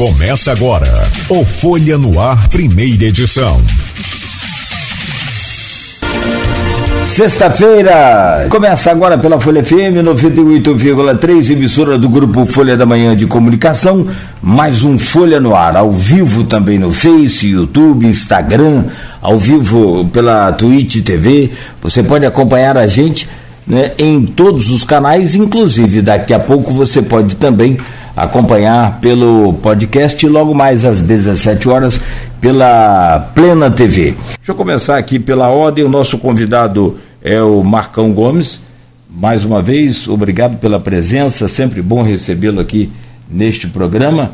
Começa agora o Folha no Ar, primeira edição. Sexta-feira, começa agora pela Folha FM 98,3, emissora do grupo Folha da Manhã de Comunicação. Mais um Folha no Ar, ao vivo também no Face, YouTube, Instagram, ao vivo pela Twitch TV. Você pode acompanhar a gente né, em todos os canais, inclusive daqui a pouco você pode também acompanhar pelo podcast logo mais às 17 horas pela Plena TV. Deixa eu começar aqui pela ordem, o nosso convidado é o Marcão Gomes. Mais uma vez, obrigado pela presença, sempre bom recebê-lo aqui neste programa.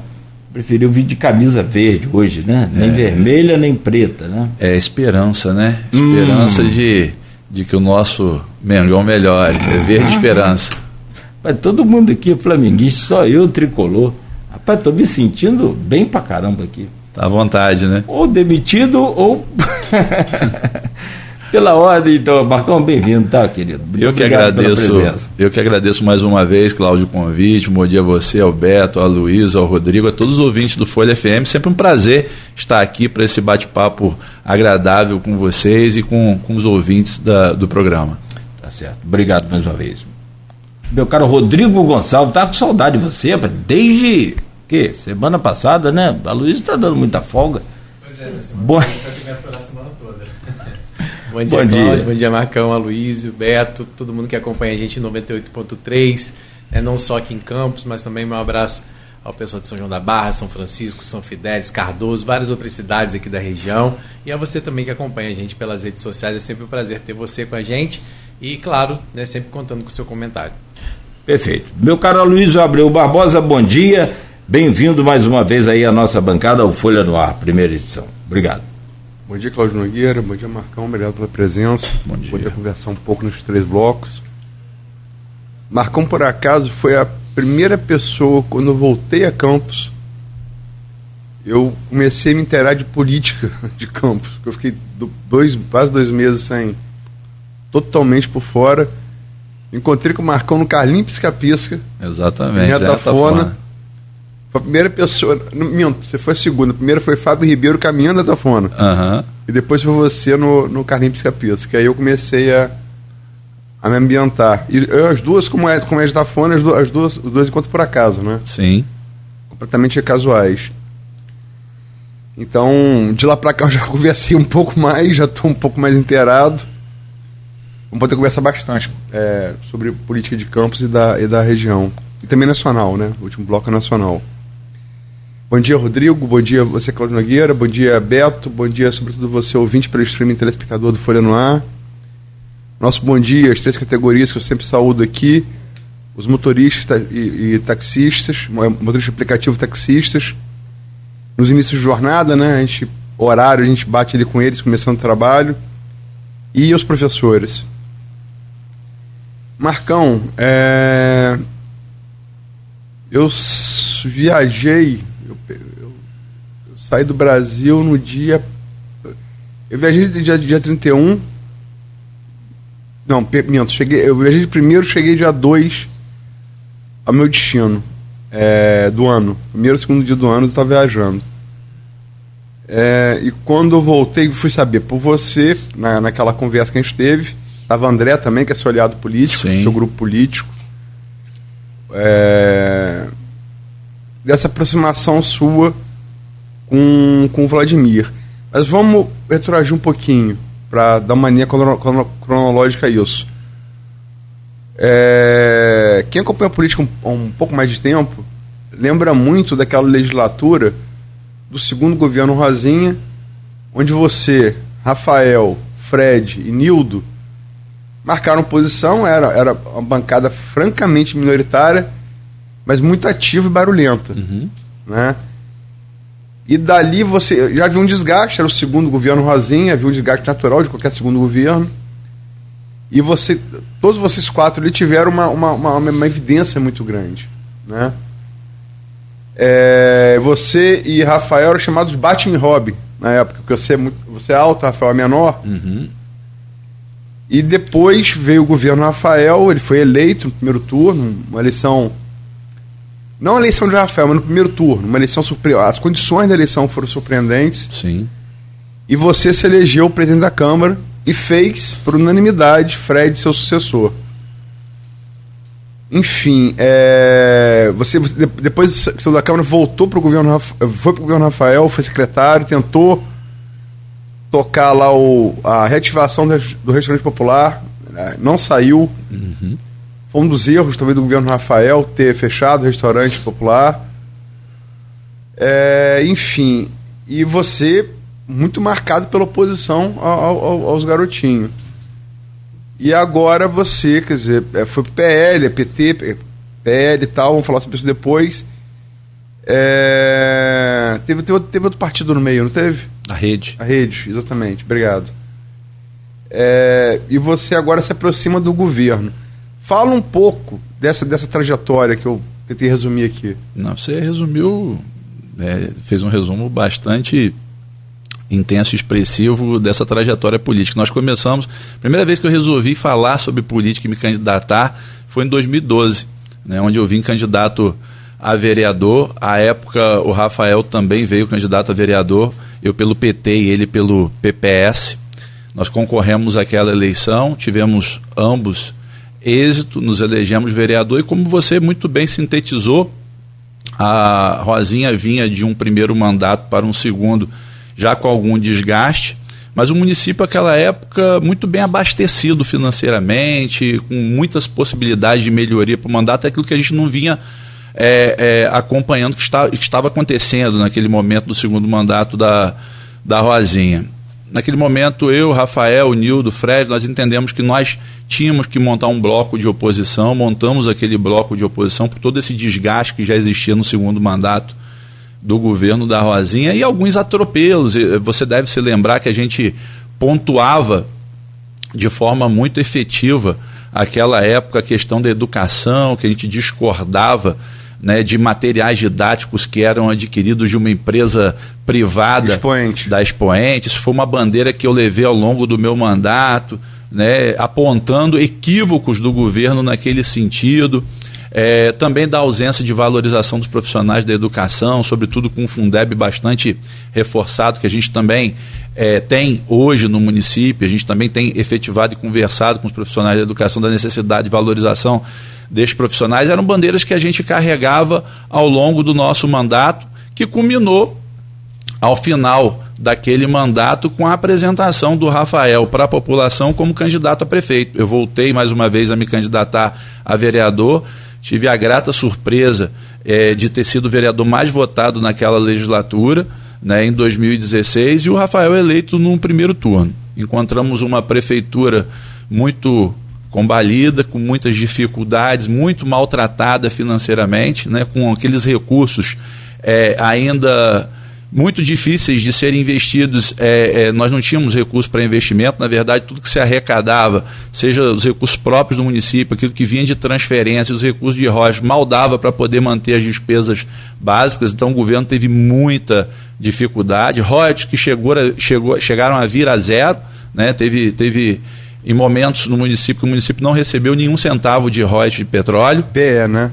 Preferiu vir de camisa verde hoje, né? Nem é, vermelha, nem preta, né? É esperança, né? Esperança hum. de, de que o nosso Mengão melhore. É verde esperança. Mas todo mundo aqui é flamenguista, só eu tricolor. Rapaz, tô me sentindo bem pra caramba aqui. Tá à vontade, né? Ou demitido ou Pela ordem, então, Marcão, bem-vindo, tá, querido? eu que agradeço. Eu que agradeço mais uma vez, Cláudio, o convite. Bom dia a você, ao Beto, ao Luiz, ao Rodrigo, a todos os ouvintes do Folha FM. Sempre um prazer estar aqui para esse bate-papo agradável com vocês e com, com os ouvintes da, do programa. Tá certo. Obrigado mais uma vez. Meu caro Rodrigo Gonçalves, tá com saudade de você, desde que semana passada, né? A Luiz está dando muita folga. Pois é, semana Bom... Bom dia, bom dia. Cláudio, bom dia, Marcão, Aloysio, Beto, todo mundo que acompanha a gente em 98.3, né, não só aqui em Campos, mas também meu abraço ao pessoal de São João da Barra, São Francisco, São Fidélis, Cardoso, várias outras cidades aqui da região. E a você também que acompanha a gente pelas redes sociais. É sempre um prazer ter você com a gente. E, claro, né, sempre contando com o seu comentário. Perfeito. Meu caro Luiz Abreu Barbosa, bom dia. Bem-vindo mais uma vez aí à nossa bancada, ao Folha no Ar, primeira edição. Obrigado. Bom dia, Cláudio Nogueira. Bom dia, Marcão. Obrigado pela presença. Bom dia. Poder conversar um pouco nos três blocos. Marcão, por acaso, foi a primeira pessoa, quando eu voltei a Campos, eu comecei a me inteirar de política de Campos. Eu fiquei dois, quase dois meses sem, totalmente por fora. Encontrei com o Marcão no Carlinho Pisca-Pisca. Exatamente. Em Retafona. Foi a primeira pessoa. Minto, você foi a segunda. A primeira foi Fábio Ribeiro caminhando a Tafona. Uhum. E depois foi você no, no Carlinhos Pisca Que aí eu comecei a, a me ambientar. E eu, as duas, como é, como é de Tafona, as duas, as duas, os dois encontros por acaso, né? Sim. Completamente casuais. Então, de lá pra cá eu já conversei um pouco mais, já estou um pouco mais inteirado. Vamos poder conversar bastante é, sobre política de campos e da, e da região. E também nacional, né? O último bloco é nacional. Bom dia, Rodrigo. Bom dia, você, Cláudio Nogueira. Bom dia, Beto. Bom dia, sobretudo, você, ouvinte pelo streaming telespectador do Folha no Ar. Nosso bom dia, as três categorias que eu sempre saúdo aqui: os motoristas e, e taxistas, motorista aplicativo taxistas. Nos inícios de jornada, né? A gente, horário, a gente bate ali com eles, começando o trabalho. E os professores. Marcão, é... eu viajei eu, eu, saí do Brasil no dia. Eu viajei dia, dia 31. Não, minto, cheguei, eu viajei de primeiro, cheguei dia 2 ao meu destino é, do ano. Primeiro, segundo dia do ano eu estava viajando. É, e quando eu voltei, fui saber por você, na, naquela conversa que a gente teve, estava André também, que é seu aliado político, Sim. seu grupo político. É, dessa aproximação sua com, com o Vladimir. Mas vamos retroagir um pouquinho para dar uma linha cronológica a isso. É, quem acompanha a política um, um, pouco mais de tempo lembra muito daquela legislatura do segundo governo Rosinha, onde você, Rafael, Fred e Nildo marcaram posição, era, era uma bancada francamente minoritária mas muito ativa e barulhenta. Uhum. Né? E dali você já viu um desgaste, era o segundo governo Rosinha, havia um desgaste natural de qualquer segundo governo. E você, todos vocês quatro ali tiveram uma, uma, uma, uma evidência muito grande. Né? É, você e Rafael eram chamados de Batman Robin na época, porque você é, muito, você é alto, Rafael é menor. Uhum. E depois veio o governo Rafael, ele foi eleito no primeiro turno, uma eleição Não a eleição de Rafael, mas no primeiro turno, uma eleição surpreendente. As condições da eleição foram surpreendentes. Sim. E você se elegeu presidente da Câmara e fez, por unanimidade, Fred seu sucessor. Enfim, é, você, depois que da Câmara voltou para o governo, foi para o governo Rafael, foi secretário, tentou tocar lá o, a reativação do restaurante popular, né, não saiu. Uhum. Foi um dos erros também do governo Rafael ter fechado o restaurante popular. É, enfim, e você muito marcado pela oposição ao, ao, aos garotinhos. E agora você, quer dizer, é, foi PL, é PT, PL e tal, vamos falar sobre isso depois. É, teve, teve, teve, outro partido no meio, não teve? A rede. A rede, exatamente, obrigado. É, e você agora se aproxima do governo. Fala um pouco dessa, dessa trajetória que eu tentei resumir aqui. Não, você resumiu, é, fez um resumo bastante intenso e expressivo dessa trajetória política. Nós começamos, a primeira vez que eu resolvi falar sobre política e me candidatar foi em 2012, né, onde eu vim candidato a vereador. À época, o Rafael também veio candidato a vereador, eu pelo PT e ele pelo PPS. Nós concorremos àquela eleição, tivemos ambos êxito, nos elegemos vereador e como você muito bem sintetizou, a Rosinha vinha de um primeiro mandato para um segundo já com algum desgaste, mas o município naquela época muito bem abastecido financeiramente, com muitas possibilidades de melhoria para o mandato, é aquilo que a gente não vinha é, é, acompanhando que, está, que estava acontecendo naquele momento do segundo mandato da, da Rosinha. Naquele momento, eu, Rafael, Nildo, Fred, nós entendemos que nós tínhamos que montar um bloco de oposição, montamos aquele bloco de oposição por todo esse desgaste que já existia no segundo mandato do governo da Rosinha e alguns atropelos. Você deve se lembrar que a gente pontuava de forma muito efetiva aquela época a questão da educação, que a gente discordava né, de materiais didáticos que eram adquiridos de uma empresa privada Expoente. da Expoente. Isso foi uma bandeira que eu levei ao longo do meu mandato, né, apontando equívocos do governo naquele sentido. É, também da ausência de valorização dos profissionais da educação, sobretudo com o Fundeb bastante reforçado, que a gente também é, tem hoje no município, a gente também tem efetivado e conversado com os profissionais da educação da necessidade de valorização destes profissionais, eram bandeiras que a gente carregava ao longo do nosso mandato, que culminou ao final daquele mandato com a apresentação do Rafael para a população como candidato a prefeito. Eu voltei mais uma vez a me candidatar a vereador Tive a grata surpresa é, de ter sido o vereador mais votado naquela legislatura, né, em 2016, e o Rafael eleito num primeiro turno. Encontramos uma prefeitura muito combalida, com muitas dificuldades, muito maltratada financeiramente, né, com aqueles recursos é, ainda muito difíceis de serem investidos. É, é, nós não tínhamos recursos para investimento, na verdade, tudo que se arrecadava, seja os recursos próprios do município, aquilo que vinha de transferência, os recursos de rocha, mal dava para poder manter as despesas básicas, então o governo teve muita dificuldade. Royalties que chegou, chegou, chegaram a vir a zero, né? teve, teve em momentos no município que o município não recebeu nenhum centavo de royalties de petróleo. PE, né?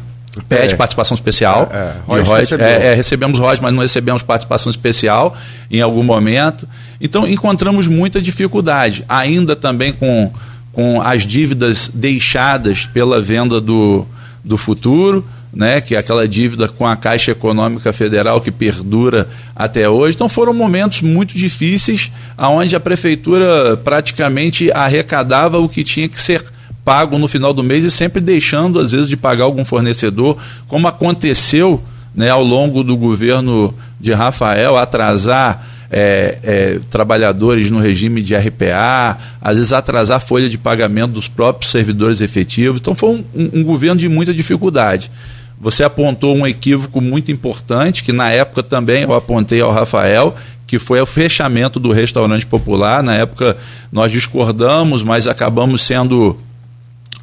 pede é. participação especial. É, é, é, é recebemos ROS, mas não recebemos participação especial em algum momento. Então encontramos muita dificuldade, ainda também com, com as dívidas deixadas pela venda do, do futuro, né, que é aquela dívida com a Caixa Econômica Federal que perdura até hoje. Então foram momentos muito difíceis, onde a prefeitura praticamente arrecadava o que tinha que ser pago no final do mês e sempre deixando, às vezes, de pagar algum fornecedor, como aconteceu né, ao longo do governo de Rafael, atrasar é, é, trabalhadores no regime de RPA, às vezes atrasar a folha de pagamento dos próprios servidores efetivos. Então foi um, um, um governo de muita dificuldade. Você apontou um equívoco muito importante, que na época também eu apontei ao Rafael, que foi o fechamento do restaurante popular. Na época nós discordamos, mas acabamos sendo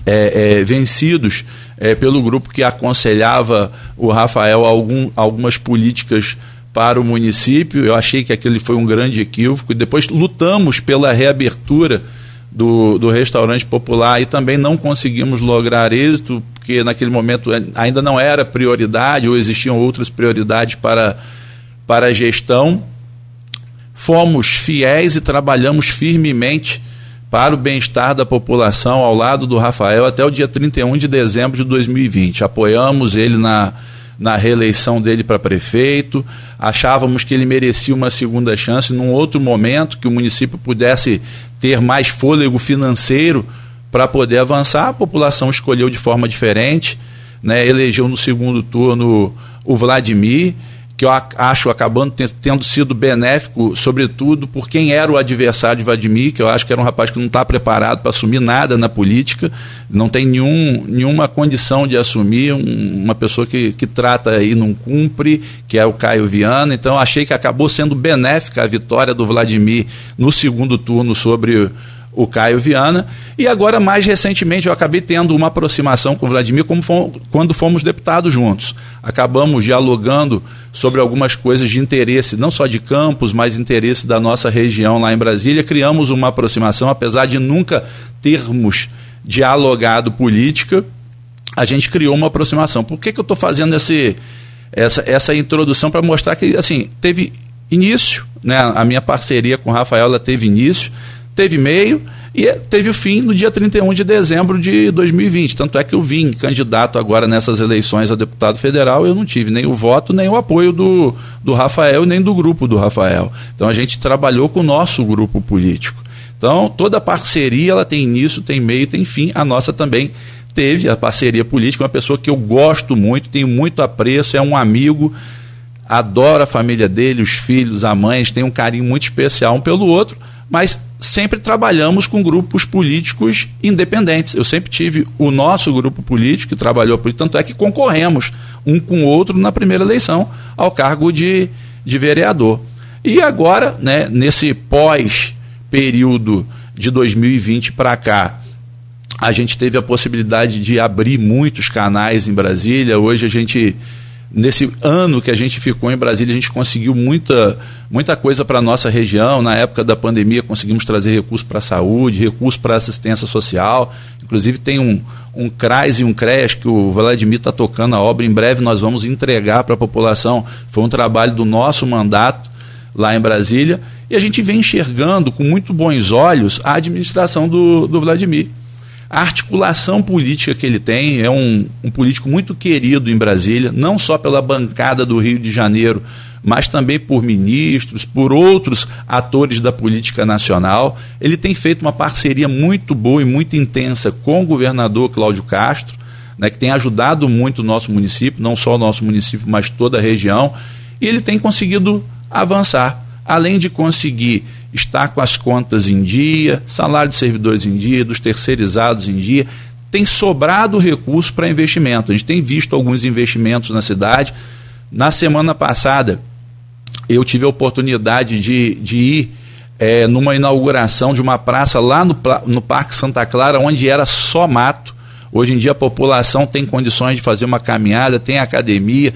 é, é, vencidos é, pelo grupo que aconselhava o Rafael algum, algumas políticas para o município. Eu achei que aquele foi um grande equívoco. E depois lutamos pela reabertura do, do restaurante popular e também não conseguimos lograr êxito, porque naquele momento ainda não era prioridade ou existiam outras prioridades para, para a gestão. Fomos fiéis e trabalhamos firmemente para o bem-estar da população ao lado do Rafael até o dia 31 de dezembro de 2020. Apoiamos ele na, na reeleição dele para prefeito, achávamos que ele merecia uma segunda chance num outro momento, que o município pudesse ter mais fôlego financeiro para poder avançar. A população escolheu de forma diferente, né? elegeu no segundo turno o Vladimir que eu acho acabando tendo sido benéfico, sobretudo por quem era o adversário de Vladimir, que eu acho que era um rapaz que não está preparado para assumir nada na política, não tem nenhum, nenhuma condição de assumir, um, uma pessoa que, que trata e não cumpre, que é o Caio Viana. Então achei que acabou sendo benéfica a vitória do Vladimir no segundo turno sobre o Caio Viana. E agora, mais recentemente, eu acabei tendo uma aproximação com o Vladimir como fomos, quando fomos deputados juntos. Acabamos dialogando sobre algumas coisas de interesse, não só de campos, mas interesse da nossa região lá em Brasília. Criamos uma aproximação, apesar de nunca termos dialogado política, a gente criou uma aproximação. Por que, que eu estou fazendo esse, essa, essa introdução para mostrar que assim teve início, né? A minha parceria com o Rafael ela teve início teve meio e teve o fim no dia 31 de dezembro de 2020. Tanto é que eu vim candidato agora nessas eleições a deputado federal, eu não tive nem o voto, nem o apoio do, do Rafael, nem do grupo do Rafael. Então a gente trabalhou com o nosso grupo político. Então toda parceria ela tem início, tem meio, tem fim. A nossa também teve a parceria política, uma pessoa que eu gosto muito, tenho muito apreço, é um amigo, adoro a família dele, os filhos, a mãe, tem um carinho muito especial um pelo outro, mas sempre trabalhamos com grupos políticos independentes. Eu sempre tive o nosso grupo político que trabalhou por tanto é que concorremos um com o outro na primeira eleição ao cargo de, de vereador. E agora, né, nesse pós-período de 2020 para cá, a gente teve a possibilidade de abrir muitos canais em Brasília. Hoje a gente nesse ano que a gente ficou em Brasília, a gente conseguiu muita, muita coisa para a nossa região. Na época da pandemia, conseguimos trazer recursos para a saúde, recursos para assistência social. Inclusive, tem um, um CRAS e um CREAS que o Vladimir está tocando a obra. Em breve, nós vamos entregar para a população. Foi um trabalho do nosso mandato lá em Brasília. E a gente vem enxergando com muito bons olhos a administração do, do Vladimir a articulação política que ele tem. É um, um político muito querido em Brasília, não só pela bancada do Rio de Janeiro, mas também por ministros, por outros atores da política nacional. Ele tem feito uma parceria muito boa e muito intensa com o governador Cláudio Castro, né, que tem ajudado muito o nosso município, não só o nosso município, mas toda a região, e ele tem conseguido avançar. Além de conseguir está com as contas em dia, salário de servidores em dia, dos terceirizados em dia, tem sobrado recurso para investimento. A gente tem visto alguns investimentos na cidade. Na semana passada, eu tive a oportunidade de, de ir é, numa inauguração de uma praça lá no, no Parque Santa Clara, onde era só mato. Hoje em dia a população tem condições de fazer uma caminhada, tem academia,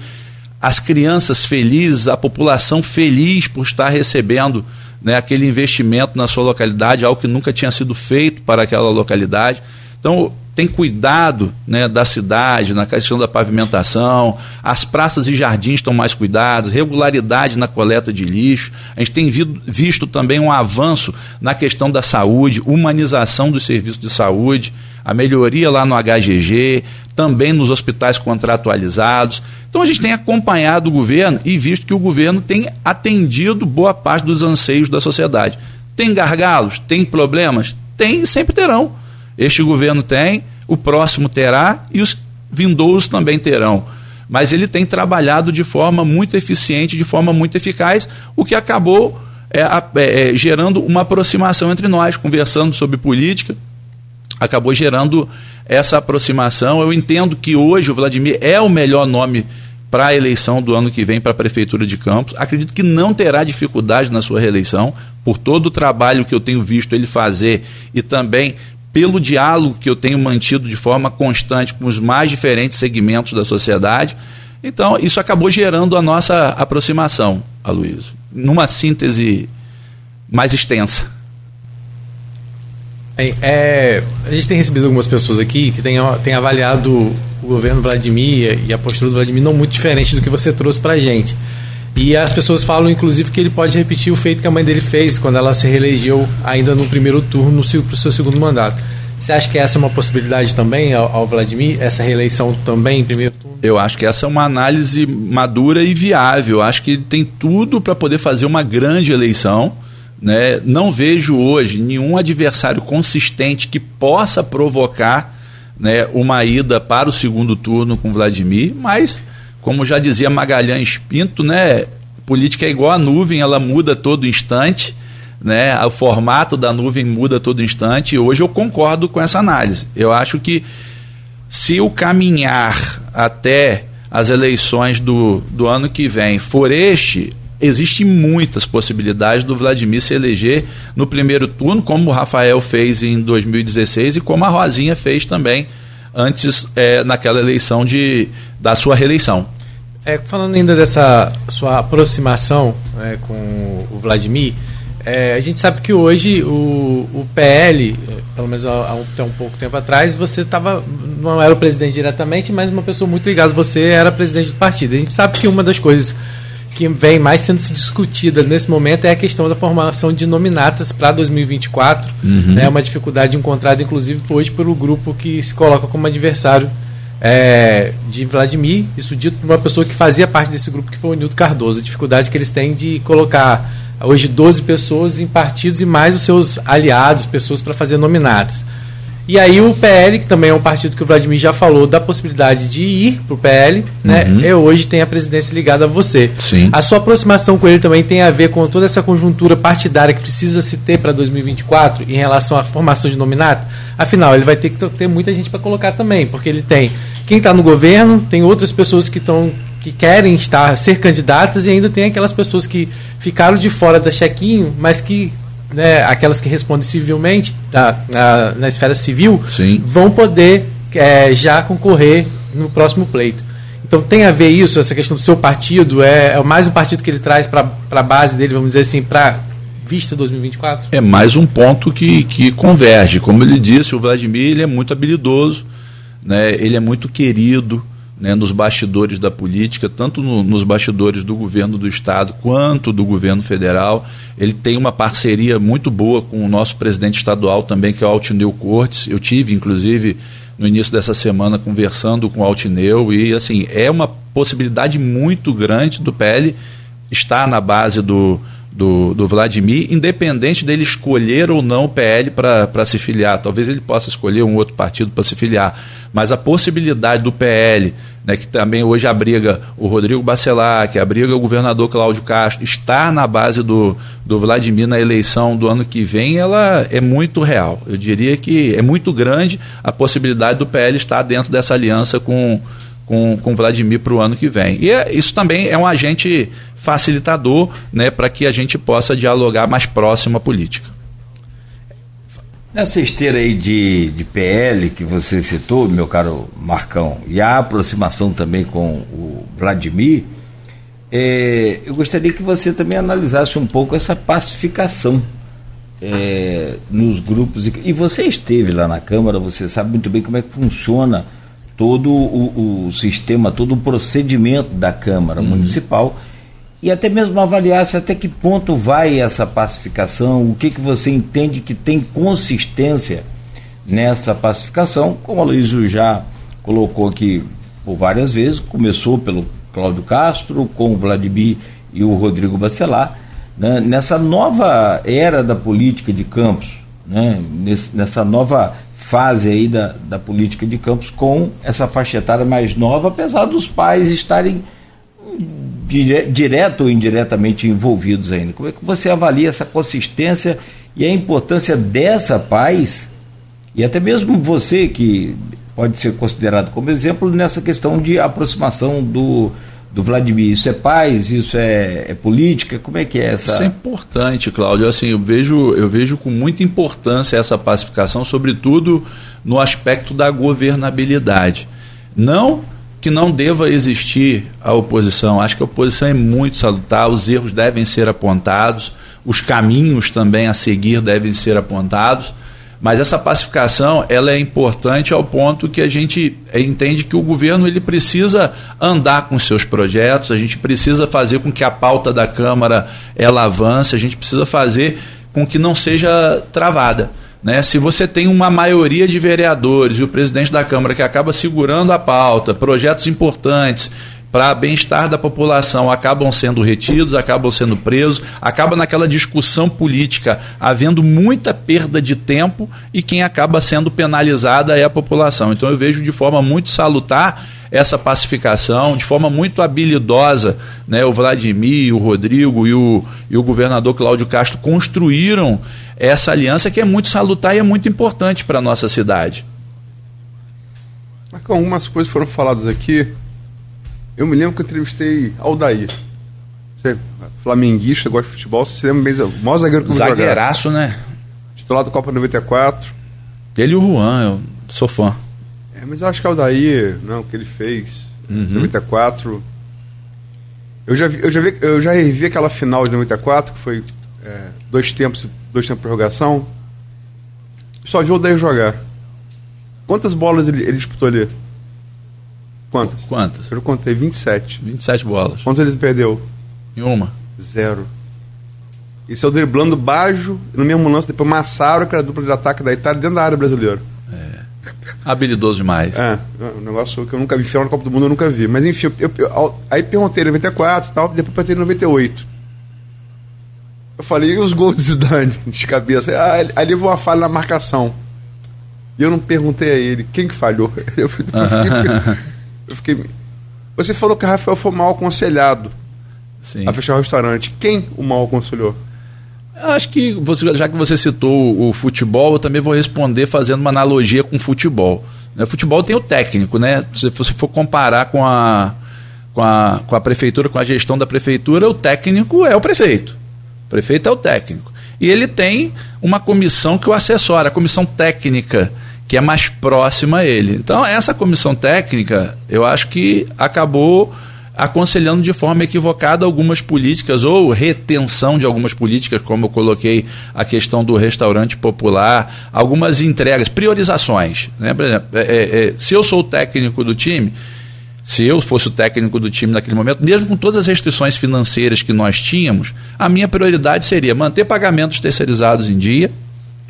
as crianças felizes, a população feliz por estar recebendo né, aquele investimento na sua localidade, algo que nunca tinha sido feito para aquela localidade. Então, tem cuidado né, da cidade, na questão da pavimentação, as praças e jardins estão mais cuidados, regularidade na coleta de lixo. A gente tem visto também um avanço na questão da saúde, humanização dos serviços de saúde, a melhoria lá no HGG, também nos hospitais contratualizados. Então a gente tem acompanhado o governo e visto que o governo tem atendido boa parte dos anseios da sociedade. Tem gargalos? Tem problemas? Tem e sempre terão. Este governo tem, o próximo terá e os vindouros também terão. Mas ele tem trabalhado de forma muito eficiente, de forma muito eficaz, o que acabou é, é, é, gerando uma aproximação entre nós, conversando sobre política, acabou gerando essa aproximação. Eu entendo que hoje o Vladimir é o melhor nome para a eleição do ano que vem para a Prefeitura de Campos. Acredito que não terá dificuldade na sua reeleição, por todo o trabalho que eu tenho visto ele fazer e também pelo diálogo que eu tenho mantido de forma constante com os mais diferentes segmentos da sociedade. Então, isso acabou gerando a nossa aproximação, Aloysio, numa síntese mais extensa. Bem, é, a gente tem recebido algumas pessoas aqui que têm, têm avaliado o governo Vladimir e a postura do Vladimir não muito diferente do que você trouxe para a gente. E as pessoas falam, inclusive, que ele pode repetir o feito que a mãe dele fez quando ela se reelegeu ainda no primeiro turno para o seu segundo mandato. Você acha que essa é uma possibilidade também ao, ao, Vladimir, essa reeleição também em primeiro turno? Eu acho que essa é uma análise madura e viável. Eu acho que ele tem tudo para poder fazer uma grande eleição né? Não vejo hoje nenhum adversário consistente que possa provocar né, uma ida para o segundo turno com Vladimir, mas, como já dizia Magalhães Pinto, né, política é igual a nuvem, ela muda todo instante. Né, o formato da nuvem muda todo instante e hoje eu concordo com essa análise. Eu acho que se o caminhar até as eleições do, do ano que vem for este, existem muitas possibilidades do Vladimir se eleger no primeiro turno, como o Rafael fez em 2016 e como a Rosinha fez também antes é, naquela eleição de, da sua reeleição. É, falando ainda dessa sua aproximação é, com o Vladimir, é, a gente sabe que hoje o, o PL, pelo menos há, um pouco tempo atrás, você estava não era o presidente diretamente, mas uma pessoa muito ligada. Você era presidente do partido. A gente sabe que uma das coisas que vem mais sendo discutida nesse momento é a questão da formação de nominatas para 2024. Uhum. É né, uma dificuldade encontrada, inclusive, hoje pelo grupo que se coloca como adversário é, de Vladimir. Isso dito por uma pessoa que fazia parte desse grupo, que foi o Nilton Cardoso. A dificuldade que eles têm de colocar hoje 12 pessoas em partidos e mais os seus aliados, pessoas para fazer nominatas. E aí o PL, que também é um partido que o Vladimir já falou da possibilidade de ir para o PL, né? Uhum. E hoje tem a presidência ligada a você. Sim. A sua aproximação com ele também tem a ver com toda essa conjuntura partidária que precisa se ter para 2024 em relação à formação de nominato? Afinal, ele vai ter que ter muita gente para colocar também, porque ele tem quem está no governo, tem outras pessoas que estão que querem estar ser candidatas e ainda tem aquelas pessoas que ficaram de fora da chequinho, mas que né, aquelas que respondem civilmente, da, na, na esfera civil, Sim. vão poder é, já concorrer no próximo pleito. Então tem a ver isso, essa questão do seu partido, é, é mais um partido que ele traz para a base dele, vamos dizer assim, para vista 2024? É mais um ponto que, que converge. Como ele disse, o Vladimir ele é muito habilidoso, né, ele é muito querido, né, nos bastidores da política, tanto no, nos bastidores do governo do Estado quanto do governo federal. Ele tem uma parceria muito boa com o nosso presidente estadual também, que é o Altineu Cortes. Eu tive, inclusive, no início dessa semana conversando com o Altineu e assim, é uma possibilidade muito grande do PL estar na base do, do, do Vladimir, independente dele escolher ou não o PL para se filiar. Talvez ele possa escolher um outro partido para se filiar. Mas a possibilidade do PL, né, que também hoje abriga o Rodrigo Bacelar, que abriga o governador Cláudio Castro, estar na base do, do Vladimir na eleição do ano que vem, ela é muito real. Eu diria que é muito grande a possibilidade do PL estar dentro dessa aliança com com, com Vladimir para o ano que vem. E é, isso também é um agente facilitador né, para que a gente possa dialogar mais próximo à política. Nessa esteira aí de, de PL que você citou, meu caro Marcão, e a aproximação também com o Vladimir, é, eu gostaria que você também analisasse um pouco essa pacificação é, nos grupos. E você esteve lá na Câmara, você sabe muito bem como é que funciona todo o, o sistema, todo o procedimento da Câmara uhum. Municipal e até mesmo avaliasse até que ponto vai essa pacificação, o que, que você entende que tem consistência nessa pacificação, como a Luísa já colocou aqui por várias vezes, começou pelo Cláudio Castro, com o Vladimir e o Rodrigo Bacelar, né, nessa nova era da política de campos, né, nessa nova fase aí da, da política de campos com essa faixa etária mais nova, apesar dos pais estarem dire, direto ou indiretamente envolvidos ainda. Como é que você avalia essa consistência e a importância dessa paz, e até mesmo você que pode ser considerado como exemplo nessa questão de aproximação do do Vladimir. Isso é paz? Isso é, é, política? Como é que é essa? Isso é importante, Cláudio. Assim, eu vejo, eu vejo com muita importância essa pacificação, sobretudo no aspecto da governabilidade. Não que não deva existir a oposição. Acho que a oposição é muito salutar, os erros devem ser apontados, os caminhos também a seguir devem ser apontados Mas essa pacificação ela é importante ao ponto que a gente entende que o governo ele precisa andar com seus projetos, a gente precisa fazer com que a pauta da Câmara ela avance, a gente precisa fazer com que não seja travada. Né? Se você tem uma maioria de vereadores e o presidente da Câmara que acaba segurando a pauta, projetos importantes, para bem-estar da população acabam sendo retidos, acabam sendo presos, acaba naquela discussão política havendo muita perda de tempo e quem acaba sendo penalizada é a população. Então eu vejo de forma muito salutar essa pacificação, de forma muito habilidosa, né, o Vladimir, o Rodrigo e o, e o governador Cláudio Castro construíram essa aliança que é muito salutar e é muito importante para a nossa cidade. Marcão, algumas coisas foram faladas aqui eu me lembro que eu entrevistei Aldair. Você é flamenguista, gosta de futebol, você se lembra bem, o maior zagueiro que eu Zagueiraço, né? Titular do Copa 94. Ele e o Juan, eu sou fã. É, mas eu acho que Aldair, não, o que ele fez uhum. 94. Eu já, vi, eu, já vi, eu já revi aquela final de 94, que foi é, dois tempos, dois tempos de prorrogação. Só vi o Aldair jogar. Quantas bolas ele, ele disputou ali? Quantas? Quantas? Eu contei 27. 27 bolas. Quantas ele perdeu? Em uma. Zero. Isso é o driblando Bajo, no mesmo lance, depois Massaro, que era a dupla de ataque da Itália, dentro da área brasileira. Habilidoso demais. É, um negócio que eu nunca vi, final na Copa do Mundo eu nunca vi. Mas enfim, eu, eu, aí perguntei 94 e tal, depois perguntei 98. Eu falei, e os gols de Zidane de cabeça? Ah, ali foi uma falha na marcação. E eu não perguntei a ele quem que falhou. Eu, eu fiquei, eu fiquei. Você falou que o Rafael foi mal aconselhado Sim. a fechar o restaurante. Quem o mal aconselhou? Acho que, você, já que você citou o futebol, eu também vou responder fazendo uma analogia com o futebol. O né, futebol tem o técnico, né? Se você for comparar com a, com a, com a prefeitura, com a gestão da prefeitura, o técnico é o prefeito. O prefeito é o técnico. E ele tem uma comissão que o assessora, a comissão técnica que é mais próxima a ele. Então, essa comissão técnica, eu acho que acabou aconselhando de forma equivocada algumas políticas ou retenção de algumas políticas, como eu coloquei a questão do restaurante popular, algumas entregas, priorizações. Né? Por exemplo, é, é, é se eu sou o técnico do time, se eu fosse o técnico do time naquele momento, mesmo com todas as restrições financeiras que nós tínhamos, a minha prioridade seria manter pagamentos terceirizados em dia,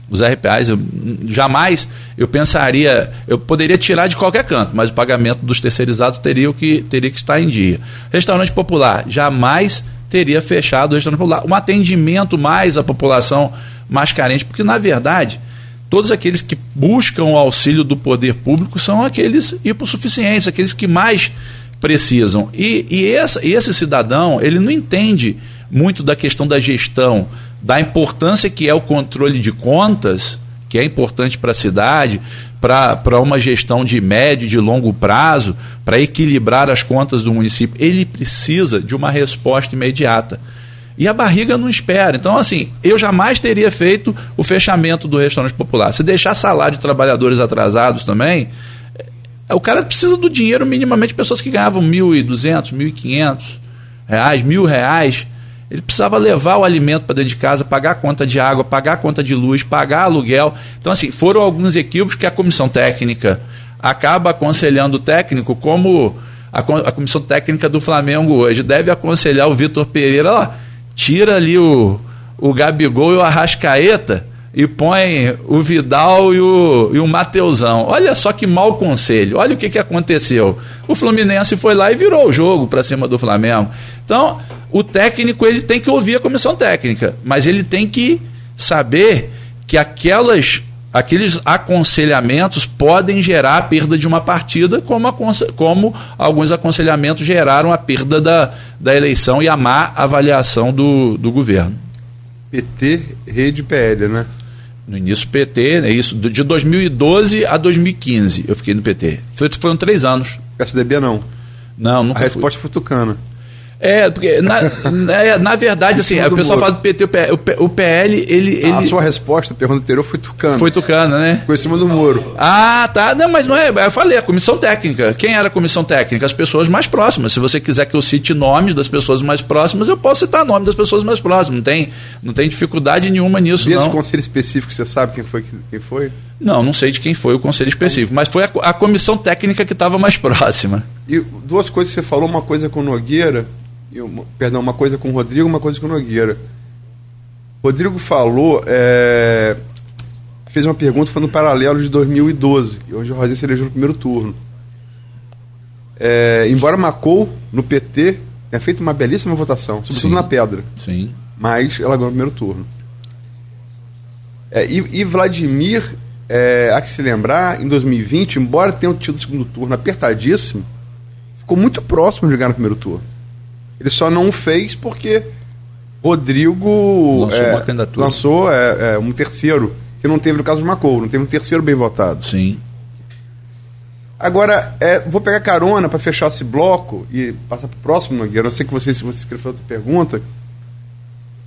os RPAs, eu, jamais eu pensaria, eu poderia tirar de qualquer canto, mas o pagamento dos terceirizados teria que, teria que estar em dia. Restaurante popular, jamais teria fechado o restaurante popular. Um atendimento mais à população mais carente, porque na verdade, todos aqueles que buscam o auxílio do poder público são aqueles hipossuficientes, aqueles que mais precisam. E, e essa, esse cidadão, ele não entende muito da questão da gestão, da importância que é o controle de contas, que é importante para a cidade, para uma gestão de médio e de longo prazo, para equilibrar as contas do município, ele precisa de uma resposta imediata. E a barriga não espera. Então, assim, eu jamais teria feito o fechamento do restaurante popular. Se deixar salário de trabalhadores atrasados também, o cara precisa do dinheiro minimamente pessoas que ganhavam 1.200, 1.500 reais, mil reais ele precisava levar o alimento para dentro de casa, pagar a conta de água, pagar a conta de luz, pagar aluguel. Então, assim, foram alguns equívocos que a comissão técnica acaba aconselhando o técnico, como a, a comissão técnica do Flamengo hoje deve aconselhar o Vitor Pereira, ó, tira ali o, o Gabigol e o Arrascaeta e põe o Vidal e o, e o Mateusão. Olha só que mau conselho. Olha o que, que aconteceu. O Fluminense foi lá e virou o jogo para cima do Flamengo. Então, o técnico ele tem que ouvir a comissão técnica, mas ele tem que saber que aquelas aqueles aconselhamentos podem gerar a perda de uma partida, como, como alguns aconselhamentos geraram a perda da, da eleição e a má avaliação do, do governo. PT, rede PL, né? No início PT, é isso, de 2012 a 2015 eu fiquei no PT. Foi, foram três anos. PSDB não? Não, nunca A resposta foi Tucana. É, porque na, na, na verdade, assim, o pessoal fala do PT, o PL, o PL ele, ele. A sua resposta à pergunta anterior foi tucano. Foi tucano, né? Foi em cima do muro. Ah, tá. Não, mas não é. Eu falei, a comissão técnica. Quem era a comissão técnica? As pessoas mais próximas. Se você quiser que eu cite nomes das pessoas mais próximas, eu posso citar nome das pessoas mais próximas. Não tem, não tem dificuldade nenhuma nisso, Desse não. conselho específico, você sabe quem foi? Quem foi? Não, não sei de quem foi o conselho específico, mas foi a, a comissão técnica que estava mais próxima. E duas coisas que você falou, uma coisa com Nogueira eu, perdão, uma coisa com o Rodrigo, uma coisa com o Nogueira. Rodrigo falou, é, fez uma pergunta no paralelo de 2012, onde o Rosinha se elegeu no primeiro turno. É, embora Macou, no PT, tenha feito uma belíssima votação, sobretudo Sim. na pedra. Sim. Mas ela ganhou no primeiro turno. É, e, e, Vladimir, é, há que se lembrar, em 2020, embora tenha tido o segundo turno apertadíssimo, ficou muito próximo de ganhar no primeiro turno. Ele só não fez porque Rodrigo lançou, é, lançou é, é, um terceiro, que não teve no caso de Macou, não teve um terceiro bem votado. Sim. Agora, é, vou pegar carona para fechar esse bloco e passar para o próximo, Nogueira. Eu sei que você, se você escreveu outra pergunta,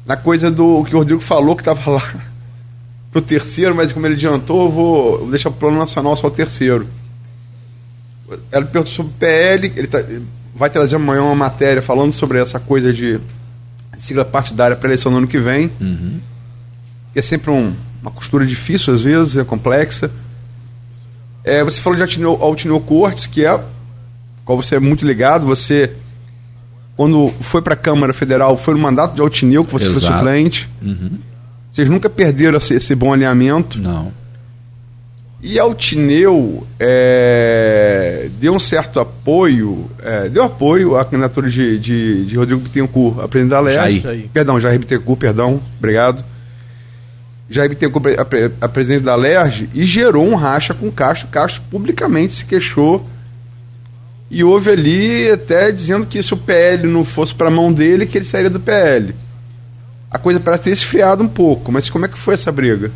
na coisa do que o Rodrigo falou que estava lá pro terceiro, mas como ele adiantou, eu vou, vou deixar o plano nacional só o terceiro. Ela perguntou sobre o PL, ele tá, vai trazer amanhã uma matéria falando sobre essa coisa de sigla partidária para a eleição no ano que vem. Uhum. Que é sempre um, uma costura difícil, às vezes, é complexa. É, você falou de Altineu, Altineu Cortes, que é qual você é muito ligado. Você, quando foi para a Câmara Federal, foi no mandato de Altineu que você Exato. foi suplente. Uhum. Vocês nunca perderam esse, esse bom alinhamento. Não. E Altineu é, deu um certo apoio, é, deu apoio à candidatura de, de, de Rodrigo Bittencourt a presidente da LERJ. Jair. Perdão, Jair Bittencourt, perdão, obrigado. Jair Bittencourt a, a presidente da LERJ e gerou um racha com Castro. Castro publicamente se queixou e houve ali até dizendo que se o PL não fosse para a mão dele, que ele sairia do PL. A coisa parece ter esfriado um pouco, mas como é que foi essa briga?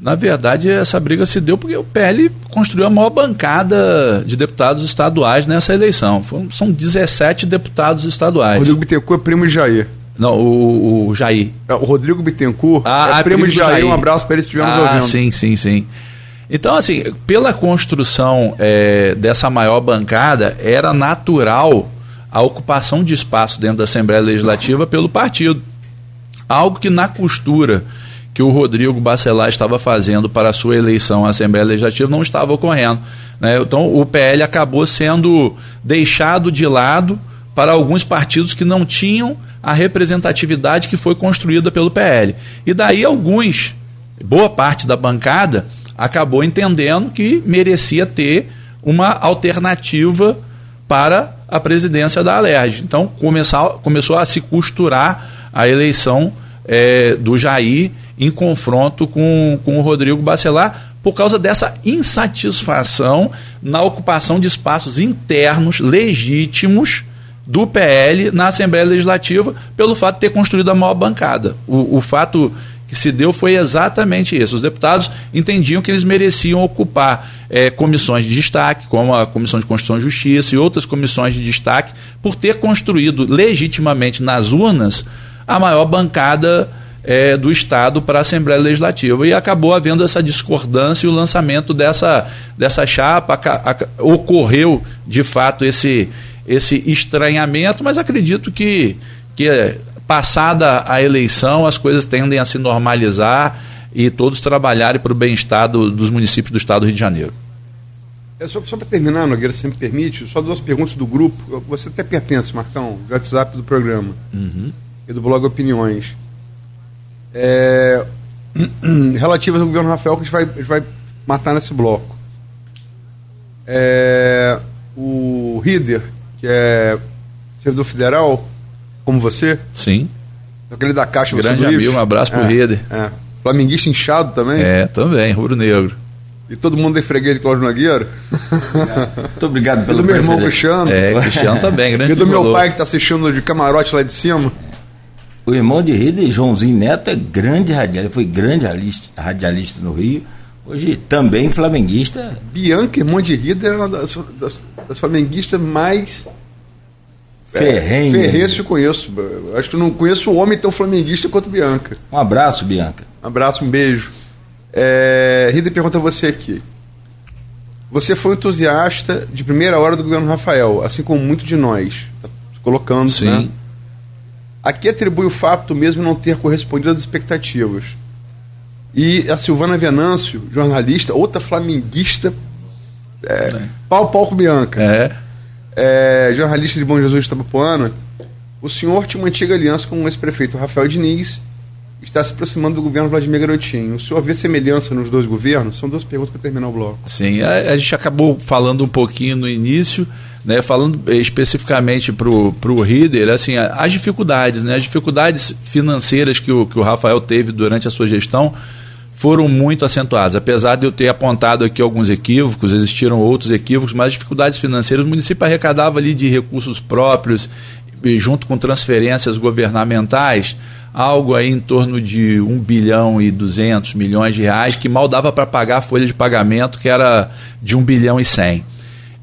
Na verdade, essa briga se deu porque o PL construiu a maior bancada de deputados estaduais nessa eleição. Foram, são 17 deputados estaduais. Rodrigo Bittencourt é primo de Jair. Não, o, o Jair. É, o Rodrigo Bittencourt ah, é primo, primo de Jair. Jair. Um abraço para eles que estivermos ah, ouvindo. Sim, sim, sim. Então, assim, pela construção é, dessa maior bancada, era natural a ocupação de espaço dentro da Assembleia Legislativa pelo partido. Algo que na costura que o Rodrigo Bacelar estava fazendo para a sua eleição à Assembleia Legislativa não estava ocorrendo. Né? Então o PL acabou sendo deixado de lado para alguns partidos que não tinham a representatividade que foi construída pelo PL. E daí alguns, boa parte da bancada, acabou entendendo que merecia ter uma alternativa para a presidência da Alerj. Então começou, a se costurar a eleição é, do Jair em confronto com, com o Rodrigo Bacelar por causa dessa insatisfação na ocupação de espaços internos legítimos do PL na Assembleia Legislativa pelo fato de ter construído a maior bancada. O, o fato que se deu foi exatamente isso. Os deputados entendiam que eles mereciam ocupar é, comissões de destaque, como a Comissão de Constituição e Justiça e outras comissões de destaque, por ter construído legitimamente nas urnas a maior bancada é, do Estado para a Assembleia Legislativa. E acabou havendo essa discordância e o lançamento dessa, dessa chapa. A, a, ocorreu, de fato, esse, esse estranhamento, mas acredito que, que, passada a eleição, as coisas tendem a se normalizar e todos trabalharem para o bem-estar do, dos municípios do Estado do Rio de Janeiro. É só, só para terminar, Nogueira, se me permite, só duas perguntas do grupo. Você até pertence, Marcão, do WhatsApp do programa uhum. e do blog Opiniões é, relativas ao governo Rafael que a gente vai, a gente vai matar nesse bloco. É, o Rider, que é servidor federal, como você. Sim. Aquele da Caixa Grande amigo, um abraço pro é, Rider. É. Flamenguista inchado também? É, também, rubro-negro. E todo mundo é freguês de Cláudio Nogueira? Muito obrigado pelo E do meu irmão Cristiano. É, Cristiano também, grande E do meu pai que está assistindo de camarote lá de cima. O irmão de Rida, Joãozinho Neto, é grande radialista, foi grande radialista, no Rio. Hoje também flamenguista. Bianca, irmão de Rida, era uma das, das, das flamenguistas mais Ferrenho. É, Ferrenço eu conheço. Acho que eu não conheço o homem tão flamenguista quanto Bianca. Um abraço, Bianca. Um abraço, um beijo. É, Rida pergunta a você aqui. Você foi entusiasta de primeira hora do governo Rafael, assim como muito de nós. Tá colocando, Sim. né? Aqui atribui o fato mesmo não ter correspondido às expectativas. E a Silvana Venâncio, jornalista, outra flamenguista, é, é. pau pau com Bianca. É. é. jornalista de Bom Jesus de Tabapuana. O senhor tinha uma antiga aliança com o ex-prefeito Rafael Diniz está se aproximando do governo Vladimir Garotinho. O senhor vê semelhança nos dois governos? São duas perguntas para terminar o bloco. Sim, a, a, gente acabou falando um pouquinho no início, né, falando especificamente para o Rieder, assim, as dificuldades, né, as dificuldades financeiras que o, que o Rafael teve durante a sua gestão foram muito acentuadas. Apesar de eu ter apontado aqui alguns equívocos, existiram outros equívocos, mas as dificuldades financeiras, o município arrecadava ali de recursos próprios, junto com transferências governamentais, algo aí em torno de 1 bilhão e 200 milhões de reais, que mal dava para pagar a folha de pagamento, que era de 1 bilhão e 100.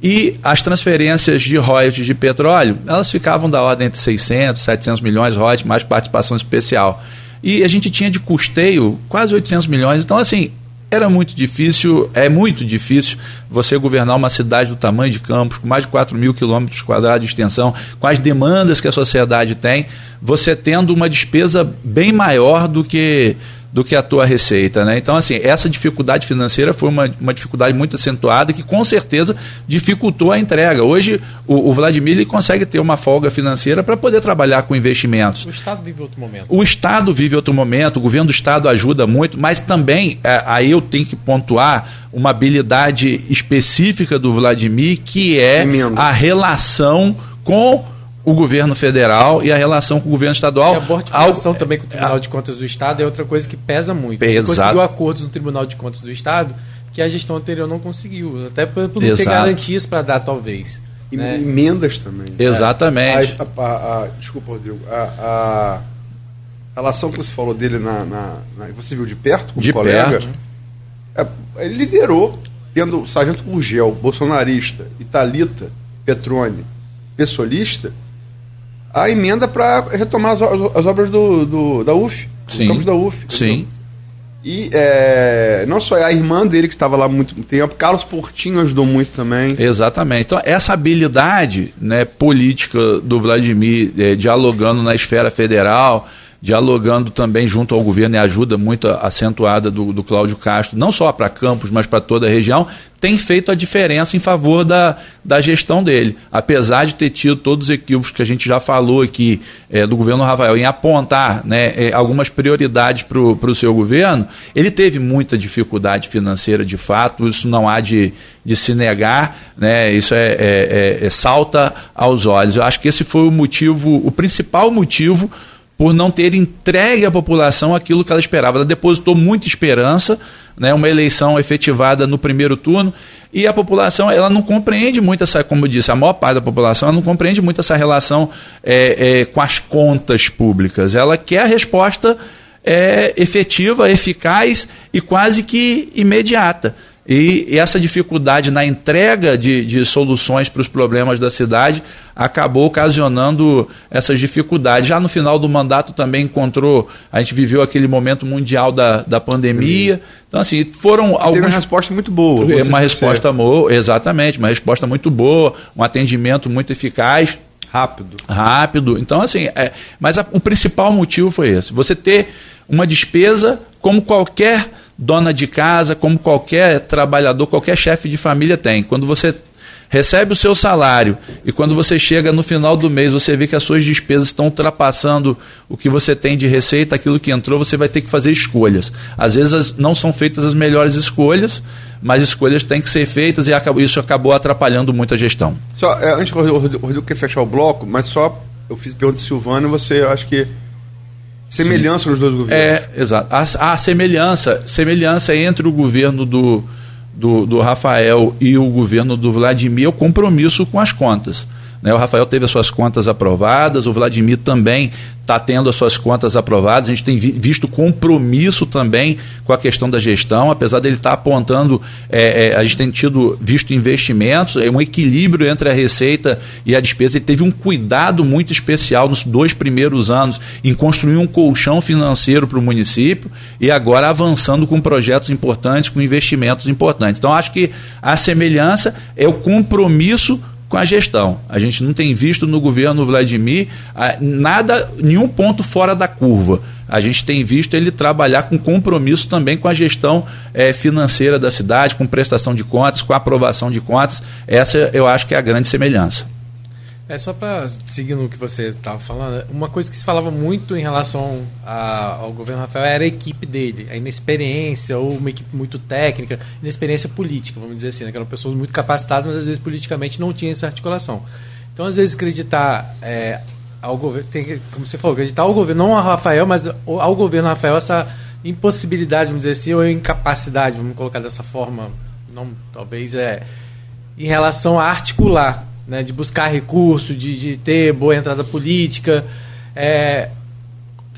E as transferências de royalties de petróleo, elas ficavam da ordem entre 600, 700 milhões royalties, mais participação especial. E a gente tinha de custeio quase 800 milhões. Então, assim, era muito difícil, é muito difícil você governar uma cidade do tamanho de Campos, com mais de 4 mil quilômetros quadrados de extensão, com as demandas que a sociedade tem, você tendo uma despesa bem maior do que do que a tua receita, né? Então, assim, essa dificuldade financeira foi uma, uma dificuldade muito acentuada que com certeza dificultou a entrega. Hoje, o, o Vladimir ele consegue ter uma folga financeira para poder trabalhar com investimentos. O Estado vive outro momento. O Estado vive outro momento, o governo do Estado ajuda muito, mas também, é, aí eu tenho que pontuar uma habilidade específica do Vladimir, que é a relação com o governo federal e a relação com o governo estadual. E a abortificação Algo... também com o Tribunal de Contas do Estado é outra coisa que pesa muito. Ele conseguiu acordos no Tribunal de Contas do Estado que a gestão anterior não conseguiu, até por não Exato. ter garantias para dar, talvez. E né? emendas também. Exatamente. A, a, a, desculpa, Rodrigo. A, relação que você falou dele na, na, na Você viu de perto como de colega? Perto. É, ele liderou, tendo o Sargento Gurgel, bolsonarista, Italita, Petrone, pessoalista, a emenda para retomar as, as, obras do, do, da UF, Sim. campos da UF. Sim. E é, não só a irmã dele que estava lá há muito tempo, Carlos Portinho ajudou muito também. Exatamente. Então, essa habilidade né, política do Vladimir, é, dialogando na esfera federal, dialogando também junto ao governo e ajuda muito acentuada do, do Cláudio Castro, não só para Campos, mas para toda a região, tem feito a diferença em favor da, da gestão dele. Apesar de ter tido todos os equívocos que a gente já falou aqui é, do governo Rafael em apontar né, é, algumas prioridades para o seu governo, ele teve muita dificuldade financeira de fato, isso não há de, de se negar, né, isso é, é, é, é salta aos olhos. Eu acho que esse foi o motivo, o principal motivo por não ter entregue à população aquilo que ela esperava. Ela depositou muita esperança, né, uma eleição efetivada no primeiro turno, e a população ela não compreende muito essa, como eu disse, a maior parte da população ela não compreende muito essa relação é, é, com as contas públicas. Ela quer a resposta é, efetiva, eficaz e quase que imediata. E essa dificuldade na entrega de, de soluções para os problemas da cidade acabou ocasionando essas dificuldades. Já no final do mandato também encontrou, a gente viveu aquele momento mundial da, da pandemia. Então, assim, foram algumas. Teve uma resposta muito boa. Uma resposta boa, exatamente, uma resposta muito boa, um atendimento muito eficaz. Rápido. Rápido. Então, assim, é, mas a, o principal motivo foi esse. Você ter uma despesa como qualquer dona de casa, como qualquer trabalhador, qualquer chefe de família tem. Quando você recebe o seu salário e quando você chega no final do mês, você vê que as suas despesas estão ultrapassando o que você tem de receita, aquilo que entrou, você vai ter que fazer escolhas. Às vezes não são feitas as melhores escolhas, mas escolhas têm que ser feitas e isso acabou atrapalhando muito a gestão. Só, é, antes que o Rodrigo fechar o bloco, mas só eu fiz pergunta de Silvano você acho que Semelhança nos dois governos. É, exato. A, a, semelhança, semelhança entre o governo do, do, do Rafael e o governo do Vladimir é o compromisso com as contas. Né? O Rafael teve as suas contas aprovadas, o Vladimir também está tendo as suas contas aprovadas. A gente tem visto compromisso também com a questão da gestão, apesar dele estar tá apontando, é, é, a gente tem tido visto investimentos, é um equilíbrio entre a receita e a despesa. Ele teve um cuidado muito especial nos dois primeiros anos em construir um colchão financeiro para o município e agora avançando com projetos importantes, com investimentos importantes. Então, acho que a semelhança é o compromisso com a gestão. A gente não tem visto no governo Vladimir ah, nada, nenhum ponto fora da curva. A gente tem visto ele trabalhar com compromisso também com a gestão eh, financeira da cidade, com prestação de contas, com aprovação de contas. Essa eu acho que é a grande semelhança. É só para seguir no que você estava falando, uma coisa que se falava muito em relação a, ao governo Rafael era a equipe dele, a inexperiência ou uma equipe muito técnica, inexperiência política, vamos dizer assim, né? que eram pessoas muito capacitadas, mas às vezes politicamente não tinha essa articulação. Então, às vezes acreditar é, ao governo, tem, como você falou, acreditar ao governo, não ao Rafael, mas ao governo Rafael essa impossibilidade, vamos dizer assim, ou incapacidade, vamos colocar dessa forma, não, talvez é em relação a articular né, de buscar recurso, de, de ter boa entrada política. É,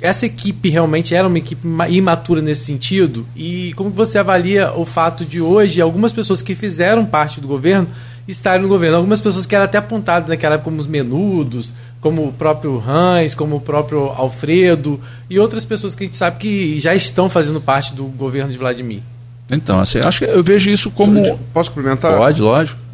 essa equipe realmente era uma equipe imatura nesse sentido? E como você avalia o fato de hoje algumas pessoas que fizeram parte do governo estarem no governo? Algumas pessoas que eram até apontadas naquela época como os menudos, como o próprio Hans, como o próprio Alfredo e outras pessoas que a gente sabe que já estão fazendo parte do governo de Vladimir. Então, assim, acho que eu vejo isso como. Posso complementar? Pode, lógico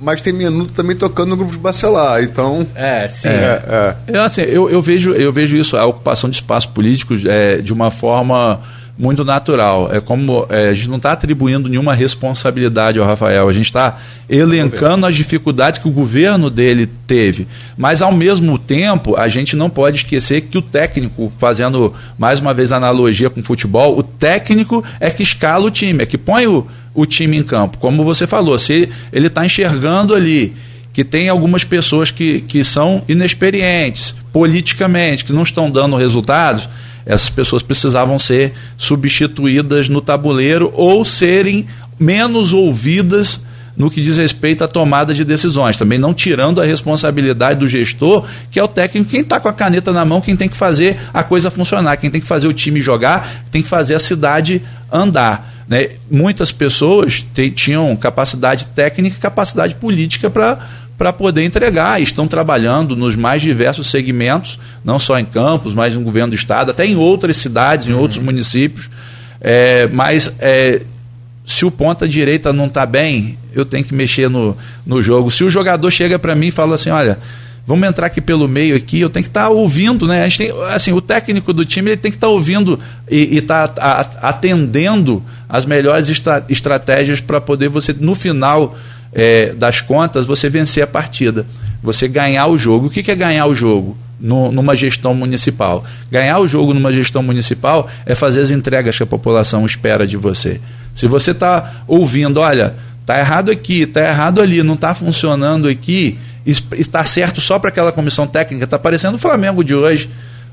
mas tem minuto também tocando no grupo de Bacelar, então... É, sim. É, é. é assim, eu, eu, vejo, eu vejo isso, a ocupação de espaços políticos é, de uma forma muito natural. É como é, a gente não está atribuindo nenhuma responsabilidade ao Rafael, a gente está elencando as dificuldades que o governo dele teve. Mas ao mesmo tempo, a gente não pode esquecer que o técnico, fazendo mais uma vez analogia com o futebol, o técnico é que escala o time, é que põe o, o time em campo. Como você falou, se ele está enxergando ali que tem algumas pessoas que, que são inexperientes politicamente, que não estão dando resultados essas pessoas precisavam ser substituídas no tabuleiro ou serem menos ouvidas no que diz respeito à tomada de decisões, também não tirando a responsabilidade do gestor, que é o técnico, quem está com a caneta na mão, quem tem que fazer a coisa funcionar, quem tem que fazer o time jogar, tem que fazer a cidade andar. Né? Muitas pessoas tinham capacidade técnica e capacidade política para para poder entregar. Estão trabalhando nos mais diversos segmentos, não só em Campos, mas no governo do estado, até em outras cidades, em uhum. outros municípios. É, mas é, se o ponta direita não está bem, eu tenho que mexer no, no jogo. Se o jogador chega para mim e fala assim, olha, vamos entrar aqui pelo meio aqui, eu tenho que estar tá ouvindo, né? A gente tem, assim, o técnico do time ele tem que estar tá ouvindo e estar tá atendendo as melhores estra estratégias para poder você, no final é, das contas, você vencer a partida, você ganhar o jogo. O que, que é ganhar o jogo? No, numa gestão municipal. Ganhar o jogo numa gestão municipal é fazer as entregas que a população espera de você. Se você está ouvindo, olha, está errado aqui, está errado ali, não está funcionando aqui, está certo só para aquela comissão técnica, está parecendo o Flamengo de hoje.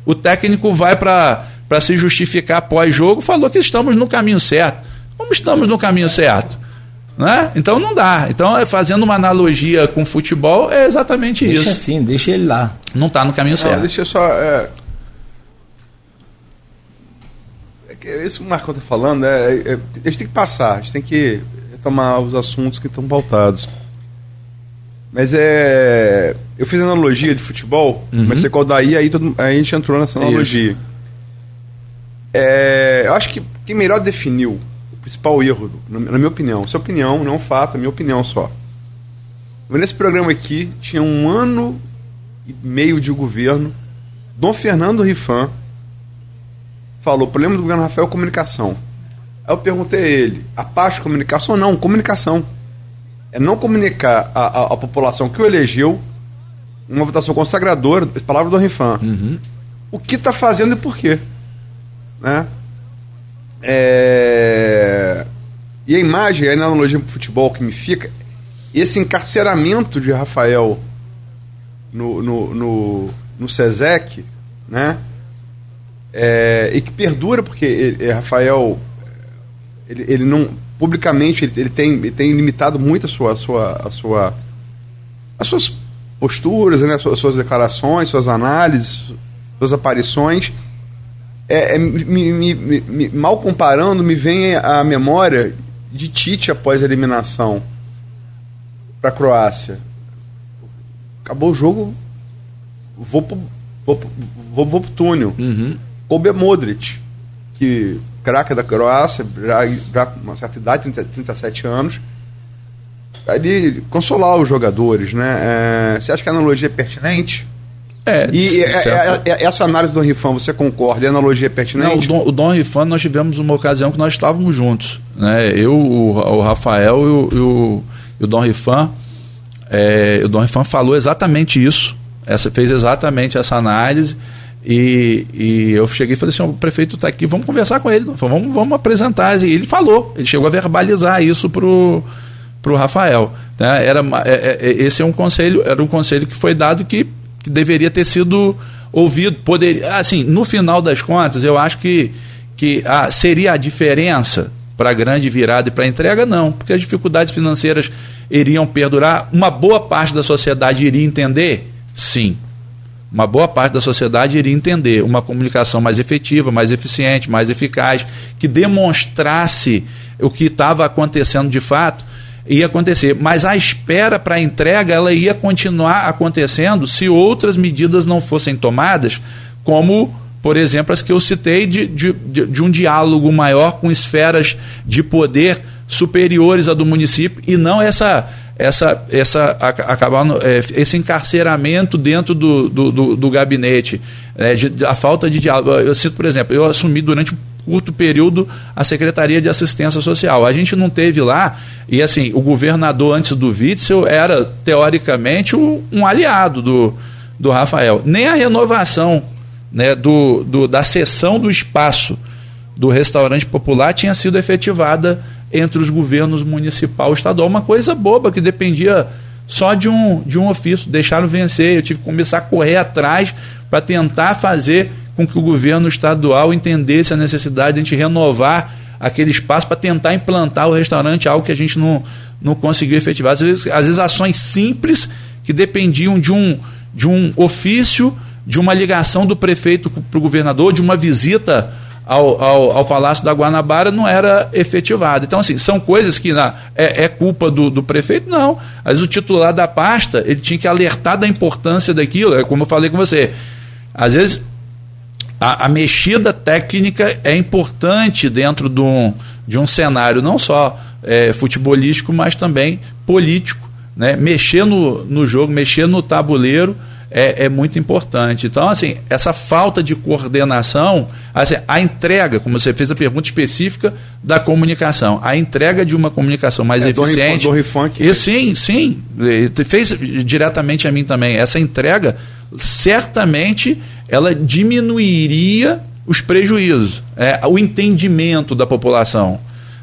O técnico vai para se justificar pós-jogo, falou que estamos no caminho certo. Como estamos no caminho certo? Né? Então não dá. Então, é, fazendo uma analogia com futebol, é exatamente deixa isso. Deixa assim, deixa ele lá. Não está no caminho certo. deixa eu só. É... É isso que o Marcão está falando, é, é, a gente tem que passar, a gente tem que retomar os assuntos que estão pautados. Mas é. Eu fiz analogia de futebol, uhum. mas você qual daí, aí, todo, aí a gente entrou nessa analogia. É, eu acho que quem melhor definiu principal erro, na minha opinião, sua opinião, não fato, é minha opinião só. Nesse programa aqui, tinha um ano e meio de governo, Dom Fernando Rifan falou, problema do governo Rafael, comunicação. Aí eu perguntei a ele, a parte de comunicação? Não, comunicação. É não comunicar a população que o elegeu, uma votação consagradora, palavra do Rifan, uhum. o que está fazendo e por quê. Né? É... E a imagem, a analogia para o futebol que me fica, esse encarceramento de Rafael no, no, no, no SESEC, né? É, e que perdura, porque ele, é, Rafael, ele, ele não, publicamente, ele, ele, tem, ele tem limitado muito a sua, a sua, a sua, as suas posturas, né, as suas declarações, suas análises, suas aparições. É, é me, me, me, mal comparando, me vem a memória de Tite após a eliminação para a Croácia. Acabou o jogo, vou pro, vou, vou, vou pro túnel. Uhum. Kobe Modric, que craque da Croácia, já, já com uma certa idade, 30, 37 anos, ali consolar os jogadores, né? É, você acha que a analogia é pertinente? É, e é, é, é, essa análise do Rifan, você concorda? A analogia é pertinente? Não, o, Dom, o Dom Rifan, nós tivemos uma ocasião que nós estávamos juntos. Né? Eu, o, o Rafael e o, e o, e o Dom Rifan. É, o Dom Rifan falou exatamente isso. Essa, fez exatamente essa análise. E, e eu cheguei e falei assim: o prefeito está aqui, vamos conversar com ele, vamos, vamos apresentar. E ele falou, ele chegou a verbalizar isso para o Rafael. Né? Era, é, é, esse é um conselho, era um conselho que foi dado que, que deveria ter sido ouvido. Poderia, assim, no final das contas, eu acho que, que ah, seria a diferença para a grande virada e para a entrega, não, porque as dificuldades financeiras iriam perdurar. Uma boa parte da sociedade iria entender? Sim uma boa parte da sociedade iria entender uma comunicação mais efetiva, mais eficiente, mais eficaz, que demonstrasse o que estava acontecendo de fato, ia acontecer. Mas a espera para a entrega ela ia continuar acontecendo se outras medidas não fossem tomadas, como, por exemplo, as que eu citei de, de, de um diálogo maior com esferas de poder superiores à do município e não essa essa, essa acabar é, esse encarceramento dentro do, do, do, do gabinete, é, de, a falta de diálogo. Eu cito, por exemplo, eu assumi durante curto período a Secretaria de Assistência Social. A gente não teve lá, e assim, o governador antes do Witzel era, teoricamente, um aliado do, do Rafael. Nem a renovação né, do, do, da sessão do espaço do restaurante popular tinha sido efetivada entre os governos municipal e estadual, uma coisa boba que dependia só de um, de um ofício, deixaram vencer, eu tive que começar a correr atrás para tentar fazer com que o governo estadual entendesse a necessidade de a gente renovar aquele espaço para tentar implantar o restaurante, algo que a gente não, não conseguiu efetivar. Às vezes, às vezes ações simples que dependiam de um, de um ofício, de uma ligação do prefeito para o governador, de uma visita ao, ao, ao, Palácio da Guanabara não era efetivada. Então, assim, são coisas que na, é, é, culpa do, do, prefeito? Não. Mas o titular da pasta, ele tinha que alertar da importância daquilo, é como eu falei com você. Às vezes, a, a mexida técnica é importante dentro de um, de um cenário não só é, futebolístico, mas também político. Né? Mexer no, no jogo, mexer no tabuleiro é, é, muito importante. Então, assim, essa falta de coordenação, assim, a entrega, como você fez a pergunta específica da comunicação, a entrega de uma comunicação mais é, eficiente. Do refunk, e, sim, sim, fez diretamente a mim também. Essa entrega, certamente, ela diminuiria os prejuízos, é, o entendimento da população.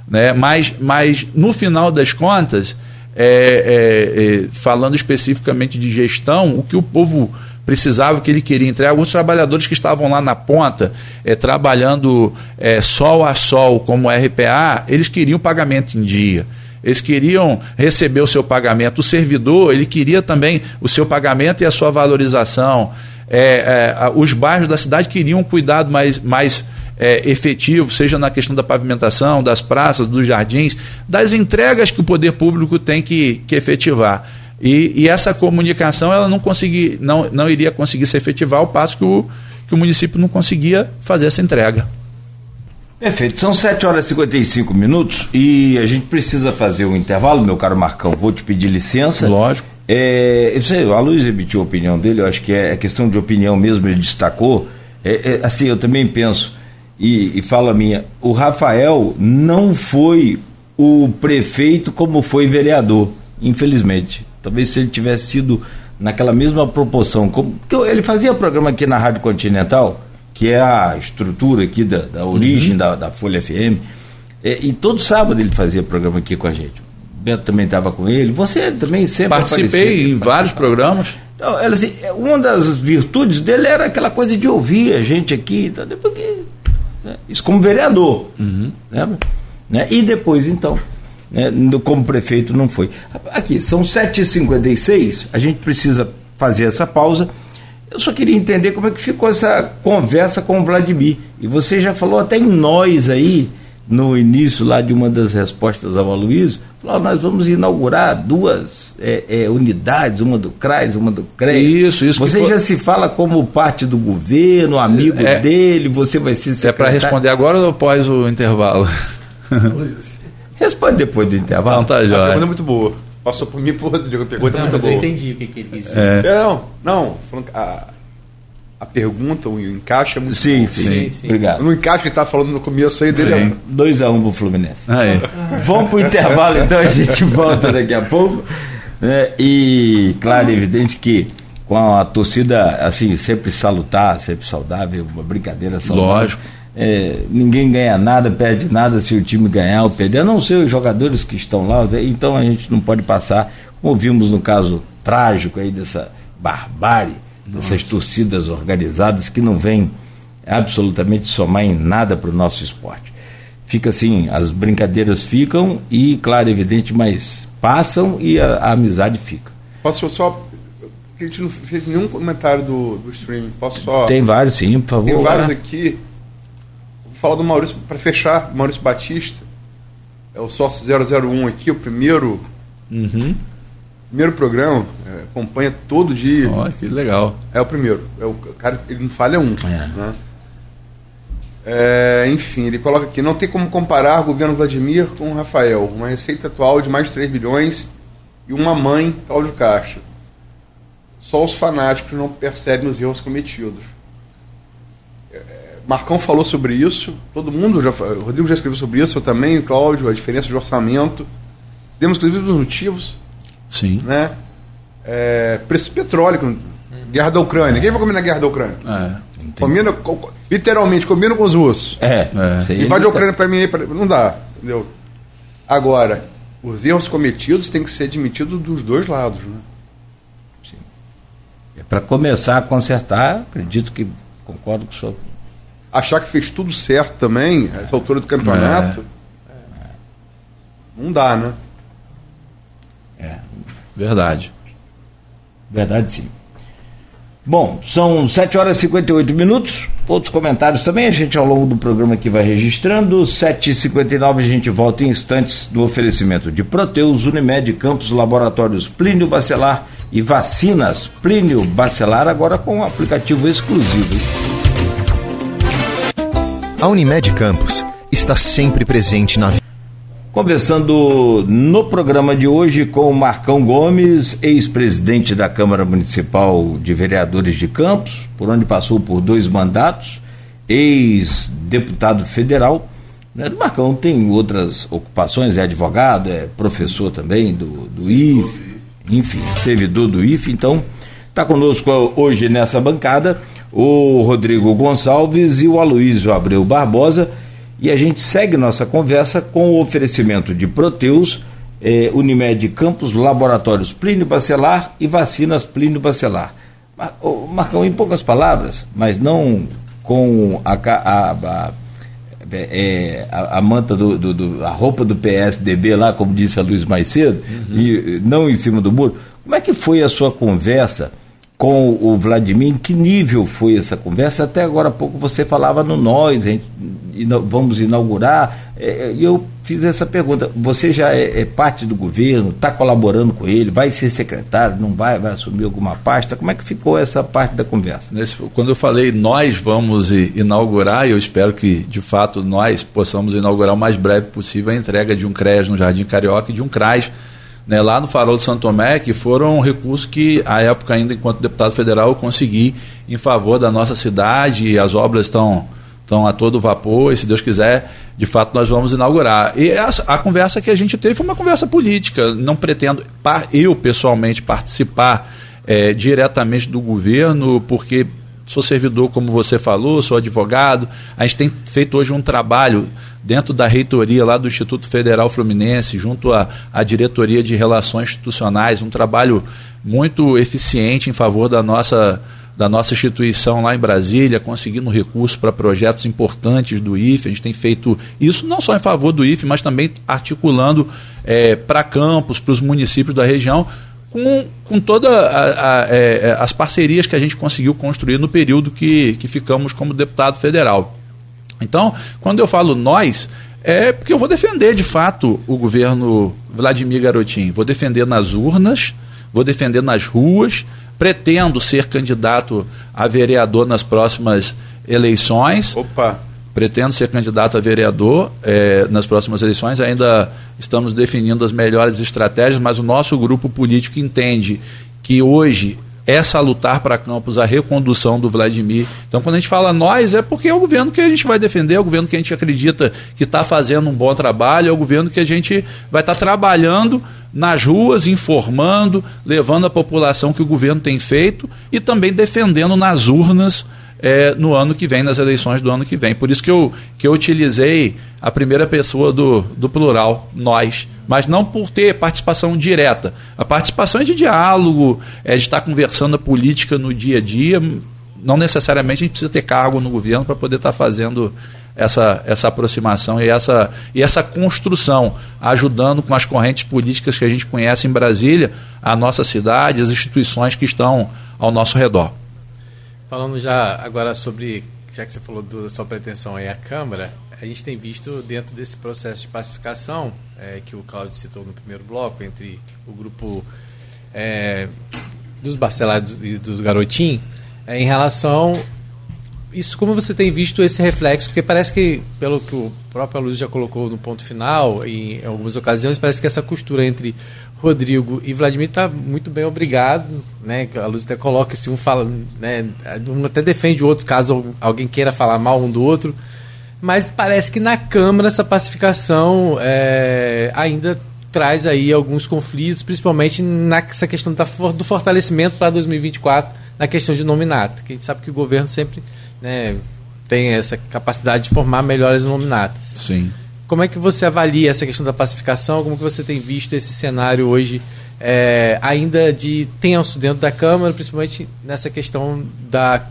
Né? Mas, mas, no final das contas, é, é, é, falando especificamente de gestão, o que o povo precisava, o que ele queria entregar. Alguns trabalhadores que estavam lá na ponta, é, trabalhando é, sol a sol como RPA, eles queriam pagamento em dia. Eles queriam receber o seu pagamento. O servidor, ele queria também o seu pagamento e a sua valorização. É, é, os bairros da cidade queriam um cuidado mais, mais é, efetivo, seja na questão da pavimentação, das praças, dos jardins, das entregas que o poder público tem que, que efetivar. E, e essa comunicação ela não, consegui, não, não iria conseguir se efetivar ao passo que o, que o município não conseguia fazer essa entrega. Perfeito, são 7 horas e 55 minutos e a gente precisa fazer um intervalo, meu caro Marcão. Vou te pedir licença. Lógico. É, eu sei, a Luiz emitiu a opinião dele, eu acho que é questão de opinião mesmo, ele destacou. É, é, assim, eu também penso e, e fala minha, o Rafael não foi o prefeito como foi vereador, infelizmente. Talvez se ele tivesse sido naquela mesma proporção, como ele fazia programa aqui na Rádio Continental, que é a estrutura aqui da, da origem uhum. da, da, Folha FM, é, e todo sábado ele fazia programa aqui com a gente. Beto também estava com ele, você também sempre Participei em vários programas. Então, ela, assim, uma das virtudes dele era aquela coisa de ouvir a gente aqui, então, porque né? Isso como vereador. Uhum. Né? né? E depois, então, né, como prefeito não foi. Aqui, são 7h56, a gente precisa fazer essa pausa. Eu só queria entender como é que ficou essa conversa com o Vladimir. E você já falou até em nós aí, no início lá de uma das respostas ao Aloysio, falou, nós vamos inaugurar duas é, é, unidades, uma do CRAS, uma do CRES. Isso, isso. Você já se fala como parte do governo, amigo é, dele, você vai ser secretário. É para responder agora ou após o intervalo? Responde depois do intervalo. Não, tá, já. A pergunta é muito boa. Passou por mim por Rodrigo. A pergunta é muito boa. Eu entendi o que, que ele quis dizer. É. Não, não. A, a pergunta, o encaixe é muito sim, bom. Sim, sim, sim. Obrigado. No encaixe que ele estava falando no começo aí dele. 2x1 é... um pro Fluminense. Aí. Vamos pro intervalo então, a gente volta daqui a pouco. Né? E, claro, é evidente que com a torcida assim, sempre salutar, sempre saudável, uma brincadeira saudável. Lógico é, ninguém ganha nada, perde nada se o time ganhar ou perder, a não ser os jogadores que estão lá. Então a gente não pode passar, como vimos no caso trágico aí dessa barbárie. Dessas torcidas organizadas que não vêm absolutamente somar em nada para o nosso esporte. Fica assim, as brincadeiras ficam e, claro, evidente, mas passam e a, a amizade fica. Posso só a gente não fez nenhum comentário do, do streaming. Posso só. Tem vários, sim, por favor. Tem vários aqui falar do Maurício, para fechar, Maurício Batista, é o sócio 001 aqui, o primeiro. Uhum. Primeiro programa, é, acompanha todo dia. Oh, que legal. É o primeiro. É o cara, ele não falha um. É. Né? É, enfim, ele coloca aqui: não tem como comparar o governo Vladimir com o Rafael. Uma receita atual de mais de 3 bilhões e uma mãe, Cláudio Caixa. Só os fanáticos não percebem os erros cometidos. Marcão falou sobre isso, todo mundo já. O Rodrigo já escreveu sobre isso, eu também, Cláudio, a diferença de orçamento. Temos, inclusive, os motivos. Sim. Né? É, preço petróleo, guerra da Ucrânia. Quem vai comer na guerra da Ucrânia? É, comendo, literalmente, comendo com os russos. É. é. Invade a Ucrânia para mim, pra, não dá. Entendeu? Agora, os erros cometidos têm que ser admitidos dos dois lados. Né? É para começar a consertar, acredito que concordo com o senhor achar que fez tudo certo também, essa altura do campeonato. É. Não dá, né? Verdade. Verdade sim. Bom, são 7 horas e 58 minutos. Outros comentários também, a gente ao longo do programa aqui vai registrando. 7h59 a gente volta em instantes do oferecimento de Proteus, Unimed, Campos, Laboratórios Plínio Bacelar e Vacinas Plínio Bacelar, agora com um aplicativo exclusivo. A Unimed Campos está sempre presente na vida. Conversando no programa de hoje com o Marcão Gomes, ex-presidente da Câmara Municipal de Vereadores de Campos, por onde passou por dois mandatos, ex-deputado federal. Né? O Marcão tem outras ocupações, é advogado, é professor também do, do IFE, enfim, servidor do IFE, então está conosco hoje nessa bancada o Rodrigo Gonçalves e o Aloysio Abreu Barbosa. E a gente segue nossa conversa com o oferecimento de Proteus, eh, Unimed Campos, Laboratórios Plínio Bacelar e Vacinas Plínio Bacelar. Mar, oh, Marcão, em poucas palavras, mas não com a, a, a, é, a, a manta do, do, do, a roupa do PSDB lá, como disse a Luiz mais cedo, uhum. e não em cima do muro. Como é que foi a sua conversa? Com o Vladimir, em que nível foi essa conversa? Até agora há pouco você falava no nós, gente, vamos inaugurar, é, é, e eu fiz essa pergunta, você já é, é parte do governo, está colaborando com ele, vai ser secretário, não vai, vai assumir alguma pasta, como é que ficou essa parte da conversa? Nesse, quando eu falei nós vamos inaugurar, eu espero que de fato nós possamos inaugurar o mais breve possível a entrega de um CREAS no Jardim Carioca e de um CRAS né, lá no Farol de Santo Tomé, que foram recursos que, à época, ainda enquanto deputado federal, eu consegui em favor da nossa cidade e as obras estão, estão a todo vapor e, se Deus quiser, de fato, nós vamos inaugurar. E a, a conversa que a gente teve foi uma conversa política. Não pretendo, eu pessoalmente, participar é, diretamente do governo, porque sou servidor, como você falou, sou advogado. A gente tem feito hoje um trabalho dentro da reitoria lá do Instituto Federal Fluminense, junto à, à diretoria de relações institucionais, um trabalho muito eficiente em favor da nossa da nossa instituição lá em Brasília, conseguindo recursos para projetos importantes do IFE. A gente tem feito isso não só em favor do IFE, mas também articulando é, para campos, para os municípios da região, com, com todas é, é, as parcerias que a gente conseguiu construir no período que, que ficamos como deputado federal. Então, quando eu falo nós, é porque eu vou defender de fato o governo Vladimir Garotinho. Vou defender nas urnas, vou defender nas ruas, pretendo ser candidato a vereador nas próximas eleições. Opa! Pretendo ser candidato a vereador é, nas próximas eleições. Ainda estamos definindo as melhores estratégias, mas o nosso grupo político entende que hoje essa lutar para Campos a recondução do Vladimir. Então, quando a gente fala nós, é porque é o governo que a gente vai defender, é o governo que a gente acredita que está fazendo um bom trabalho, é o governo que a gente vai estar tá trabalhando nas ruas, informando, levando a população que o governo tem feito e também defendendo nas urnas é, no ano que vem, nas eleições do ano que vem. Por isso que eu, que eu utilizei a primeira pessoa do, do plural, nós mas não por ter participação direta. A participação é de diálogo, é de estar conversando a política no dia a dia. Não necessariamente a gente precisa ter cargo no governo para poder estar fazendo essa, essa aproximação e essa, e essa construção, ajudando com as correntes políticas que a gente conhece em Brasília, a nossa cidade, as instituições que estão ao nosso redor. Falando já agora sobre, já que você falou da sua pretensão aí à Câmara, a gente tem visto dentro desse processo de pacificação, é, que o Cláudio citou no primeiro bloco, entre o grupo é, dos Barcelados e dos Garotim, é, em relação. Isso, como você tem visto esse reflexo? Porque parece que, pelo que o próprio Luiz já colocou no ponto final, em algumas ocasiões, parece que essa costura entre Rodrigo e Vladimir está muito bem obrigado, né? A Luz até coloca se um fala, né? Um até defende o outro caso alguém queira falar mal um do outro. Mas parece que na Câmara essa pacificação é, ainda traz aí alguns conflitos, principalmente nessa questão do fortalecimento para 2024, na questão de nominato, que a gente sabe que o governo sempre né, tem essa capacidade de formar melhores nominatas. Sim. Como é que você avalia essa questão da pacificação? Como que você tem visto esse cenário hoje é, ainda de tenso dentro da Câmara, principalmente nessa questão da,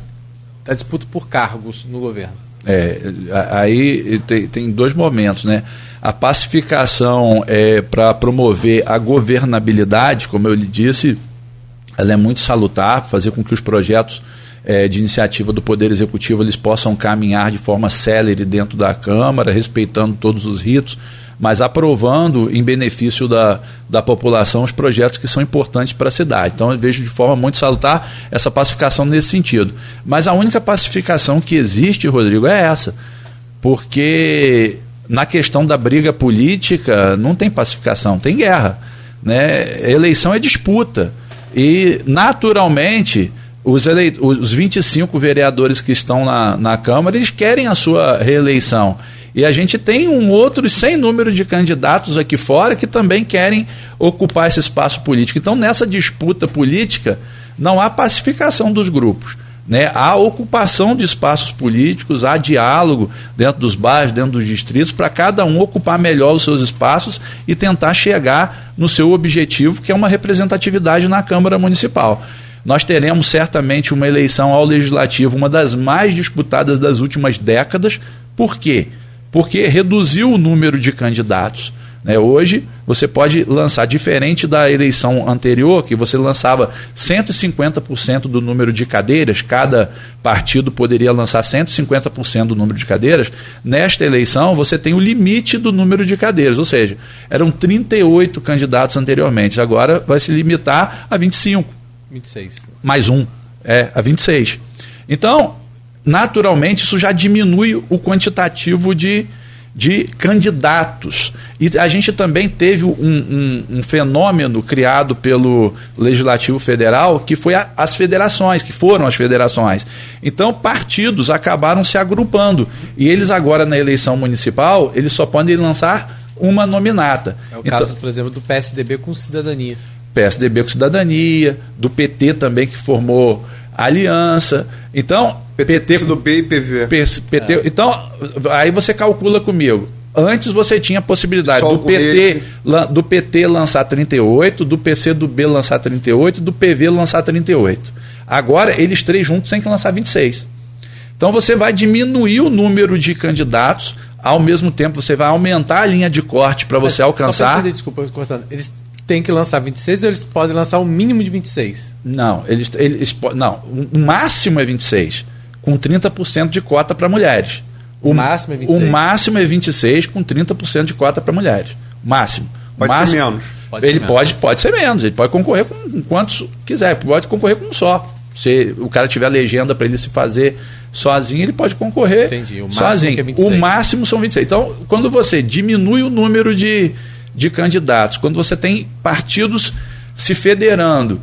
da disputa por cargos no governo? É, aí tem, tem dois momentos, né? A pacificação é para promover a governabilidade, como eu lhe disse, ela é muito salutar, fazer com que os projetos é, de iniciativa do Poder Executivo eles possam caminhar de forma célere dentro da Câmara, respeitando todos os ritos mas aprovando em benefício da, da população os projetos que são importantes para a cidade. Então eu vejo de forma muito salutar essa pacificação nesse sentido. Mas a única pacificação que existe, Rodrigo, é essa. Porque na questão da briga política não tem pacificação, tem guerra. Né? Eleição é disputa. E, naturalmente, os, eleit os 25 vereadores que estão na, na Câmara, eles querem a sua reeleição. E a gente tem um outro sem número de candidatos aqui fora que também querem ocupar esse espaço político. Então, nessa disputa política, não há pacificação dos grupos. Né? Há ocupação de espaços políticos, há diálogo dentro dos bairros, dentro dos distritos, para cada um ocupar melhor os seus espaços e tentar chegar no seu objetivo, que é uma representatividade na Câmara Municipal. Nós teremos certamente uma eleição ao Legislativo, uma das mais disputadas das últimas décadas. Por quê? porque reduziu o número de candidatos. Né? Hoje, você pode lançar, diferente da eleição anterior, que você lançava 150% do número de cadeiras, cada partido poderia lançar 150% do número de cadeiras. Nesta eleição, você tem o limite do número de cadeiras, ou seja, eram 38 candidatos anteriormente, agora vai se limitar a 25. 26. Mais um, é, a 26. Então, naturalmente isso já diminui o quantitativo de, de candidatos. E a gente também teve um, um, um fenômeno criado pelo Legislativo Federal, que foi a, as federações, que foram as federações. Então, partidos acabaram se agrupando. E eles agora, na eleição municipal, eles só podem lançar uma nominata. É o então, caso, por exemplo, do PSDB com cidadania. PSDB com cidadania, do PT também, que formou aliança. Então, PT do B e PV. PT, é. Então, aí você calcula comigo. Antes você tinha a possibilidade do PT, do PT lançar 38, do PC do B lançar 38, do PV lançar 38. Agora, eles três juntos têm que lançar 26. Então você vai diminuir o número de candidatos, ao mesmo tempo você vai aumentar a linha de corte para você alcançar. Só entender, desculpa, cortando. Eles têm que lançar 26 ou eles podem lançar o um mínimo de 26? Não, eles, eles não, o máximo é 26, com 30% de cota para mulheres. O, o, máximo é 26. O máximo é 26 com 30% de cota para mulheres. Máximo. Pode máximo, ser menos. Pode ele ser pode, menos. pode ser menos, ele pode concorrer com quantos quiser, pode concorrer com um só. Se o cara tiver legenda para ele se fazer sozinho, ele pode concorrer Entendi. O sozinho. É o máximo são 26. Então, quando você diminui o número de, de candidatos, quando você tem partidos se federando,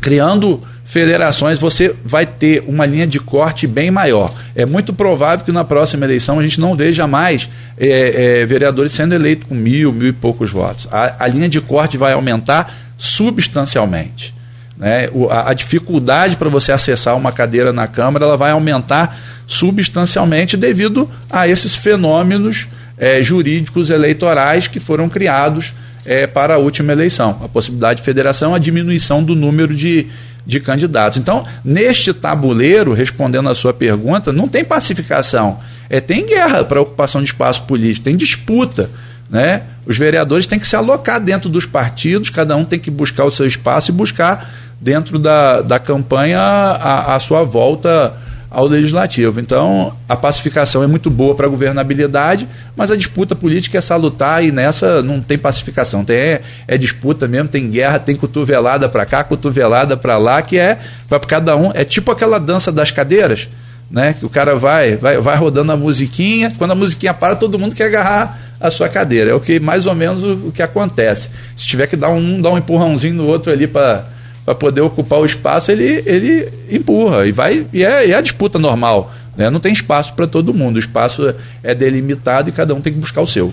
criando federações, você vai ter uma linha de corte bem maior. É muito provável que na próxima eleição a gente não veja mais é, é, vereadores sendo eleitos com mil, mil e poucos votos. A, a linha de corte vai aumentar substancialmente. Né? O, a, a dificuldade para você acessar uma cadeira na Câmara ela vai aumentar substancialmente devido a esses fenômenos é, jurídicos eleitorais que foram criados é, para a última eleição. A possibilidade de federação, a diminuição do número de, de candidatos. Então, neste tabuleiro, respondendo a sua pergunta, não tem pacificação. É, tem guerra para ocupação de espaço político, tem disputa. Né? Os vereadores têm que se alocar dentro dos partidos, cada um tem que buscar o seu espaço e buscar dentro da, da campanha a, a sua volta ao legislativo. Então, a pacificação é muito boa para a governabilidade, mas a disputa política é salutar e nessa não tem pacificação. Tem, é, é disputa mesmo, tem guerra, tem cotovelada para cá, cotovelada para lá, que é para cada um. É tipo aquela dança das cadeiras, né? Que o cara vai, vai, vai rodando a musiquinha, quando a musiquinha para, todo mundo quer agarrar a sua cadeira. É o que mais ou menos o, o que acontece. Se tiver que dar um, dar um empurrãozinho no outro ali para para poder ocupar o espaço, ele, ele empurra e vai e é, é a disputa normal. Né? Não tem espaço para todo mundo. O espaço é delimitado e cada um tem que buscar o seu.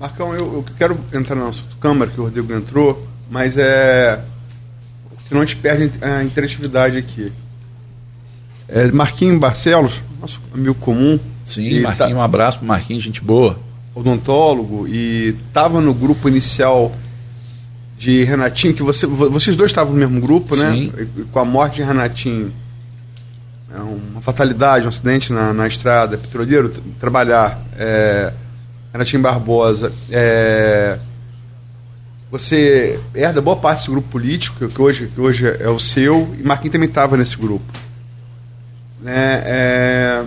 Marcão, eu, eu quero entrar na Câmara, que o Rodrigo entrou, mas é. Senão a gente perde a interatividade aqui. É, Marquinhos Barcelos, nosso amigo comum. Sim, Marquinhos, tá, um abraço para Marquinhos, gente boa. Odontólogo, e estava no grupo inicial de Renatinho, que você, vocês dois estavam no mesmo grupo, né? Sim. Com a morte de Renatinho, é uma fatalidade, um acidente na, na estrada, petroleiro, trabalhar, é, Renatinho Barbosa, é, você herda boa parte desse grupo político, que hoje, que hoje é o seu, e Marquinhos também estava nesse grupo. Né? É,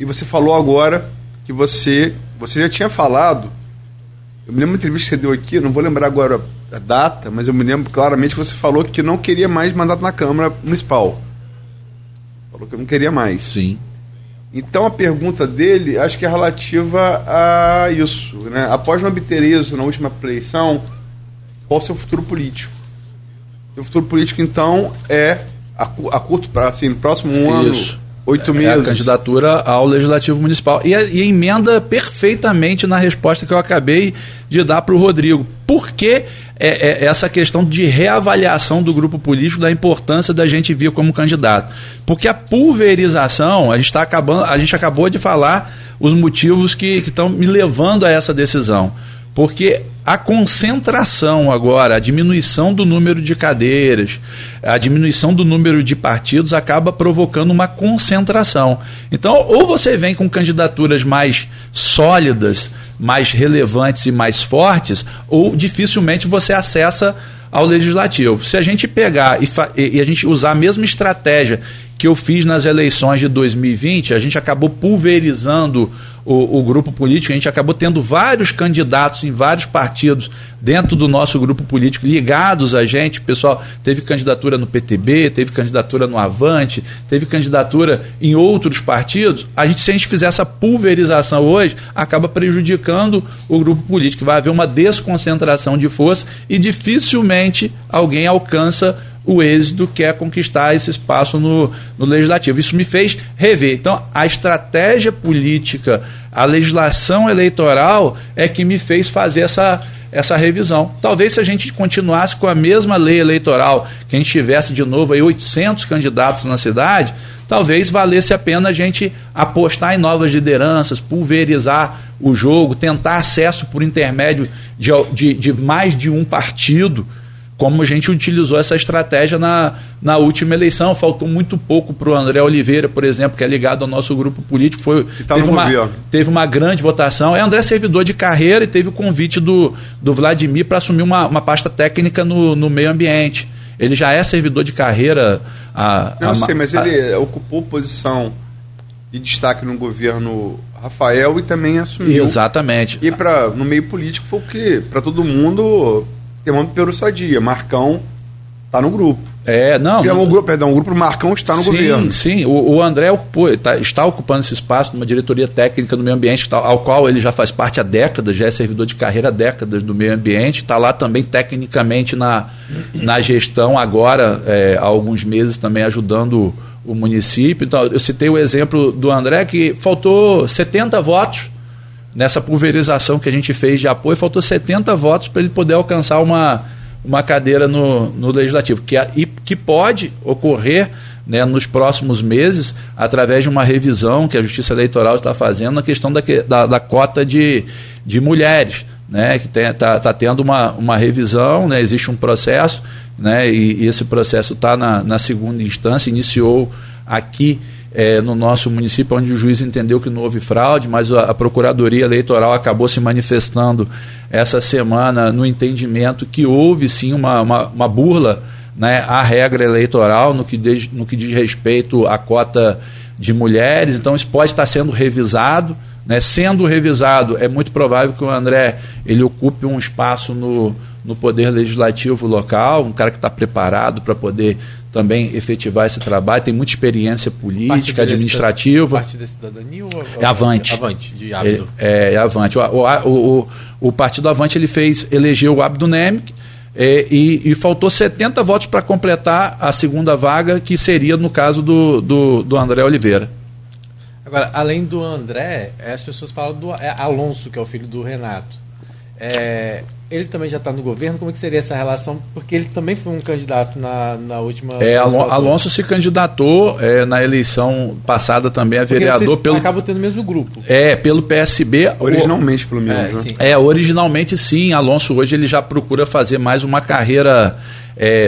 e você falou agora que você, você já tinha falado, eu me lembro de uma entrevista que você deu aqui, não vou lembrar agora a data, mas eu me lembro claramente que você falou que não queria mais mandato na Câmara Municipal. Falou que não queria mais. Sim. Então a pergunta dele acho que é relativa a isso. Né? Após não obter isso na última eleição, qual o seu futuro político? O futuro político, então, é a, a curto prazo, assim, no próximo um isso. ano Oito meses. É a candidatura ao Legislativo Municipal. E, e emenda perfeitamente na resposta que eu acabei de dar para o Rodrigo. Por que é, é, essa questão de reavaliação do grupo político, da importância da gente vir como candidato? Porque a pulverização, a gente, tá acabando, a gente acabou de falar os motivos que estão me levando a essa decisão. Porque a concentração agora, a diminuição do número de cadeiras, a diminuição do número de partidos acaba provocando uma concentração. Então, ou você vem com candidaturas mais sólidas, mais relevantes e mais fortes, ou dificilmente você acessa ao legislativo. Se a gente pegar e, e, a gente usar a mesma estratégia que eu fiz nas eleições de 2020, a gente acabou pulverizando o, o, grupo político, a gente acabou tendo vários candidatos em vários partidos dentro do nosso grupo político ligados a gente. Pessoal teve candidatura no PTB, teve candidatura no Avante, teve candidatura em outros partidos. A gente, se a gente fizer essa pulverização hoje, acaba prejudicando o grupo político. Vai haver uma desconcentração de força e dificilmente alguém alcança o êxito que é conquistar esse espaço no, no legislativo. Isso me fez rever. Então, a estratégia política, a legislação eleitoral é que me fez fazer essa, essa revisão. Talvez se a gente continuasse com a mesma lei eleitoral, que a gente tivesse de novo aí 800 candidatos na cidade, talvez valesse a pena a gente apostar em novas lideranças, pulverizar o jogo, tentar acesso por intermédio de, de, de mais de um partido como a gente utilizou essa estratégia na, na última eleição. Faltou muito pouco para o André Oliveira, por exemplo, que é ligado ao nosso grupo político. Foi, tá teve, uma, teve uma grande votação. É André servidor de carreira e teve o convite do, do Vladimir para assumir uma, uma pasta técnica no, no meio ambiente. Ele já é servidor de carreira. A, Não a, sei, mas a, ele ocupou posição de destaque no governo Rafael e também assumiu. Exatamente. E para no meio político foi o que, para todo mundo, tem uma sadia. Marcão tá no grupo. É, não. É um grupo, perdão, o grupo Marcão está no sim, governo. Sim, o, o André ocupou, tá, está ocupando esse espaço numa diretoria técnica do meio ambiente, tá, ao qual ele já faz parte há décadas, já é servidor de carreira há décadas do meio ambiente, está lá também tecnicamente na, na gestão, agora, é, há alguns meses também ajudando o município. Então, eu citei o exemplo do André, que faltou 70 votos nessa pulverização que a gente fez de apoio, faltou 70 votos para ele poder alcançar uma, uma cadeira no, no legislativo, que, e, que pode ocorrer né, nos próximos meses através de uma revisão que a Justiça Eleitoral está fazendo na questão da, da, da cota de, de mulheres. Né, que está tá tendo uma, uma revisão, né, existe um processo, né, e, e esse processo está na, na segunda instância, iniciou aqui é, no nosso município, onde o juiz entendeu que não houve fraude, mas a, a, Procuradoria Eleitoral acabou se manifestando essa semana no entendimento que houve sim uma, uma, uma burla né, à regra eleitoral no que, de, no que diz respeito à cota de mulheres. Então, isso pode estar sendo revisado. Né? Sendo revisado, é muito provável que o André ele ocupe um espaço no, no Poder Legislativo local, um cara que está preparado para poder também efetivar esse trabalho, tem muita experiência política, administrativa. Partido da Cidadania ou é Avante. Avante, de Abdo. É, é, é Avante. O, o, o, o, Partido Avante ele fez, elegeu o Abdo Nemec é, e, e, faltou 70 votos para completar a segunda vaga, que seria no caso do, do, do André Oliveira. Agora, além do André, as pessoas falam do é Alonso, que é o filho do Renato. É, ele também já está no governo, como é que seria essa relação? Porque ele também foi um candidato na, na última. É, Alonso se candidatou é, na eleição passada também a vereador pelo. Acaba tendo o mesmo grupo. É, pelo PSB. Originalmente, pelo menos. É, né? é, originalmente sim. Alonso hoje ele já procura fazer mais uma carreira é,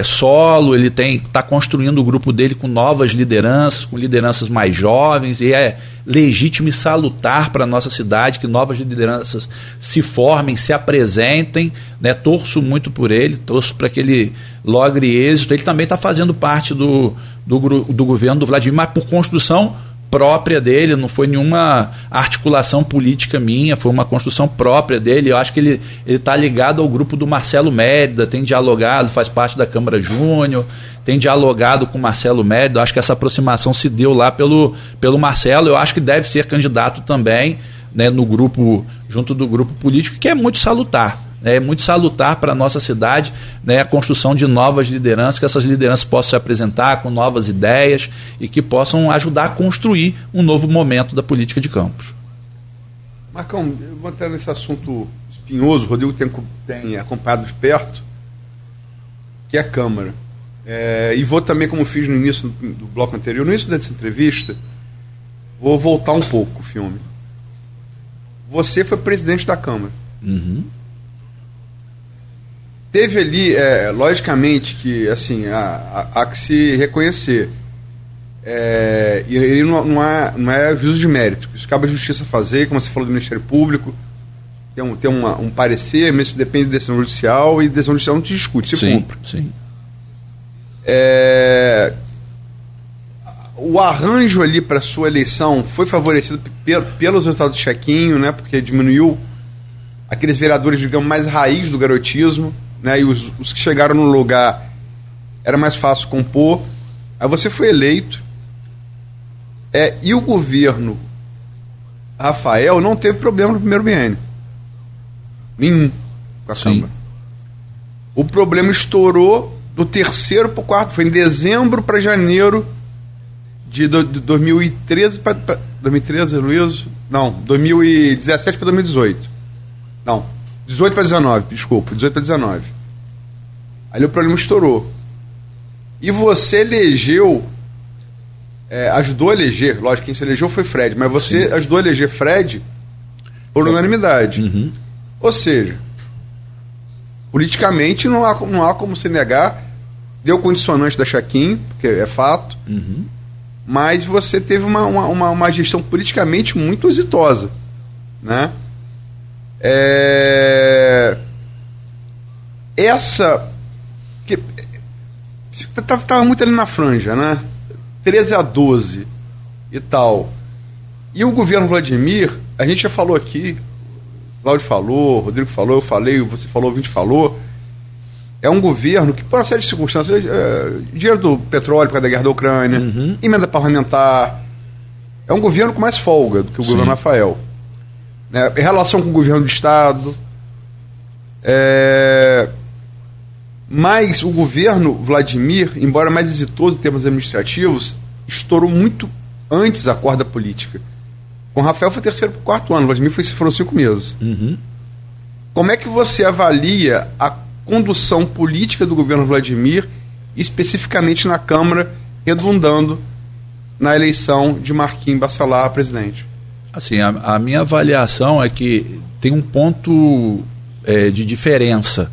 solo, ele tem está construindo o grupo dele com novas lideranças, com lideranças mais jovens, e é legítimo e salutar para a nossa cidade que novas lideranças se formem, se apresentem. Né? Torço muito por ele, torço para que ele logre êxito. Ele também está fazendo parte do, do, do governo do Vladimir, mas por construção própria dele, não foi nenhuma articulação política minha, foi uma construção própria dele. Eu acho que ele está ligado ao grupo do Marcelo Mérida, tem dialogado, faz parte da Câmara Júnior, tem dialogado com o Marcelo Mérida. Acho que essa aproximação se deu lá pelo, pelo Marcelo. Eu acho que deve ser candidato também né, no grupo, junto do grupo político, que é muito salutar é muito salutar para a nossa cidade né, a construção de novas lideranças, que essas lideranças possam se apresentar com novas ideias e que possam ajudar a construir um novo momento da política de campos. Marcão, eu vou entrar nesse assunto espinhoso, o Rodrigo tem, tem acompanhado de perto, que é a Câmara. É, e vou também, como fiz no início do bloco anterior, no início dessa entrevista, vou voltar um pouco o filme. Você foi presidente da Câmara. Uhum. Teve ali, é, logicamente, que assim, há, há, há que se reconhecer. É, e ele não, não, é, não é juízo de mérito. Isso cabe à justiça fazer, como você falou do Ministério Público, tem um, tem uma, um parecer, mas isso depende da decisão judicial e decisão judicial não se discute, se sim, cumpre. Sim. É, o arranjo ali para sua eleição foi favorecido pelos resultados do chequinho, né, porque diminuiu aqueles vereadores, digamos, mais raiz do garotismo né? E os, os que chegaram no lugar era mais fácil compor. Aí você foi eleito. É, e o governo Rafael não teve problema no primeiro biênio. Nenhum com a Sim. Câmara. O problema estourou do terceiro para o quarto. Foi em dezembro para janeiro de, do, de 2013 para 2013, Luiz? Não, 2017 para 2018. Não, 18 para 19, desculpa, 18 para 19. Ali o problema estourou. E você elegeu, é, ajudou a eleger, lógico, quem se elegeu foi Fred, mas você Sim. ajudou a eleger Fred por unanimidade. Uhum. Ou seja, Politicamente não há, não há como se negar. Deu condicionante da Chaquim, porque é fato. Uhum. Mas você teve uma, uma, uma, gestão politicamente muito exitosa. Né? É... Essa. Que... Tava muito ali na franja, né? 13 a 12 e tal. E o governo Vladimir, a gente já falou aqui, Cláudio falou, Rodrigo falou, eu falei, você falou, o ouvinte falou. É um governo que, por uma série de circunstâncias, é, dinheiro do petróleo por causa da guerra da Ucrânia, uhum. emenda parlamentar. É um governo com mais folga do que o Sim. governo Rafael. Né? Em relação com o governo do Estado. É... Mas o governo Vladimir, embora mais exitoso em termos administrativos, estourou muito antes a corda política. Com Rafael foi terceiro para o quarto ano, Vladimir foi, foram cinco meses. Uhum. Como é que você avalia a condução política do governo Vladimir, especificamente na Câmara, redundando na eleição de Marquinhos Bacelar a presidente? Assim, a, a, minha avaliação é que tem um ponto é, de diferença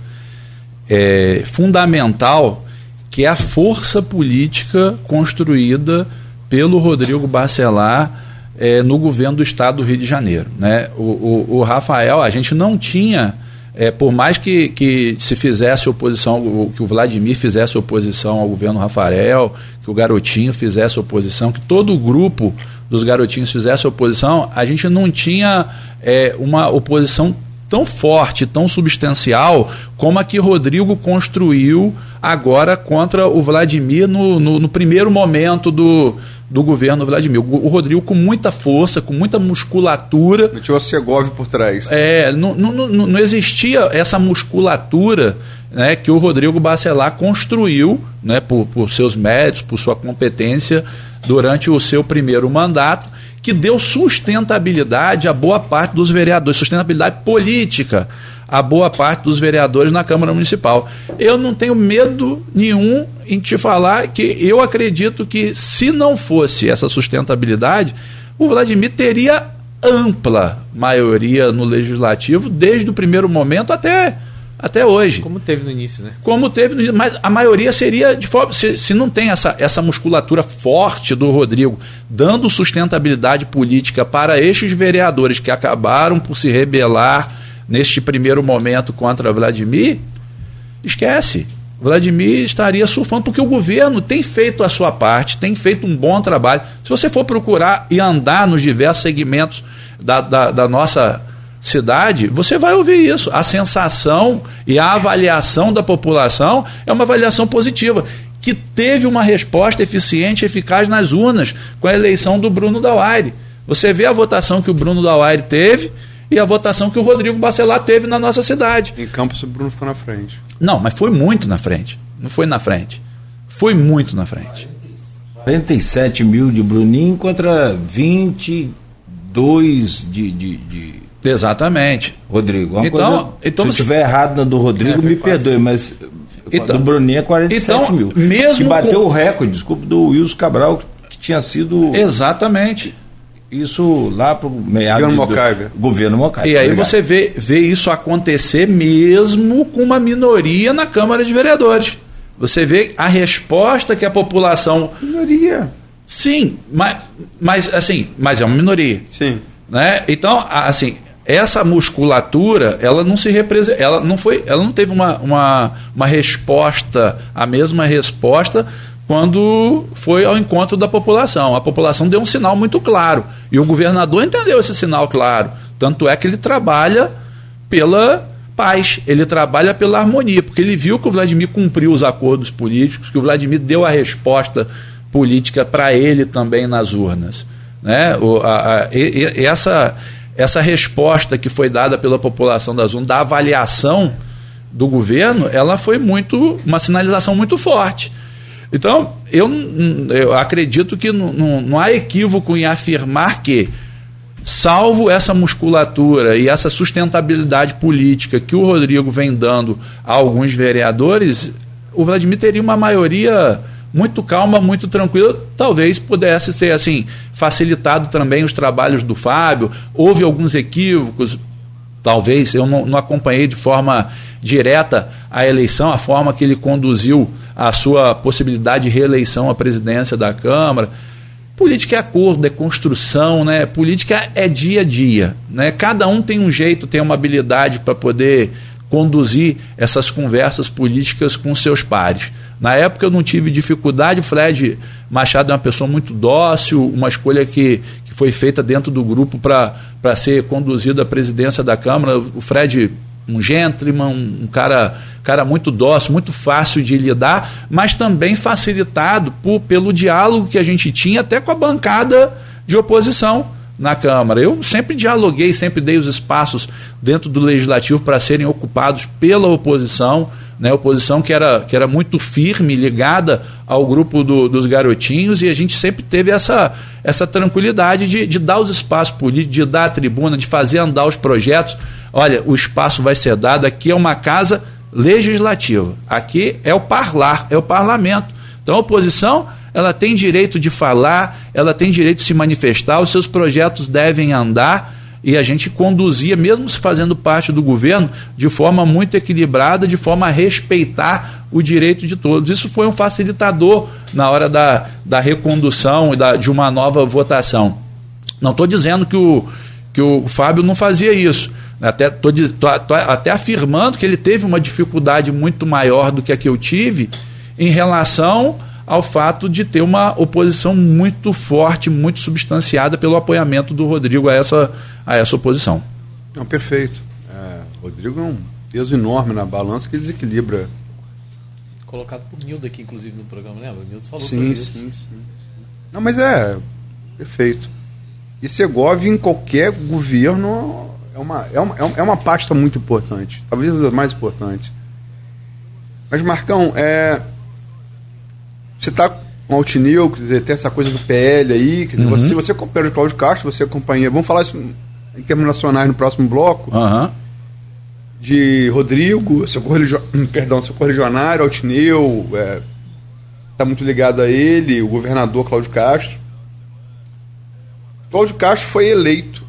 é, fundamental que é a força política construída pelo Rodrigo Bacelar é, no governo do estado do Rio de Janeiro. Né? O, o, o Rafael, a gente não tinha, é, por mais que, que se fizesse oposição, que o Vladimir fizesse oposição ao governo Rafael, que o Garotinho fizesse oposição, que todo o grupo dos garotinhos fizesse oposição, a gente não tinha é, uma oposição tão forte, tão substancial, como a que Rodrigo construiu agora contra o Vladimir no, no, no primeiro momento do, do governo Vladimir. O, Rodrigo com muita força, com muita musculatura. Não tinha o Segov por trás. É, não, não, não, não existia essa musculatura né, que o Rodrigo Bacelar construiu né, por, por seus méritos, por sua competência durante o seu primeiro mandato, que deu sustentabilidade a boa parte dos vereadores, sustentabilidade política a boa parte dos vereadores na Câmara Municipal. Eu não tenho medo nenhum em te falar que eu acredito que se não fosse essa sustentabilidade, o Vladimir teria ampla maioria no legislativo desde o primeiro momento até até hoje. Como teve no início, né? Como teve no início, mas a maioria seria de forma. Se, se não tem essa, essa musculatura forte do Rodrigo dando sustentabilidade política para estes vereadores que acabaram por se rebelar neste primeiro momento contra Vladimir, esquece. Vladimir estaria surfando, porque o governo tem feito a sua parte, tem feito um bom trabalho. Se você for procurar e andar nos diversos segmentos da, da, da nossa cidade, você vai ouvir isso. A sensação e a avaliação da população é uma avaliação positiva, que teve uma resposta eficiente e eficaz nas urnas com a eleição do Bruno Dauaire. Você vê a votação que o Bruno Dauaire teve e a votação que o Rodrigo Bacelar teve na nossa cidade. Em Campos o Bruno ficou na frente. Não, mas foi muito na frente. Não foi na frente. Foi muito na frente. 47 mil de Bruninho contra 22 de, de, de... Exatamente. Rodrigo. Uma então, coisa, então, se estiver errado na do Rodrigo, é, me quase. perdoe, mas então, do Bruninho é 47 então, mil. Mesmo que bateu com... o recorde, desculpa, do Wilson Cabral, que tinha sido. Exatamente. Isso lá para o meado governo Mocaibe. Governo Mocaibe. E aí você vê, vê isso acontecer mesmo com uma minoria na Câmara de Vereadores. Você vê a resposta que a população. Minoria. Sim, mas, mas assim, mas é uma minoria. Sim. Né? Então, assim, essa musculatura, ela não se representa, ela não foi, ela não teve uma, uma, uma resposta, a mesma resposta quando foi ao encontro da população. A população deu um sinal muito claro e o governador entendeu esse sinal claro. Tanto é que ele trabalha pela paz, ele trabalha pela harmonia, porque ele viu que o Vladimir cumpriu os acordos políticos, que o Vladimir deu a resposta política para ele também nas urnas. Né? O, a, a, e, essa, essa resposta que foi dada pela população das urnas, da avaliação do governo, ela foi muito uma sinalização muito forte. Então, eu, eu acredito que não, não, não há equívoco em afirmar que, salvo essa musculatura e essa sustentabilidade política que o Rodrigo vem dando a alguns vereadores, o Vladimir teria uma maioria muito calma, muito tranquila, talvez pudesse ser assim facilitado também os trabalhos do Fábio. Houve alguns equívocos, talvez, eu não, não acompanhei de forma direta a eleição, a forma que ele conduziu a sua possibilidade de reeleição à presidência da Câmara. Política é acordo, é construção, né? Política é dia a dia, né? Cada um tem um jeito, tem uma habilidade para poder conduzir essas conversas políticas com seus pares. Na época eu não tive dificuldade, o Fred Machado é uma pessoa muito dócil, uma escolha que, que foi feita dentro do grupo para ser conduzido à presidência da Câmara. O Fred um gentleman, um cara, cara muito dócil, muito fácil de lidar, mas também facilitado por, pelo diálogo que a gente tinha até com a bancada de oposição na Câmara. Eu sempre dialoguei, sempre dei os espaços dentro do legislativo para serem ocupados pela oposição, né, oposição que era, que era muito firme, ligada ao grupo do, dos garotinhos, e a gente sempre teve essa, essa tranquilidade de, de dar os espaços políticos, de dar a tribuna, de fazer andar os projetos olha, o espaço vai ser dado, aqui é uma casa legislativa, aqui é o parlar, é o parlamento. Então a oposição ela tem direito de falar, ela tem direito de se manifestar, os seus projetos devem andar e a gente conduzia, mesmo se fazendo parte do governo, de forma muito equilibrada, de forma a respeitar o direito de todos. Isso foi um facilitador na hora da, da recondução e da, de uma nova votação. Não estou dizendo que o, que o Fábio não fazia isso, até, tô, tô, tô, até afirmando que ele teve uma dificuldade muito maior do que a que eu tive em relação ao fato de ter uma oposição muito forte, muito substanciada pelo apoiamento do Rodrigo a essa, a essa oposição. Não, perfeito. É, Rodrigo é um peso enorme na balança que desequilibra. Colocado por Nildo aqui, inclusive, no programa, lembra? O Nildo falou sim, sobre isso. Sim, sim, sim. Não, mas é perfeito. E Segov em qualquer governo é uma, é uma, é uma pasta muito importante, talvez a mais importante. Mas, Marcão, é, você está com Altinil, quer dizer, tem essa coisa do PL aí, quer dizer, uhum. você, você acompanha o Cláudio Castro, você acompanha, vamos falar isso em termos nacionais no próximo bloco, uhum. de Rodrigo, Socorro, perdão, Socorro Regionário, Altinil, está é, tá muito ligado a ele, o governador Cláudio Castro. Cláudio Castro foi eleito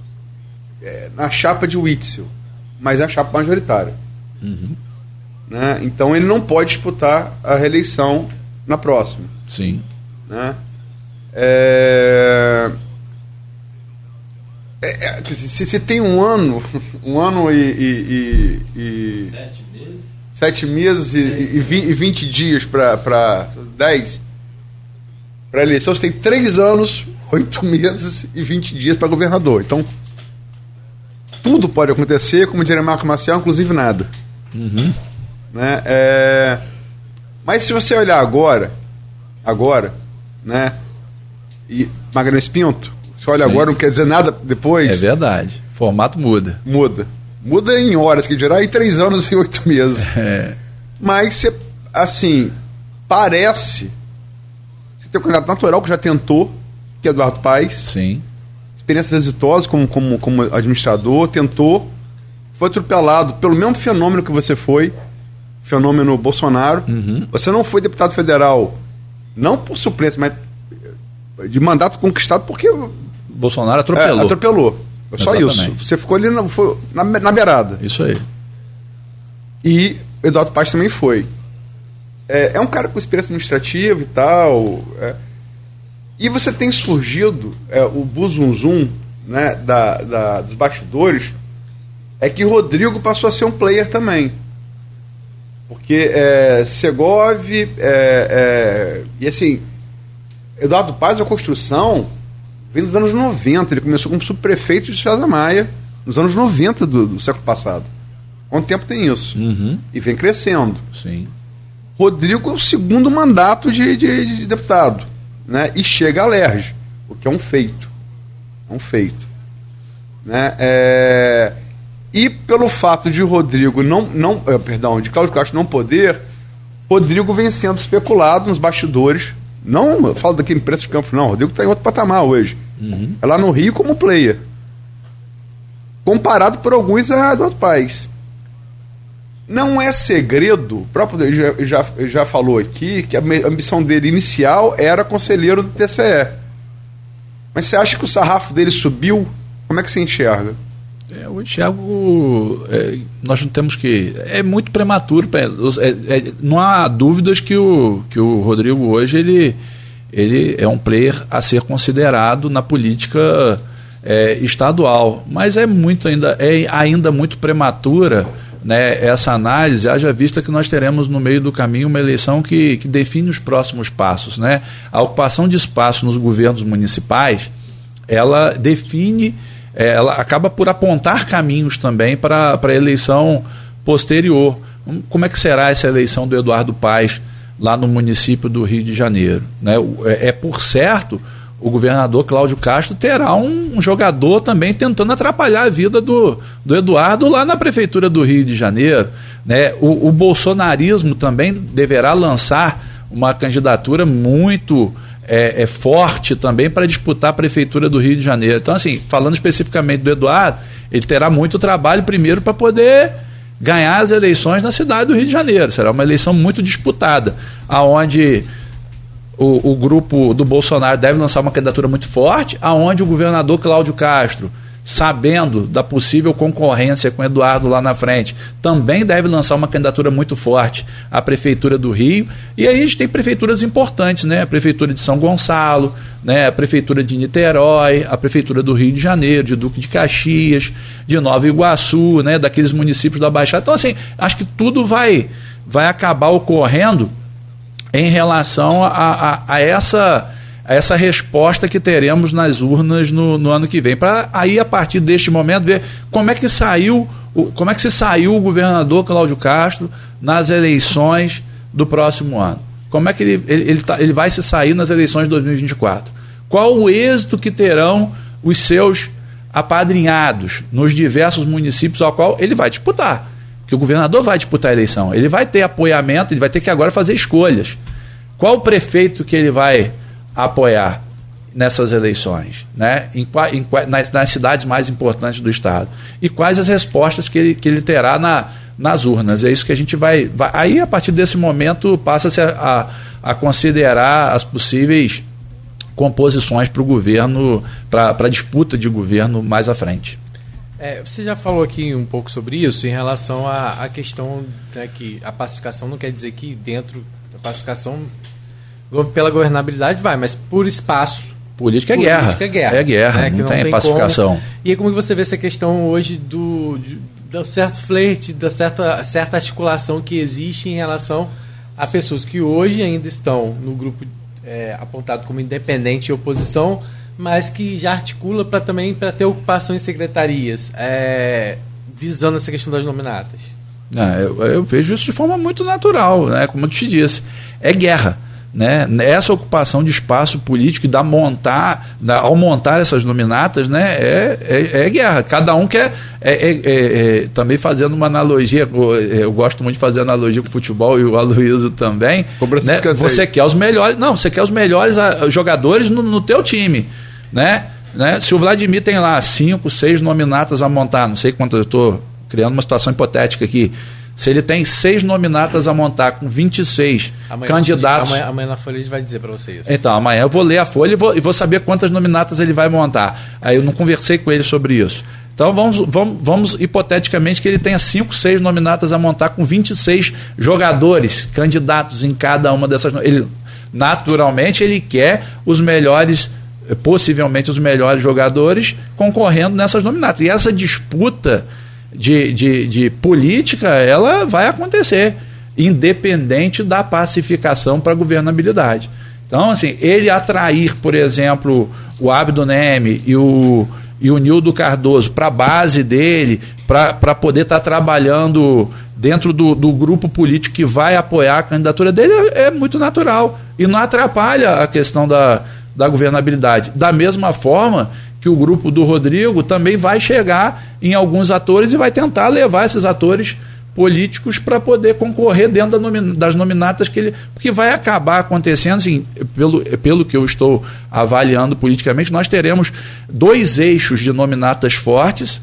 é, na chapa de Witzel, mas é a chapa majoritária. Uhum. Né? Então ele não pode disputar a reeleição na próxima. Sim. Né? É... É, é se, se, tem um ano, um ano e. e, e, e sete meses? Sete meses e, e, 20 dias para. Dez. Para eleição, você tem três anos, oito meses e 20 dias para governador. Então, tudo pode acontecer, como diria Marco Marcial, inclusive nada. Uhum. Né? É... Mas se você olhar agora, agora, né? E Magalhães Pinto, você olha Sim. agora, não quer dizer nada depois. É verdade. O formato muda. Muda. Muda em horas, que dirá em três anos e oito meses. É. Mas você, assim, parece. Você tem um candidato natural que já tentou, que é Eduardo Paes. Sim experiências exitosas como, como, como administrador, tentou, foi atropelado pelo mesmo fenômeno que você foi, fenômeno Bolsonaro. Uhum. Você não foi deputado federal, não por suplência, mas de mandato conquistado porque. Bolsonaro atropelou. É, atropelou. É só isso. Você ficou ali na, foi na, na beirada. Isso aí. E Eduardo Paz também foi. É, é um cara com experiência administrativa e tal. É, e você tem surgido é, o buzunzum né, da, da, dos bastidores, é que Rodrigo passou a ser um player também. Porque é, Segov, é, é, e assim, Eduardo Paz, a construção vem dos anos 90. Ele começou como subprefeito de César Maia nos anos 90 do, do século passado. Quanto tempo tem isso? Uhum. E vem crescendo. Sim. Rodrigo é o segundo mandato de, de, de deputado né, e chega a Lerge, o que é um feito. É um feito. Né? É... E pelo fato de Rodrigo não. não é, perdão, de Cláudio Castro não poder, Rodrigo vem sendo especulado nos bastidores. Não eu falo daqui em preço de campo, não. Rodrigo está em outro patamar hoje. Uhum. É lá no Rio como player. Comparado por alguns a do outro país. Não é segredo, o próprio já, já, já falou aqui que a ambição dele inicial era conselheiro do TCE. Mas você acha que o sarrafo dele subiu? Como é que você enxerga? É, o Thiago, é, nós não temos que. É muito prematuro. É, é, não há dúvidas que o, que o Rodrigo hoje ele, ele é um player a ser considerado na política é, estadual. Mas é muito ainda, é ainda muito prematura né, essa análise, haja vista que nós teremos no meio do caminho uma eleição que, que define os próximos passos. Né? A ocupação de espaço nos governos municipais, ela define, é, ela acaba por apontar caminhos também para a eleição posterior. Como é que será essa eleição do Eduardo Paes lá no município do Rio de Janeiro? Né? É, é por certo o governador Cláudio Castro terá um, um, jogador também tentando atrapalhar a vida do, do Eduardo lá na Prefeitura do Rio de Janeiro. Né? O, o bolsonarismo também deverá lançar uma candidatura muito é, é, forte também para disputar a Prefeitura do Rio de Janeiro. Então, assim, falando especificamente do Eduardo, ele terá muito trabalho primeiro para poder ganhar as eleições na cidade do Rio de Janeiro. Será uma eleição muito disputada, aonde o, o grupo do Bolsonaro deve lançar uma candidatura muito forte, aonde o governador Cláudio Castro, sabendo da possível concorrência com Eduardo lá na frente, também deve lançar uma candidatura muito forte à prefeitura do Rio. E aí a gente tem prefeituras importantes, né? A prefeitura de São Gonçalo, né? A prefeitura de Niterói, a prefeitura do Rio de Janeiro, de Duque de Caxias, de Nova Iguaçu, né? Daqueles municípios da Baixada. Então assim, acho que tudo vai vai acabar ocorrendo em relação a, a, a essa essa resposta que teremos nas urnas no, no ano que vem. Para aí, a partir deste momento, ver como é que saiu, como é que se saiu o governador Cláudio Castro nas eleições do próximo ano. Como é que ele, ele, ele, tá, ele vai se sair nas eleições de 2024? Qual o êxito que terão os seus apadrinhados nos diversos municípios ao qual ele vai disputar? que o governador vai disputar a eleição. Ele vai ter apoiamento, ele vai ter que agora fazer escolhas. Qual o prefeito que ele vai apoiar nessas eleições, né? Em, em, nas, nas, cidades mais importantes do estado e quais as respostas que ele, que ele terá na, nas urnas. É isso que a gente vai, vai aí a partir desse momento passa-se a, a, a considerar as possíveis composições para o governo, para a disputa de governo mais à frente. É, você já falou aqui um pouco sobre isso em relação à, questão né, que a pacificação não quer dizer que dentro da pacificação pela governabilidade vai, mas por espaço. Política é guerra. Política é guerra. É guerra, né, não, não, tem, tem pacificação. Como. E como você vê essa questão hoje do, do certo flerte, da certa, certa articulação que existe em relação a pessoas que hoje ainda estão no grupo é, apontado como independente e oposição, mas que já articula para também para ter ocupação em secretarias, é, visando essa questão das nominatas. É, eu, eu, vejo isso de forma muito natural, né? como eu te disse. É guerra. Né? Essa ocupação de espaço político e da montar, da, ao montar essas nominatas, né? é, é, é guerra. Cada um quer. É, é, é também fazendo uma analogia, eu gosto muito de fazer analogia com o futebol e o Aloysio também. Né? Você quer os melhores. Não, você quer os melhores ah, jogadores no, no teu time né? né? Se o Vladimir tem lá cinco, seis nominatas a montar, não sei quantas, eu estou criando uma situação hipotética aqui. Se ele tem seis nominatas a montar com 26 amanhã, candidatos. Amanhã, amanhã, na Folha ele vai dizer para vocês. Então, amanhã eu vou ler a Folha e vou, e vou saber quantas nominatas ele vai montar. Aí eu não conversei com ele sobre isso. Então vamos, vamos, vamos hipoteticamente que ele tenha 5, 6 nominatas a montar com 26 jogadores, candidatos em cada uma dessas. Ele, naturalmente, ele quer os melhores é, possivelmente os melhores jogadores concorrendo nessas nominatas. E essa disputa de, de, de política, ela vai acontecer, independente da pacificação para a governabilidade. Então, assim, ele atrair, por exemplo, o Abdo Neme e o, e o Nildo Cardoso para a base dele, para poder estar tá trabalhando dentro do, do, grupo político que vai apoiar a candidatura dele, é, é muito natural. E não atrapalha a questão da, da governabilidade. Da mesma forma que o grupo do Rodrigo também vai chegar em alguns atores e vai tentar levar esses atores políticos para poder concorrer dentro das nominatas que ele. Porque vai acabar acontecendo, assim, pelo, pelo que eu estou avaliando politicamente, nós teremos dois eixos de nominatas fortes.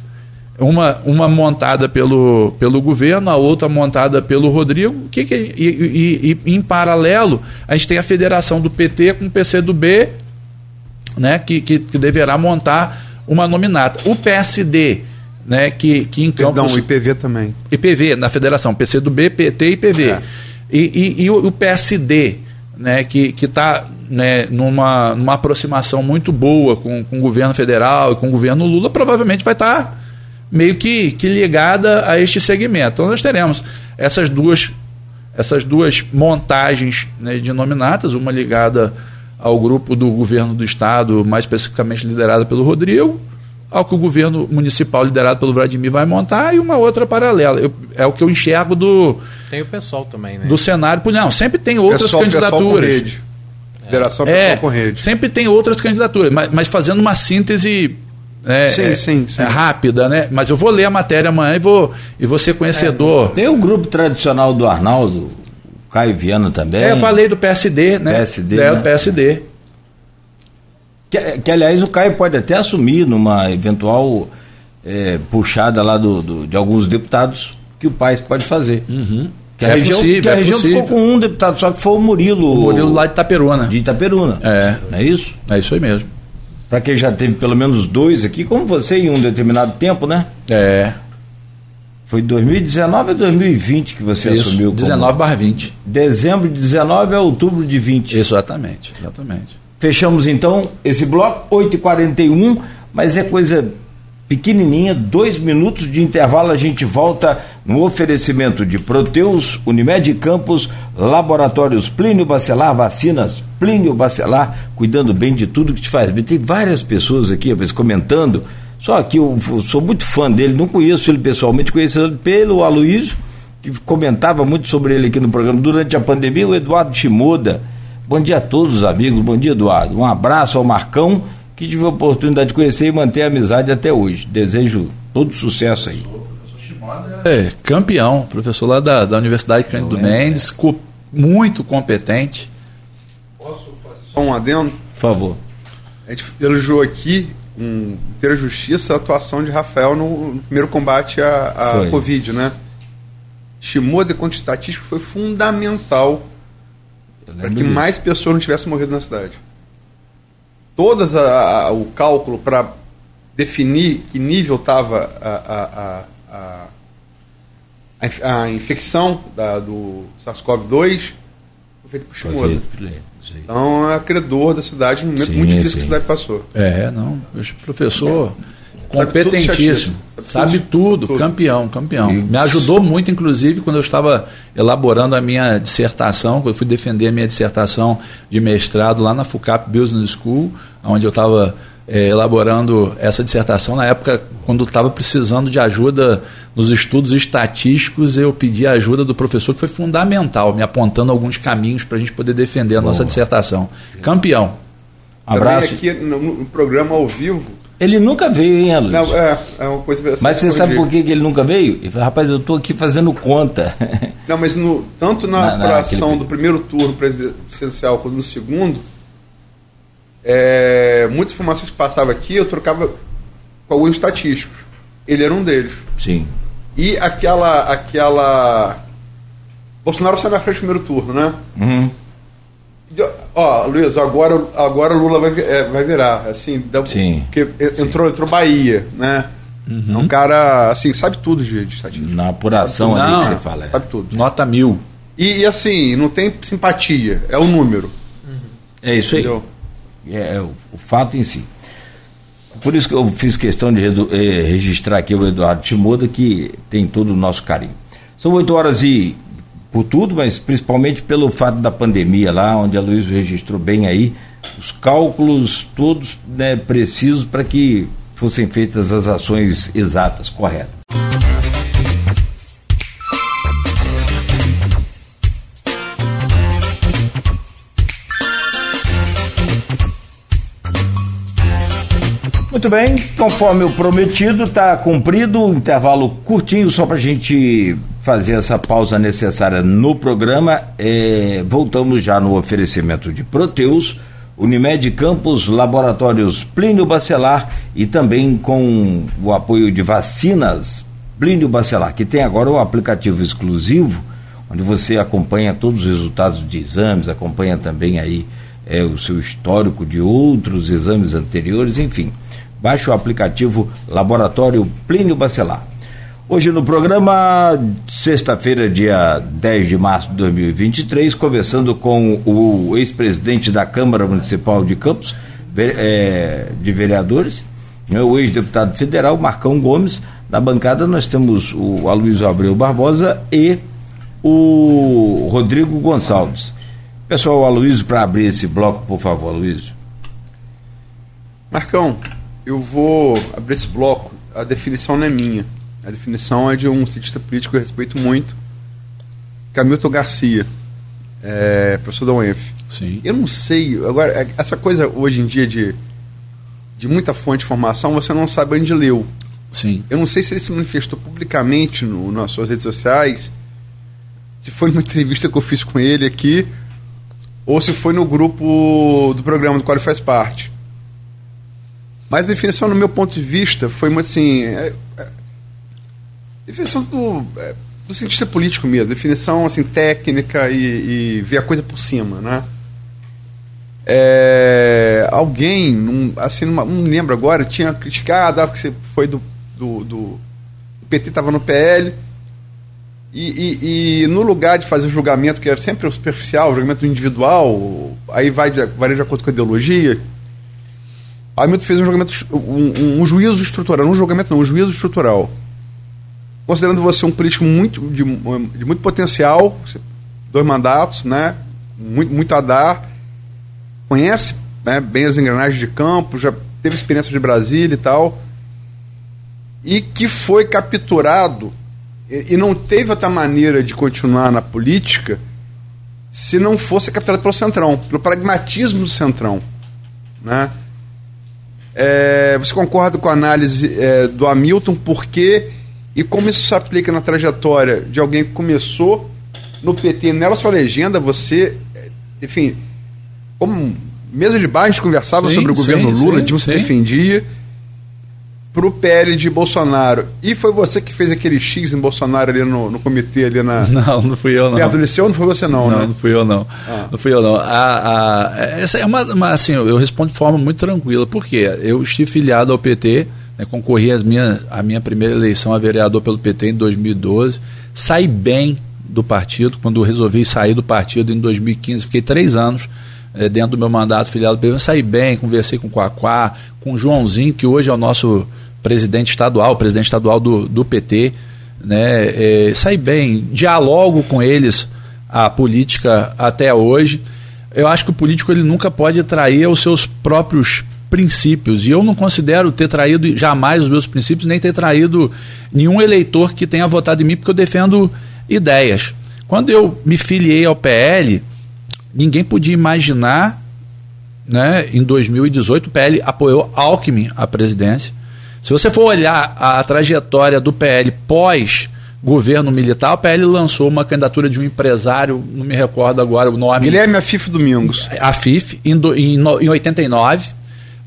Uma, uma montada pelo, pelo governo, a outra montada pelo Rodrigo, que, que e, e, e, em paralelo a gente tem a federação do PT com o PCdoB né, que, que, que deverá montar uma nominata. O PSD né, que, que em Campos... Não, IPV também. IPV, na federação, PCdoB, PT e IPV. É. E, e, e, o, o PSD, né, que está né, numa, numa aproximação muito boa com, com o governo federal e com o governo Lula, provavelmente vai estar tá meio que, que ligada a este segmento. Então nós teremos essas duas, essas duas montagens né, de nominatas, uma ligada ao grupo do governo do Estado, mais especificamente liderada pelo Rodrigo, ao que o governo municipal liderado pelo Vladimir vai montar e uma outra paralela. Eu, é o que eu enxergo do. Tem o pessoal também, né? Do cenário. Não, sempre tem outras pessoal, candidaturas. Pessoal com rede. Federação é, pessoal com rede. Sempre tem outras candidaturas, mas, mas fazendo uma síntese é, sim, é, sim, sim. É rápida, né? Mas eu vou ler a matéria amanhã e vou, e vou ser conhecedor. É, tem o grupo tradicional do Arnaldo, Caio Viana também. É, eu falei do PSD, né? PSD. É, né? PSD. Que, que, aliás, o Caio pode até assumir numa eventual é, puxada lá do, do, de alguns deputados que o país pode fazer. Uhum. Que a é região, possível, que a é região possível. ficou com um deputado, só que foi o Murilo. O Murilo lá de Itaperuna. De Itaperuna. É. Não é isso? É isso aí mesmo. Para quem já teve pelo menos dois aqui, como você em um determinado tempo, né? É. Foi 2019 ou 2020 que você isso, assumiu? 19 barra 20. Dezembro de 19 a outubro de 20. Exatamente, exatamente. Fechamos então esse bloco, 8h41, mas é coisa pequenininha, dois minutos de intervalo, a gente volta no oferecimento de Proteus, Unimed Campos, Laboratórios Plínio Bacelar, vacinas Plínio Bacelar, cuidando bem de tudo que te faz bem. Tem várias pessoas aqui, às vezes, comentando, só que eu, eu sou muito fã dele, não conheço ele pessoalmente, conheço ele pelo Aloysio, que comentava muito sobre ele aqui no programa durante a pandemia, o Eduardo Shimoda, Bom dia a todos os amigos, bom dia Eduardo. Um abraço ao Marcão, que tive a oportunidade de conhecer e manter a amizade até hoje. Desejo todo sucesso aí. É, campeão, professor lá da, da Universidade Cândido Mendes, co muito competente. Posso fazer só um adendo? Por favor. A gente elogiou aqui, com inteira justiça, a atuação de Rafael no, no primeiro combate à, à Covid, né? Shimoda, quanto estatístico, foi fundamental para que mais pessoas não tivessem morrido na cidade. Todas a, a, o cálculo para definir que nível estava a, a, a, infecção da, do SARS-CoV-2 foi feito por Shimoda. Então é acredor da cidade num momento sim, muito difícil sim. que a cidade passou. É, não. Professor. Competentíssimo, sabe tudo, tudo, campeão, campeão. Me ajudou muito, inclusive, quando eu estava elaborando a minha dissertação, quando eu fui defender a minha dissertação de mestrado lá na FUCAP Business School, onde eu estava é, elaborando essa dissertação. Na época, quando estava precisando de ajuda nos estudos estatísticos, eu pedi a ajuda do professor, que foi fundamental, me apontando alguns caminhos para a gente poder defender a Boa. nossa dissertação. Campeão. Abraço. Também aqui no, no programa ao vivo, ele nunca veio, hein, Luiz? Não, é, é uma coisa Mas você sabe por que, ele nunca veio? Ele falou, rapaz, eu estou aqui fazendo conta. Não, mas no, tanto na, na apuração naquele... do primeiro turno presidencial quanto no segundo, é, muitas informações que passavam aqui eu trocava com alguns estatísticos. Ele era um deles. Sim. E aquela. aquela. Bolsonaro sai na frente do primeiro turno, né? Uhum. Ó, Luiz, agora, agora Lula vai, é, vai virar, assim, dá, Sim. porque entrou, entrou Bahia, né? Uhum. É um cara, assim, sabe tudo de, de estatística. Na apuração ali não, que você fala. É. Sabe tudo. Nota mil. E, e, assim, não tem simpatia, é o número. Uhum. É isso aí. É, é o, o, fato em si. Por isso que eu fiz questão de eh, registrar aqui o Eduardo Timoda, que tem todo o nosso carinho. São 8 horas e por tudo, mas principalmente pelo fato da pandemia lá, onde a Luiz registrou bem aí, os cálculos todos né, precisos para que fossem feitas as ações exatas, corretas. Muito bem, conforme o prometido, está cumprido, um intervalo curtinho só para a gente fazer essa pausa necessária no programa. É, voltamos já no oferecimento de Proteus, Unimed Campos, Laboratórios Plínio Bacelar e também com o apoio de vacinas Plínio Bacelar, que tem agora um aplicativo exclusivo, onde você acompanha todos os resultados de exames, acompanha também aí é, o seu histórico de outros exames anteriores, enfim Baixe o aplicativo Laboratório Plínio Bacelar. Hoje no programa, sexta-feira, dia 10 de março de 2023, conversando com o ex-presidente da Câmara Municipal de Campos, é, de vereadores, né, o ex-deputado federal, Marcão Gomes. Na bancada nós temos o Aloysio Abreu Barbosa e o Rodrigo Gonçalves. Pessoal, Aloysio, para abrir esse bloco, por favor, Aloysio. Marcão, eu vou abrir esse bloco. A definição não é minha a definição é de um cientista político que eu respeito muito, Camilton Garcia, é, professor da UENF. Sim. Eu não sei, agora, é, essa coisa hoje em dia de, de muita fonte de informação, você não sabe onde leu. Sim. Eu não sei se ele se manifestou publicamente no, nas suas redes sociais, se foi numa entrevista que eu fiz com ele aqui, ou se foi no grupo do programa do qual ele faz parte. Mas a definição, no meu ponto de vista, foi assim. É, Definição do, é, do cientista político mesmo, definição assim, técnica e, e ver a coisa por cima, né? É, alguém, assim, não lembro agora, tinha criticado ah, que você foi do, do, do o PT estava no PL e, e, e, no lugar de fazer o julgamento que é sempre superficial, o julgamento individual, aí vai varia de acordo com a ideologia. A Hamilton fez um julgamento, um, um, juízo estrutural, não um julgamento não, um juízo estrutural considerando você um político muito, de, de muito potencial, dois mandatos, né? Muito, muito a dar, conhece né, bem as engrenagens de campo, já teve experiência de Brasília e tal, e que foi capturado e, e não teve outra maneira de continuar na política se não fosse capturado pelo Centrão, pelo pragmatismo do Centrão. Né? É, você concorda com a análise é, do Hamilton, porque e como isso se aplica na trajetória de alguém que começou no PT, nela sua legenda, você, enfim, como mesa de gente conversava sim, sobre o governo sim, Lula, sim, de você defendia para o PL de Bolsonaro. E foi você que fez aquele X em Bolsonaro ali no, no comitê ali na. Não, não fui eu não. Perto do Liceu, não foi você não, não né? Não, fui eu não. Ah. Não fui eu não. A, a, essa é uma, uma, assim, eu respondo de forma muito tranquila, porque eu estive filiado ao PT né, concorri às minha, a minha primeira eleição a vereador pelo PT em 2012. Saí bem do partido, quando resolvi sair do partido em 2015, fiquei três anos é, dentro do meu mandato filiado do PT. Saí bem, conversei com o Quaquá, com o Joãozinho, que hoje é o nosso presidente estadual, presidente estadual do, do PT. Né, é, bem, dialogo com eles a política até hoje. Eu acho que o político ele nunca pode trair os seus próprios princípios. E eu não considero ter traído jamais os meus princípios, nem ter traído nenhum eleitor que tenha votado em mim, porque eu defendo ideias. Quando eu me filiei ao PL, ninguém podia imaginar, né, em 2018, o PL apoiou Alckmin à presidência. Se você for olhar a, trajetória do PL pós governo militar, o PL lançou uma candidatura de um empresário, não me recordo agora o nome. Guilherme Afif Domingos. A FIF, em, do, em, em 89.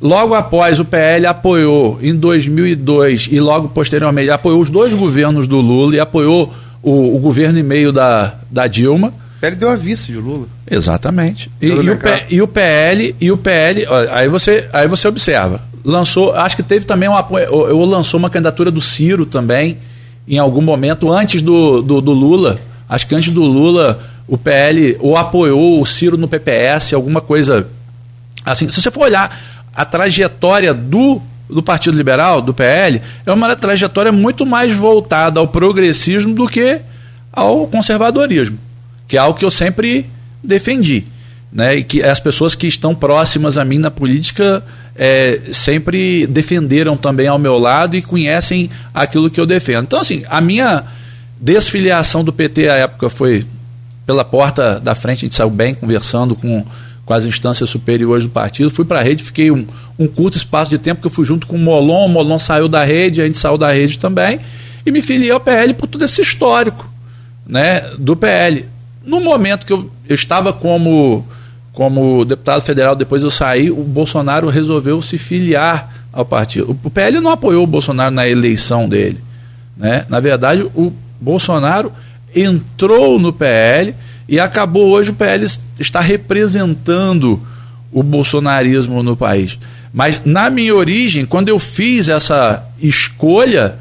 Logo após, o PL apoiou em 2002 e logo posteriormente apoiou os dois governos do Lula e apoiou o, o governo e meio da, da Dilma. O PL deu a vice de Lula. Exatamente. E, e, o, P, e, o, PL, e o PL, aí você, aí você observa. Lançou, acho que teve também um apoio, ou lançou uma candidatura do Ciro também, em algum momento, antes do, do, do Lula. Acho que antes do Lula, o PL ou apoiou o Ciro no PPS, alguma coisa assim. Se você for olhar a trajetória do, do Partido Liberal, do PL, é uma trajetória muito mais voltada ao progressismo do que ao conservadorismo, que é algo que eu sempre defendi. Né, e que as pessoas que estão próximas a mim na política é, sempre defenderam também ao meu lado e conhecem aquilo que eu defendo. Então, assim, a minha desfiliação do PT à época foi pela porta da frente, a gente saiu bem conversando com com as instâncias superiores do partido. Fui para a rede, fiquei um, um, curto espaço de tempo que eu fui junto com o Molon, o Molon saiu da rede, a gente saiu da rede também, e me filiei ao PL por todo esse histórico né, do PL. No momento que eu, eu estava como, como deputado federal, depois eu saí, o Bolsonaro resolveu se filiar ao partido. O PL não apoiou o Bolsonaro na eleição dele. Né? Na verdade, o Bolsonaro entrou no PL e acabou hoje o PL está representando o bolsonarismo no país. Mas na minha origem, quando eu fiz essa escolha,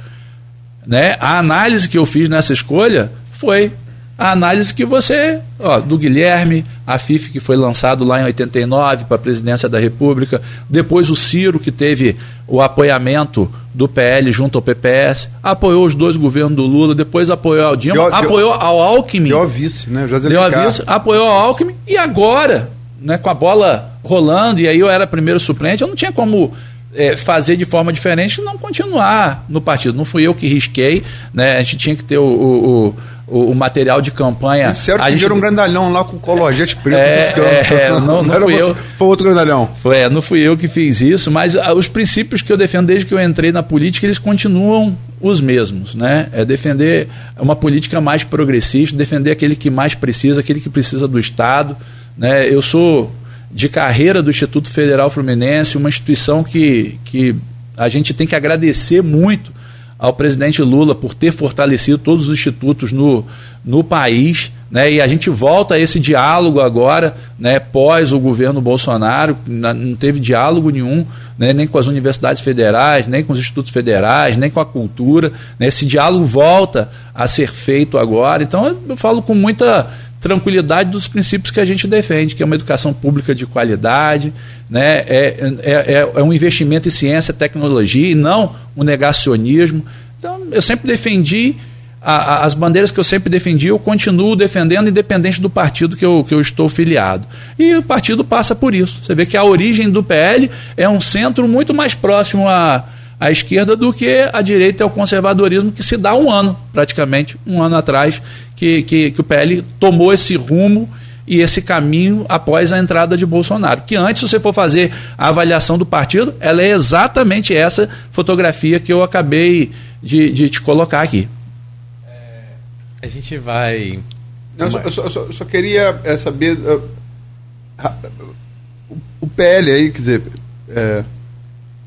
né, a análise que eu fiz nessa escolha foi a análise que você, ó, do Guilherme, a FIF que foi lançado lá em 89 para a presidência da República, depois o Ciro que teve o apoiamento do PL junto ao PPS, apoiou os dois governos do Lula, depois apoiou ao Dilma, deu, apoiou deu, ao Alckmin. Deu a vice, né? José deu a vice, apoiou ao Alckmin e agora, né, com a bola rolando, e aí eu era primeiro suplente, eu não tinha como é, fazer de forma diferente não continuar no partido. Não fui eu que risquei, né? A gente tinha que ter o, o, o, o material de campanha. Disseram que gente... um grandalhão lá com cologete preto é, é, não, não, não fui eu. Foi outro grandalhão. Foi, é, não fui eu que fiz isso, mas ah, os princípios que eu defendo desde que eu entrei na política, eles continuam os mesmos, né? É defender uma política mais progressista, defender aquele que mais precisa, aquele que precisa do Estado, né? Eu sou de carreira do Instituto Federal Fluminense, uma instituição que, que a gente tem que agradecer muito ao presidente Lula por ter fortalecido todos os institutos no, no país. Né, e a gente volta a esse diálogo agora, né, pós o governo Bolsonaro, não teve diálogo nenhum, né, nem com as universidades federais, nem com os institutos federais, nem com a cultura. Né, esse diálogo volta a ser feito agora. Então eu falo com muita tranquilidade dos princípios que a gente defende, que é uma educação pública de qualidade, né? é, é, é, é um investimento em ciência tecnologia e não um negacionismo. Então, eu sempre defendi a, a, as bandeiras que eu sempre defendi, eu continuo defendendo, independente do partido que eu, que eu estou filiado. E o partido passa por isso. Você vê que a origem do PL é um centro muito mais próximo a à esquerda do que a direita é o conservadorismo que se dá um ano, praticamente, um ano atrás, que, que, que o PL tomou esse rumo e esse caminho após a entrada de Bolsonaro. Que antes, se você for fazer a avaliação do partido, ela é exatamente essa fotografia que eu acabei de, de te colocar aqui. É, a gente vai. Não, eu, só, eu, só, eu, só, queria é, saber. Uh, o PL aí, quer dizer, é,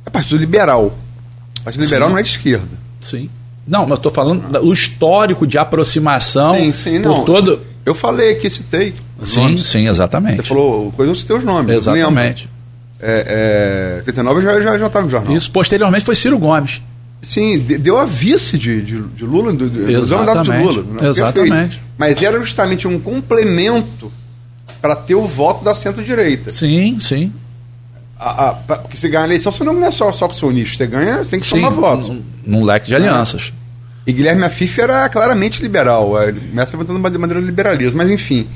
é partido liberal. Partido Liberal não é de esquerda. Sim. Não, mas eu estou falando do histórico de aproximação sim, sim, por não. todo. Eu falei aqui, citei. Sim, nomes. sim, exatamente. Você falou coisa, eu citei os nomes. Exatamente. É, é, 39 já já já estava no jornal. Isso posteriormente foi Ciro Gomes. Sim, deu a vice de, de, de Lula, do, de Lula. Né? Exatamente. Perfeito. Mas era justamente um complemento para ter o voto da centro-direita. Sim, sim. A, a, porque você ganha a eleição, você não ganha só, só com o seu nicho, você ganha, você tem que somar votos. Num, num leque de alianças. É. E Guilherme Afif era claramente liberal, ele começa levantando maneira liberalismo, mas enfim.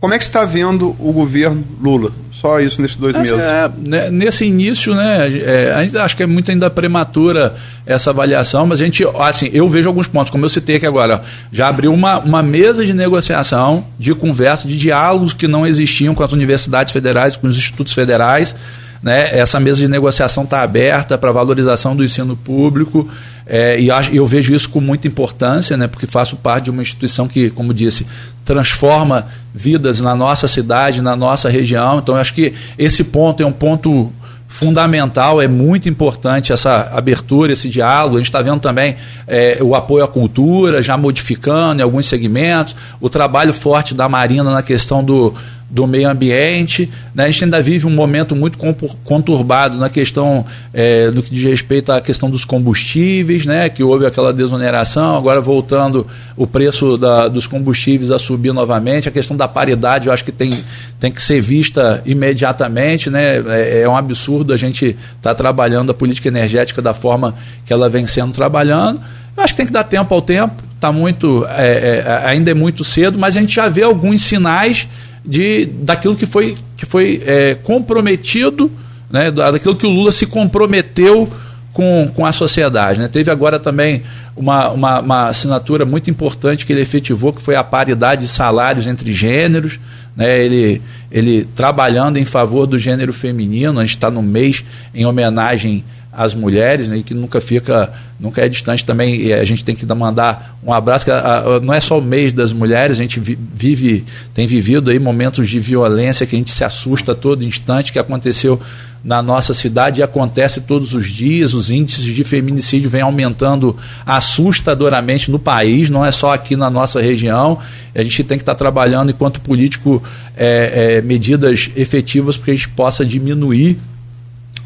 Como é que você está vendo o governo Lula? Só isso nesses dois meses. É, né, nesse início, né, é, a gente acho que é muito ainda prematura essa avaliação, mas a gente, assim, eu vejo alguns pontos, como eu citei aqui agora, já abriu uma, uma mesa de negociação, de conversa, de diálogos que não existiam com as universidades federais, com os institutos federais, né? Essa mesa de negociação está aberta para valorização do ensino público é, e eu vejo isso com muita importância, né? porque faço parte de uma instituição que, como disse, transforma vidas na nossa cidade, na nossa região. Então, acho que esse ponto é um ponto fundamental, é muito importante essa abertura, esse diálogo. A gente está vendo também é, o apoio à cultura, já modificando em alguns segmentos, o trabalho forte da Marina na questão do, do meio ambiente. Né? A gente ainda vive um momento muito conturbado na questão é, do que diz respeito à questão dos combustíveis, né? que houve aquela desoneração, agora voltando o preço da, dos combustíveis a subir novamente. A questão da paridade eu acho que tem, tem que ser vista imediatamente. Né? É, é um absurdo a gente estar tá trabalhando a política energética da forma que ela vem sendo trabalhando. Eu acho que tem que dar tempo ao tempo, tá muito, é, é, ainda é muito cedo, mas a gente já vê alguns sinais de, daquilo que foi, que foi é, comprometido, né, daquilo que o Lula se comprometeu com, com a sociedade. Né? Teve agora também uma, uma, uma, assinatura muito importante que ele efetivou, que foi a paridade de salários entre gêneros. Né? Ele, ele trabalhando em favor do gênero feminino, a gente está no mês em homenagem às mulheres, né, que nunca fica, nunca é distante também, e a gente tem que mandar um abraço, que a, a, não é só o mês das mulheres, a gente vive, tem vivido aí momentos de violência que a gente se assusta a todo instante, que aconteceu na nossa cidade e acontece todos os dias, os índices de feminicídio vêm aumentando assustadoramente no país, não é só aqui na nossa região, a gente tem que estar trabalhando enquanto político é, é, medidas efetivas para que a gente possa diminuir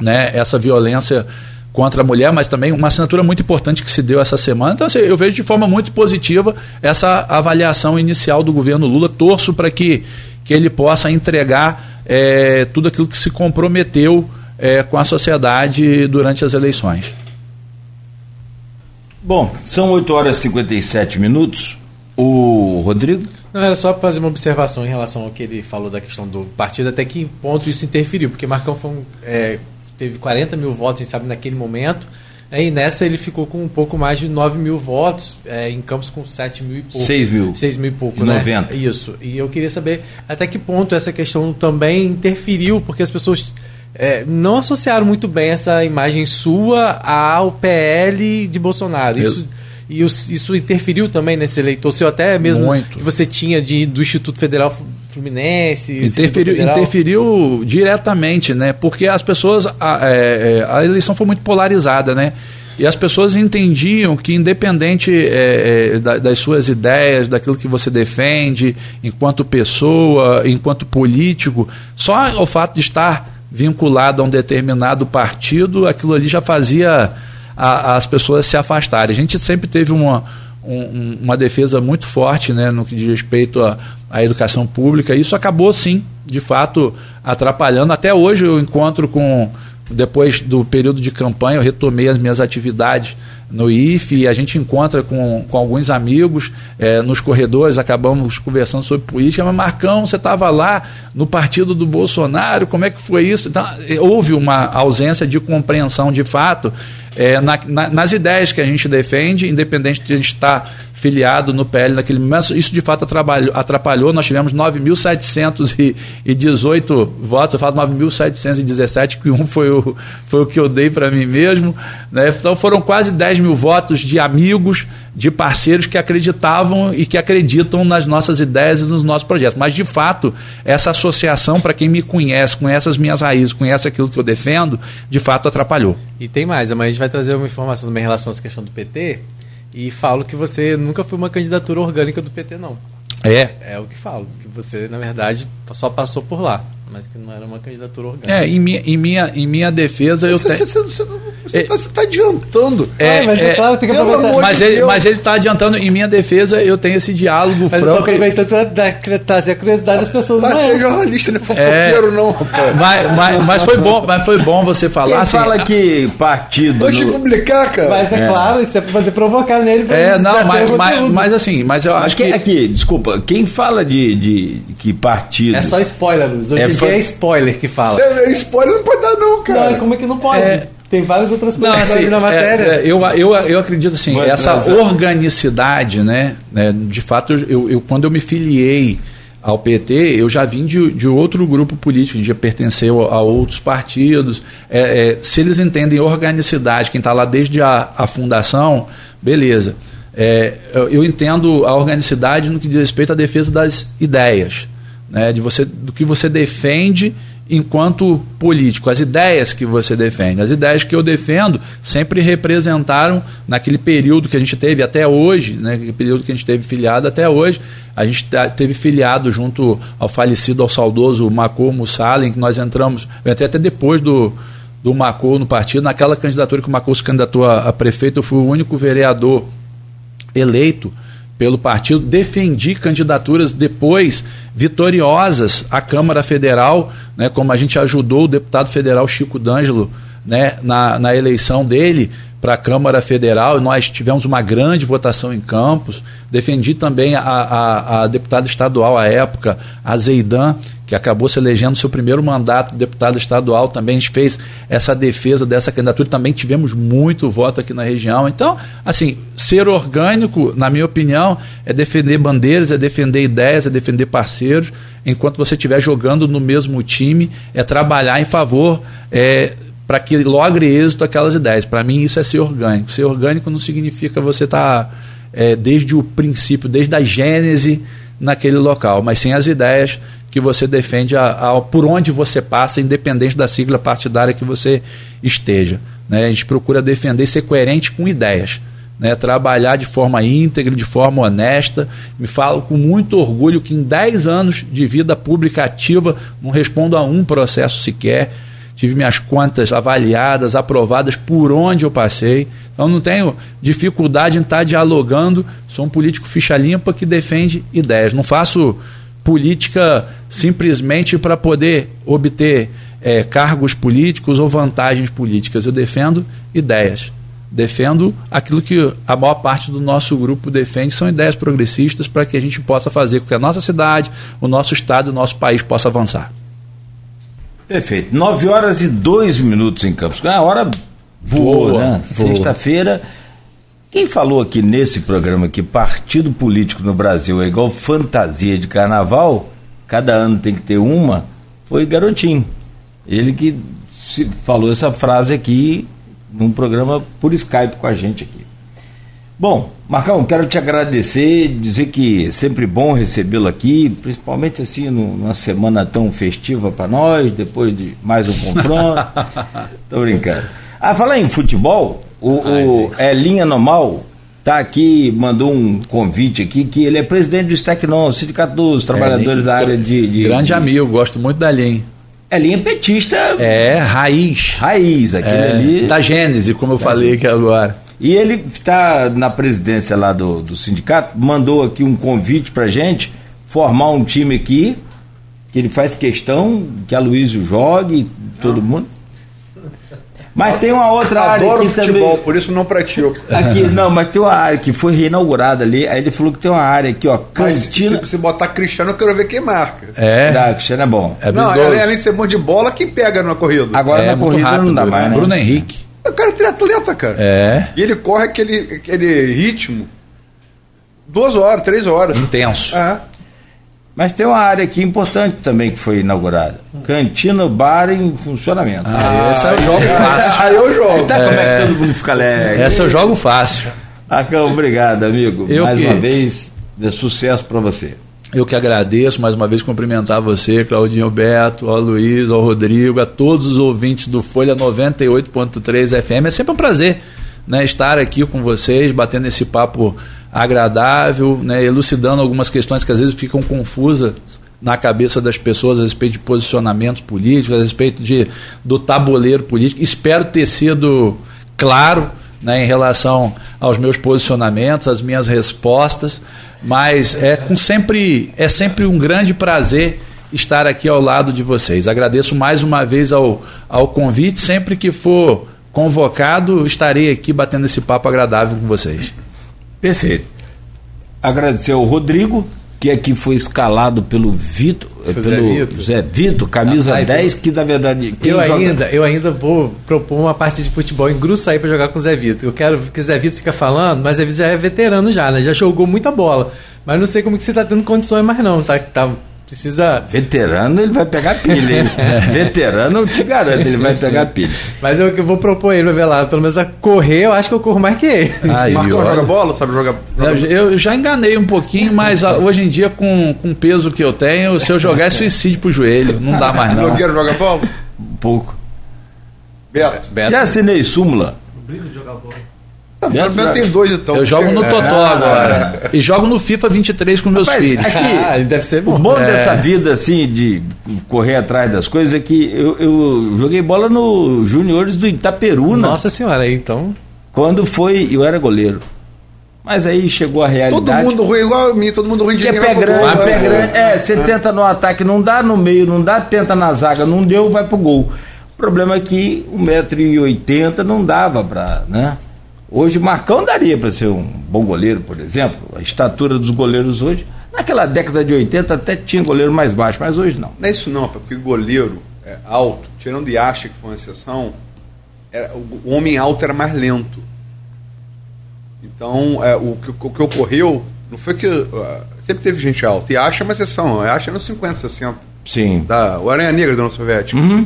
né, essa violência contra a mulher, mas também uma assinatura muito importante que se deu essa semana. Então, assim, eu vejo de forma muito positiva essa avaliação inicial do governo Lula. Torço para que, que ele possa entregar é, tudo aquilo que se comprometeu é, com a sociedade durante as eleições. Bom, são 8 horas e 57 minutos. O Rodrigo? Não, era só fazer uma observação em relação ao que ele falou da questão do partido, até que ponto isso interferiu, porque Marcão foi um, é, teve 40 mil votos, a gente sabe, naquele momento. E nessa ele ficou com um pouco mais de 9 mil votos, é, em Campos com 7 mil e pouco. 6 mil. 6 mil e pouco, e né? 90. Isso. E eu queria saber até que ponto essa questão também interferiu, porque as pessoas é, não associaram muito bem essa imagem sua ao PL de Bolsonaro. Isso, e isso interferiu também nesse eleitor seu, até mesmo Muito. que você tinha de, do Instituto Federal Fluminense. Interferiu, interferiu diretamente, né? Porque as pessoas. A, é, a eleição foi muito polarizada, né? E as pessoas entendiam que, independente é, é, das suas ideias, daquilo que você defende, enquanto pessoa, enquanto político, só o fato de estar vinculado a um determinado partido, aquilo ali já fazia a, as pessoas se afastarem. A gente sempre teve uma, um, uma defesa muito forte né, no que diz respeito à, à educação pública. Isso acabou, sim, de fato, atrapalhando. Até hoje eu encontro com. Depois do período de campanha, eu retomei as minhas atividades no IFE e a gente encontra com, com alguns amigos é, nos corredores, acabamos conversando sobre política, mas Marcão, você estava lá no partido do Bolsonaro, como é que foi isso? Então, houve uma ausência de compreensão de fato é, na, na, nas ideias que a gente defende, independente de a gente estar filiado no PL naquele momento, isso de fato atrapalhou. atrapalhou. Nós tivemos 9.718 votos, eu falo 9.717, que um foi o, foi o que eu dei para mim mesmo. Né? Então foram quase 10 mil votos de amigos, de parceiros que acreditavam e que acreditam nas nossas ideias e nos nossos projetos. Mas, de fato, essa associação, para quem me conhece, conhece as minhas raízes, conhece aquilo que eu defendo, de fato atrapalhou. E tem mais, amanhã a gente vai trazer uma informação também em relação a essa questão do PT e falo que você nunca foi uma candidatura orgânica do PT, não. É? É o que falo, que você, na verdade, só passou por lá mas que não era uma candidatura orgânica. É, em minha, em minha, em minha defesa eu tenho. Você está tá adiantando. É, mas é, claro, tem que aproveitar. Mas, de ele, mas ele está adiantando, em minha defesa eu tenho esse diálogo mas franco. eu aproveitando para trazer a curiosidade das pessoas. Mas ser jornalista, não é fofoqueiro, não, rapaz. Mas, mas, mas, foi bom, mas foi bom você falar. Quem assim, fala que partido. Pode no... publicar, cara. Mas é, é, claro, isso é para fazer provocar nele. É, não, mas, mas, mas, assim, mas eu acho que. Aqui, desculpa, quem fala de, de que partido. É só spoiler, Luiz. Hoje é, dia é spoiler que fala. Cê, spoiler não pode dar, não, cara. Não, como é que não pode? É, Tem várias outras coisas não, assim, na matéria. É, eu, eu, eu acredito assim, Mas, essa organicidade, né, né? De fato, eu, eu, quando eu me filiei ao PT, eu já vim de, de outro grupo político, já pertenceu a, a outros partidos. É, é, se eles entendem organicidade, quem está lá desde a, a fundação, beleza. É, eu, eu entendo a organicidade no que diz respeito à defesa das ideias, né, de você, do que você defende enquanto político, as ideias que você defende. As ideias que eu defendo sempre representaram, naquele período que a gente teve até hoje, né, período que a gente teve filiado até hoje, a gente teve filiado junto ao falecido, ao saudoso Macô Mussalem, que nós entramos, eu entrei até depois do, do Macô no partido, naquela candidatura que o Macô se candidatou a, a prefeito, eu fui o único vereador eleito pelo partido, defendi candidaturas depois vitoriosas à Câmara Federal, né, como a gente ajudou o deputado federal Chico D'Angelo né, na, na eleição dele para a Câmara Federal, nós tivemos uma grande votação em Campos. Defendi também a, a, a deputada estadual à época, a Zeidan, que acabou se elegendo seu primeiro mandato de deputada estadual. Também a gente fez essa defesa dessa candidatura. Também tivemos muito voto aqui na região. Então, assim, ser orgânico, na minha opinião, é defender bandeiras, é defender ideias, é defender parceiros. Enquanto você estiver jogando no mesmo time, é trabalhar em favor. É, para que logre êxito aquelas ideias. Para mim, isso é ser orgânico. Ser orgânico não significa você estar tá, é, desde o princípio, desde a gênese naquele local, mas sim as ideias que você defende a, a, por onde você passa, independente da sigla partidária que você esteja. Né? A gente procura defender ser coerente com ideias. Né, trabalhar de forma íntegra, de forma honesta. Me falo com muito orgulho que em 10 anos de vida pública ativa não respondo a um processo sequer tive minhas contas avaliadas, aprovadas por onde eu passei. Então não tenho dificuldade em estar dialogando. Sou um político ficha limpa que defende ideias. Não faço política simplesmente para poder obter é, cargos políticos ou vantagens políticas. Eu defendo ideias. Defendo aquilo que a maior parte do nosso grupo defende, são ideias progressistas para que a gente possa fazer com que a nossa cidade, o nosso estado, o nosso país possa avançar. Perfeito. 9 horas e 2 minutos em Campos. A hora voou, voa, né? Sexta-feira. Quem falou aqui nesse programa que partido político no Brasil é igual fantasia de carnaval, cada ano tem que ter uma, foi Garotinho. Ele que falou essa frase aqui num programa por Skype com a gente aqui. Bom, Marcão, quero te agradecer, dizer que é sempre bom recebê-lo aqui, principalmente assim numa semana tão festiva para nós, depois de mais um confronto. Tô brincando. Ah, falar em futebol, o, o Elinha Normal tá aqui, mandou um convite aqui, que ele é presidente do Stecnon, Sindicato dos Trabalhadores da área de, de Grande de, amigo, gosto muito da Linha. Elinha petista. É, raiz. Raiz, aquele é, ali. Da Gênese, como eu da falei aqui agora. E ele está na presidência lá do, do sindicato, mandou aqui um convite para gente formar um time aqui, que ele faz questão que a Luísio jogue, todo mundo. Mas tem uma outra Adoro área aqui futebol, também. por isso não pratico. Aqui, não, mas tem uma área que foi reinaugurada ali. Aí ele falou que tem uma área aqui, ó, cantina. Mas se, se botar Cristiano, eu quero ver quem marca. É. Dá, Cristiano é bom. É não, além de ser bom de bola, quem pega na corrida? Agora é, na corrida rápido, não dá mais, né? Bruno Henrique. O cara é triatleta, cara. É. E ele corre aquele, aquele ritmo duas horas, três horas. Intenso. É. Mas tem uma área aqui importante também que foi inaugurada. Cantina Bar em funcionamento. Ah, é o jogo fácil. Aí eu jogo. Então é... como é que todo mundo fica alegre? Esse é o jogo fácil. Acão, obrigado, amigo. Eu mais que... uma vez, de sucesso para você. Eu que agradeço mais uma vez cumprimentar você, Claudinho Beto, ao Luiz, ao Rodrigo, a todos os ouvintes do Folha 98.3 FM. É sempre um prazer né, estar aqui com vocês, batendo esse papo agradável, né, elucidando algumas questões que às vezes ficam confusas na cabeça das pessoas a respeito de posicionamentos políticos, a respeito de, do tabuleiro político. Espero ter sido claro né, em relação aos meus posicionamentos, às minhas respostas, mas é com sempre é sempre um grande prazer estar aqui ao lado de vocês. Agradeço mais uma vez ao, ao convite, sempre que for convocado, estarei aqui batendo esse papo agradável com vocês. Perfeito. Agradecer ao Rodrigo, que aqui foi escalado pelo Vitor, pelo Zé Vitor, Zé Vitor camisa ah, 10, eu, que na verdade. Eu joga... ainda, eu ainda vou propor uma parte de futebol em Gruçaí para jogar com o Zé Vitor. Eu quero que o Zé Vitor fica falando, mas o Zé Vitor já é veterano já, né? Já jogou muita bola. Mas não sei como que você está tendo condições mais não, tá? tá Precisa. Veterano, ele vai pegar pilha, hein? Veterano, eu te garanto, ele vai pegar pilha. Mas eu, eu vou propor ele, ver lá, pelo menos a correr, eu acho que eu corro mais que ele. Aí, Marcão olha... joga bola, sabe jogar. Eu, eu, já enganei um pouquinho, mas hoje em dia, com, com o peso que eu tenho, se eu jogar é suicídio pro joelho. Não dá mais, não. Blogueiro joga bola? Um pouco. Beto. Beto. Já assinei súmula. O brilho de jogar bola. Beto tem dois então. Eu jogo no Totó é. agora. E jogo no FIFA 23 com meus Rapaz, filhos. Aqui, ah, deve ser bom. O bom é. dessa vida, assim, de correr atrás das coisas, é que eu, eu joguei bola no Juniores do Itaperuna. Nossa senhora, então. Quando foi, eu era goleiro. Mas aí chegou a realidade. Todo mundo ruim igual a mim, todo mundo ruim de que é pé grande, pé grande. É, você tenta no ataque, não dá no meio, não dá, tenta na zaga, não deu, vai pro gol. O problema é que 1,80m não dava pra, né? Hoje Marcão daria para ser um bom goleiro, por exemplo. A estatura dos goleiros hoje. Naquela década de 80 até tinha goleiro mais baixo, mas hoje não. Não é isso não, porque goleiro é alto, tirando de acha que foi uma exceção, era, o, homem alto era mais lento. Então, é, o, que, o, que, ocorreu não foi que. Uh, sempre teve gente alta. E acha é uma exceção. Acha nos 50, 60. Sim. Da, o Aranha Negra da União Soviética. Uhum.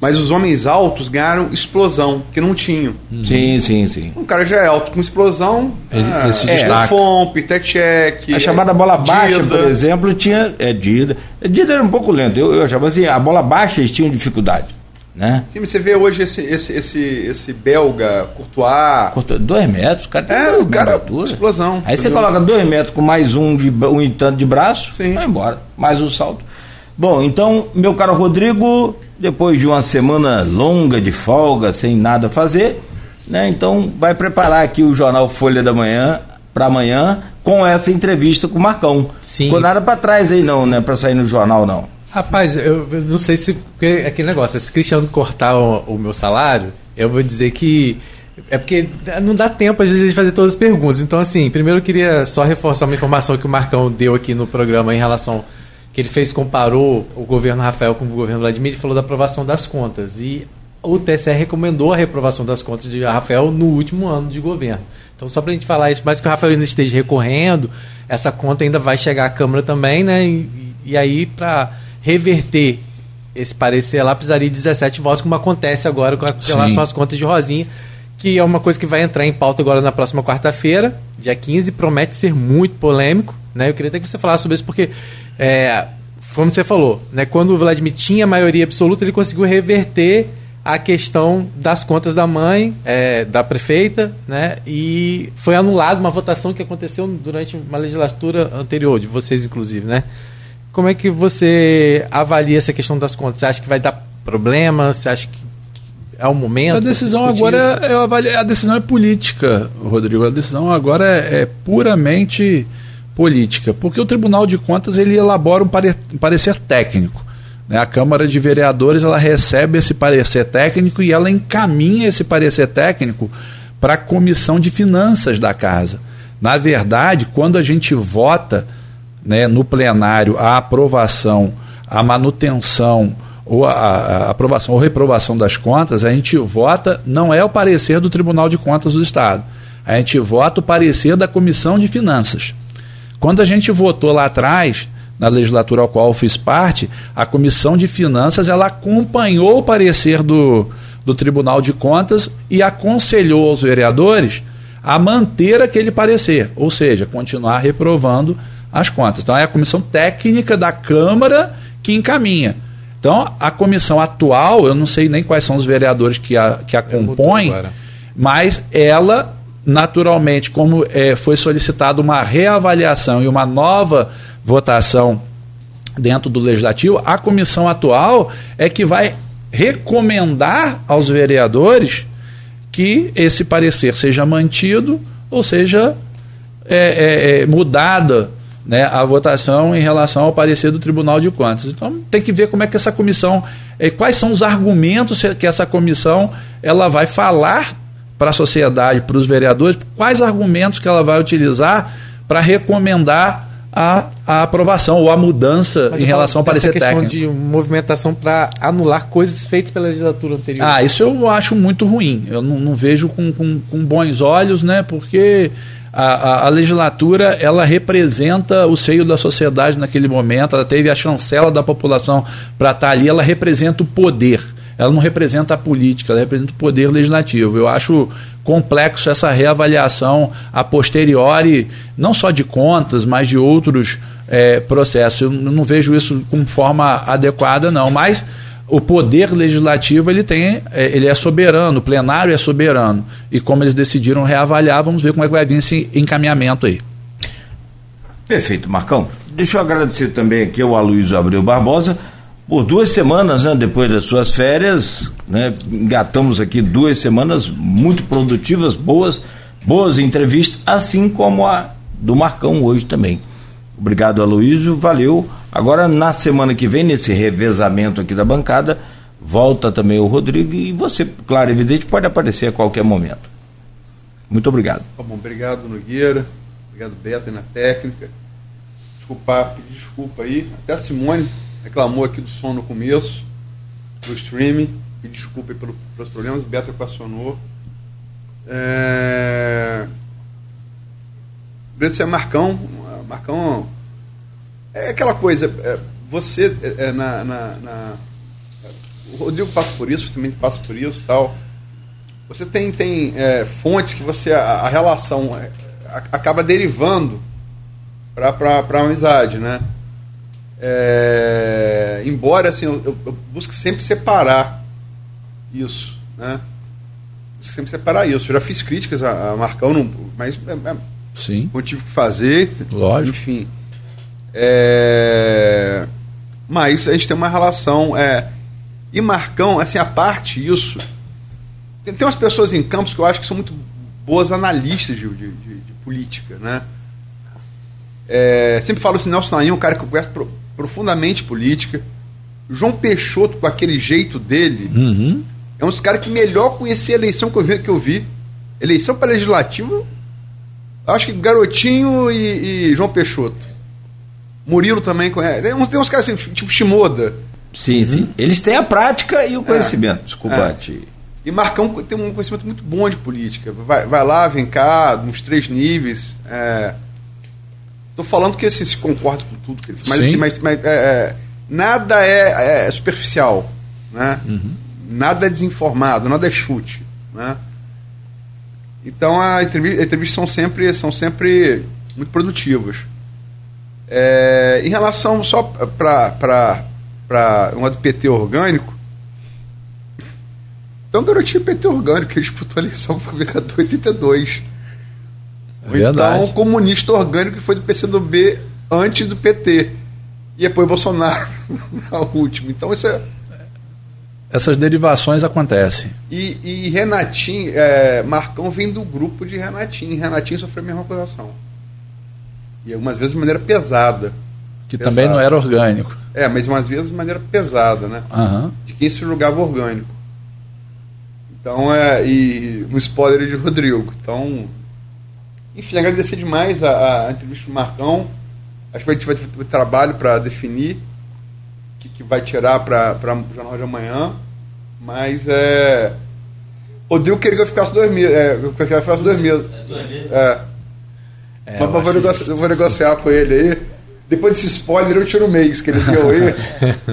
Mas os homens altos ganharam explosão, que não tinham. Sim, sim, sim. Um cara já é alto com explosão. Ele, ah, ele se é, destaca. Fomp, Tetchek. A chamada bola baixa, Dida. por exemplo, tinha. É Dida. Dida era um pouco lento. Eu, eu achava assim, a bola baixa eles tinham dificuldade. Né? Sim, mas você vê hoje esse, esse, esse, esse belga, Courtois. Courtois dois metros, o cara tem é, o cara, altura. explosão. Aí você coloca dois metros com mais um, de, um e tanto de braço, Sim. vai embora. Mais um salto. Bom, então, meu caro Rodrigo, depois de uma semana longa de folga, sem nada a fazer, né? Então, vai preparar aqui o jornal Folha da Manhã para amanhã com essa entrevista com o Marcão. Sim. Ficou nada para trás aí não, né, para sair no jornal não. Rapaz, eu, eu, não sei se é aquele negócio, se Cristiano cortar o, o meu salário, eu vou dizer que é porque não dá tempo, às vezes, de fazer todas as perguntas. Então, assim, primeiro eu queria só reforçar uma informação que o Marcão deu aqui no programa em relação. Que ele fez, comparou o governo Rafael com o governo Vladimir e falou da aprovação das contas. E o TSE recomendou a reprovação das contas de Rafael no último ano de governo. Então, só para a gente falar isso, mas que o Rafael ainda esteja recorrendo, essa conta ainda vai chegar à Câmara também, né? E, e aí, para reverter esse parecer lá, precisaria de 17 votos, como acontece agora com relação às contas de Rosinha que é uma coisa que vai entrar em pauta agora na próxima quarta-feira, dia 15, promete ser muito polêmico. Né? Eu queria até que você falasse sobre isso, porque, é, como você falou, né, quando o Vladimir tinha maioria absoluta, ele conseguiu reverter a questão das contas da mãe, é, da prefeita, né? E foi anulada uma votação que aconteceu durante uma legislatura anterior, de vocês, inclusive, né? Como é que você avalia essa questão das contas? Você acha que vai dar problema? Você acha que é o momento. A decisão agora é, é, a decisão é política, Rodrigo. A decisão agora é, é, puramente política, porque o Tribunal de Contas ele elabora um, pare, parecer técnico. Né? A Câmara de Vereadores ela recebe esse parecer técnico e ela encaminha esse parecer técnico para a Comissão de Finanças da Casa. Na verdade, quando a gente vota né, no plenário a aprovação, a manutenção ou a, a, aprovação ou reprovação das contas, a gente vota, não é o parecer do Tribunal de Contas do Estado. A gente vota o parecer da Comissão de Finanças. Quando a gente votou lá atrás, na legislatura ao qual eu fiz parte, a Comissão de Finanças ela acompanhou o parecer do, do Tribunal de Contas e aconselhou os vereadores a manter aquele parecer, ou seja, continuar reprovando as contas. Então é a comissão técnica da Câmara que encaminha. Então, a comissão atual, eu não sei nem quais são os vereadores que a, que a compõem, mas ela, naturalmente, como é, foi solicitada uma reavaliação e uma nova votação dentro do legislativo, a comissão atual é que vai recomendar aos vereadores que esse parecer seja mantido ou seja é, é, é mudada né, a votação em relação ao parecer do Tribunal de Contas. Então tem que ver como é que essa comissão, eh, quais são os argumentos que essa comissão ela vai falar para a sociedade, para os vereadores, quais argumentos que ela vai utilizar para recomendar a, a, aprovação ou a mudança Mas em relação ao parecer técnico. de movimentação para anular coisas feitas pela legislatura anterior. Ah, isso eu acho muito ruim. Eu não, não vejo com, com, com bons olhos, né? Porque a, a, a, legislatura ela representa o seio da sociedade naquele momento, ela teve a chancela da população para estar ali, ela representa o poder. Ela não representa a política, ela representa o poder legislativo. Eu acho complexo essa reavaliação a posteriori, não só de contas, mas de outros é, processos. Eu não vejo isso com forma adequada, não. Mas o poder legislativo ele tem, é, ele é soberano, o plenário é soberano. E como eles decidiram reavaliar, vamos ver como é que vai vir esse encaminhamento aí. Perfeito, Marcão. Deixa eu agradecer também aqui ao Aloysio Abreu Barbosa. Por duas semanas, né, depois das suas férias, né, engatamos aqui duas semanas muito produtivas, boas, boas entrevistas, assim como a do Marcão hoje também. Obrigado, Aloysio, valeu. Agora, na semana que vem, nesse revezamento aqui da bancada, volta também o Rodrigo e você, claro, evidente, pode aparecer a qualquer momento. Muito obrigado. Tá bom, obrigado, Nogueira. Obrigado, Beto, na técnica. Desculpa, desculpa aí. Até a Simone reclamou aqui do som no começo, do streaming. Pedir desculpa aí pelo, pelos problemas. Beto equacionou. É... Esse é Marcão. Marcão é aquela coisa, é, você é, é, na, na, na, O Rodrigo passa por isso, também passa por isso tal. Você tem, tem é, fontes que você. A, a relação é, a, acaba derivando para a amizade, né? É, embora assim, eu, eu, busco sempre separar isso, né? Busco sempre separar isso. Eu já fiz críticas a, a Marcão, não, mas é, Sim. eu tive que fazer. Lógico. Enfim. É... Mas a gente tem uma relação. É, e Marcão, assim, a parte isso. Tem, tem umas pessoas em campos que eu acho que são muito boas analistas de, de, de, de política, né? É, sempre falo assim, Nelson Naim é um cara que conhece pro, profundamente política. João Peixoto, com aquele jeito dele, uhum. é um dos caras que melhor conhecia a eleição que eu vi. Que eu vi. Eleição para legislativo, acho que Garotinho e, e João Peixoto. Murilo também conhece. Tem uns, tem uns caras assim, tipo Shimoda. Sim, uhum. sim. Eles têm a prática e o conhecimento. É. Desculpa, é. E Marcão tem um conhecimento muito bom de política. Vai, vai lá, vem cá, nos três níveis. Estou falando que esse se concorda com tudo que ele faz. Mas, assim, mas, mas é, é, nada é, é, superficial. Né? Uhum. Nada é desinformado, nada é chute. Né? Então as entrevistas, entrevistas são, sempre, são sempre muito produtivas. É, em relação só para uma do PT orgânico, então, garotinho PT orgânico, ele disputou a eleição para vereador 82. É então, comunista orgânico que foi do PCdoB antes do PT. E depois Bolsonaro na última. Então, isso é. Essas derivações acontecem. E, e Renatinho, é, Marcão vem do grupo de Renatinho. Renatinho sofreu a mesma acusação. E algumas vezes de maneira pesada. Que pesada. também não era orgânico. É, mas umas vezes de maneira pesada, né? Uhum. De quem se julgava orgânico. Então, é, e no spoiler de Rodrigo. Então, enfim, agradecer demais a, a entrevista do Marcão. Acho que a gente vai ter trabalho para definir o que, que vai tirar para o Jornal de Amanhã. Mas é. Rodrigo queria que eu ficasse dois meses. É, eu queria que eu ficasse dois meses. É. é mas eu vou, negociar, eu vou negociar com ele aí. Depois desse spoiler, eu tiro o mês que ele deu aí.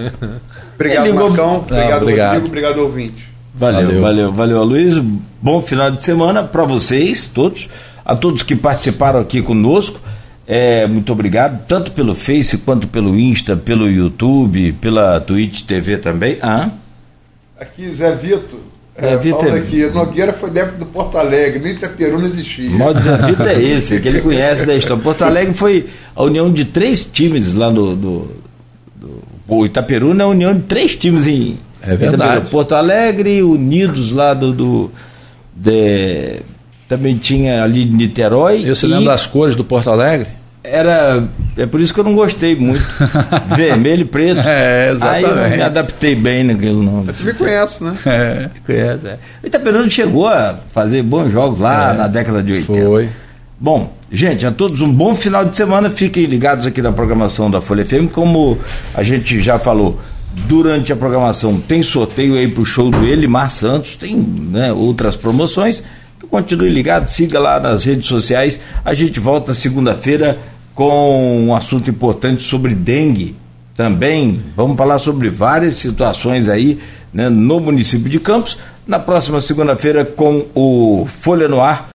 obrigado, Marcão. Obrigado, obrigado, Rodrigo. Obrigado, ouvinte. Valeu, valeu, valeu, valeu Aloysio. Bom final de semana para vocês todos, a todos que participaram aqui conosco. É, muito obrigado, tanto pelo Face quanto pelo Insta, pelo YouTube, pela Twitch TV também. Ah. Aqui, Zé Vitor. É, é Vitor. aqui, Nogueira foi débito do Porto Alegre, nem Itaperu não existia. O modo Zé Vitor é esse, que ele conhece da história. Porto Alegre foi a união de três times lá no. Do, do, o Itaperu é a união de três times em, é verdade. Porto Alegre, Unidos lá do. do de, também tinha ali de Niterói. E você e lembra das cores do Porto Alegre? Era. É por isso que eu não gostei muito. Vermelho e preto. É, exatamente. Aí eu me adaptei bem naquele nome. Você me conhece, né? É. Conhece, é. O Itaperuna chegou a fazer bons jogos lá é, na década de 80. Foi. Bom, gente, a todos um bom final de semana. Fiquem ligados aqui na programação da Folha FM. Como a gente já falou, Durante a programação tem sorteio aí pro show do Elimar Santos, tem né, outras promoções. Continue ligado, siga lá nas redes sociais. A gente volta segunda-feira com um assunto importante sobre dengue. Também vamos falar sobre várias situações aí né, no município de Campos. Na próxima segunda-feira com o Folha no Ar.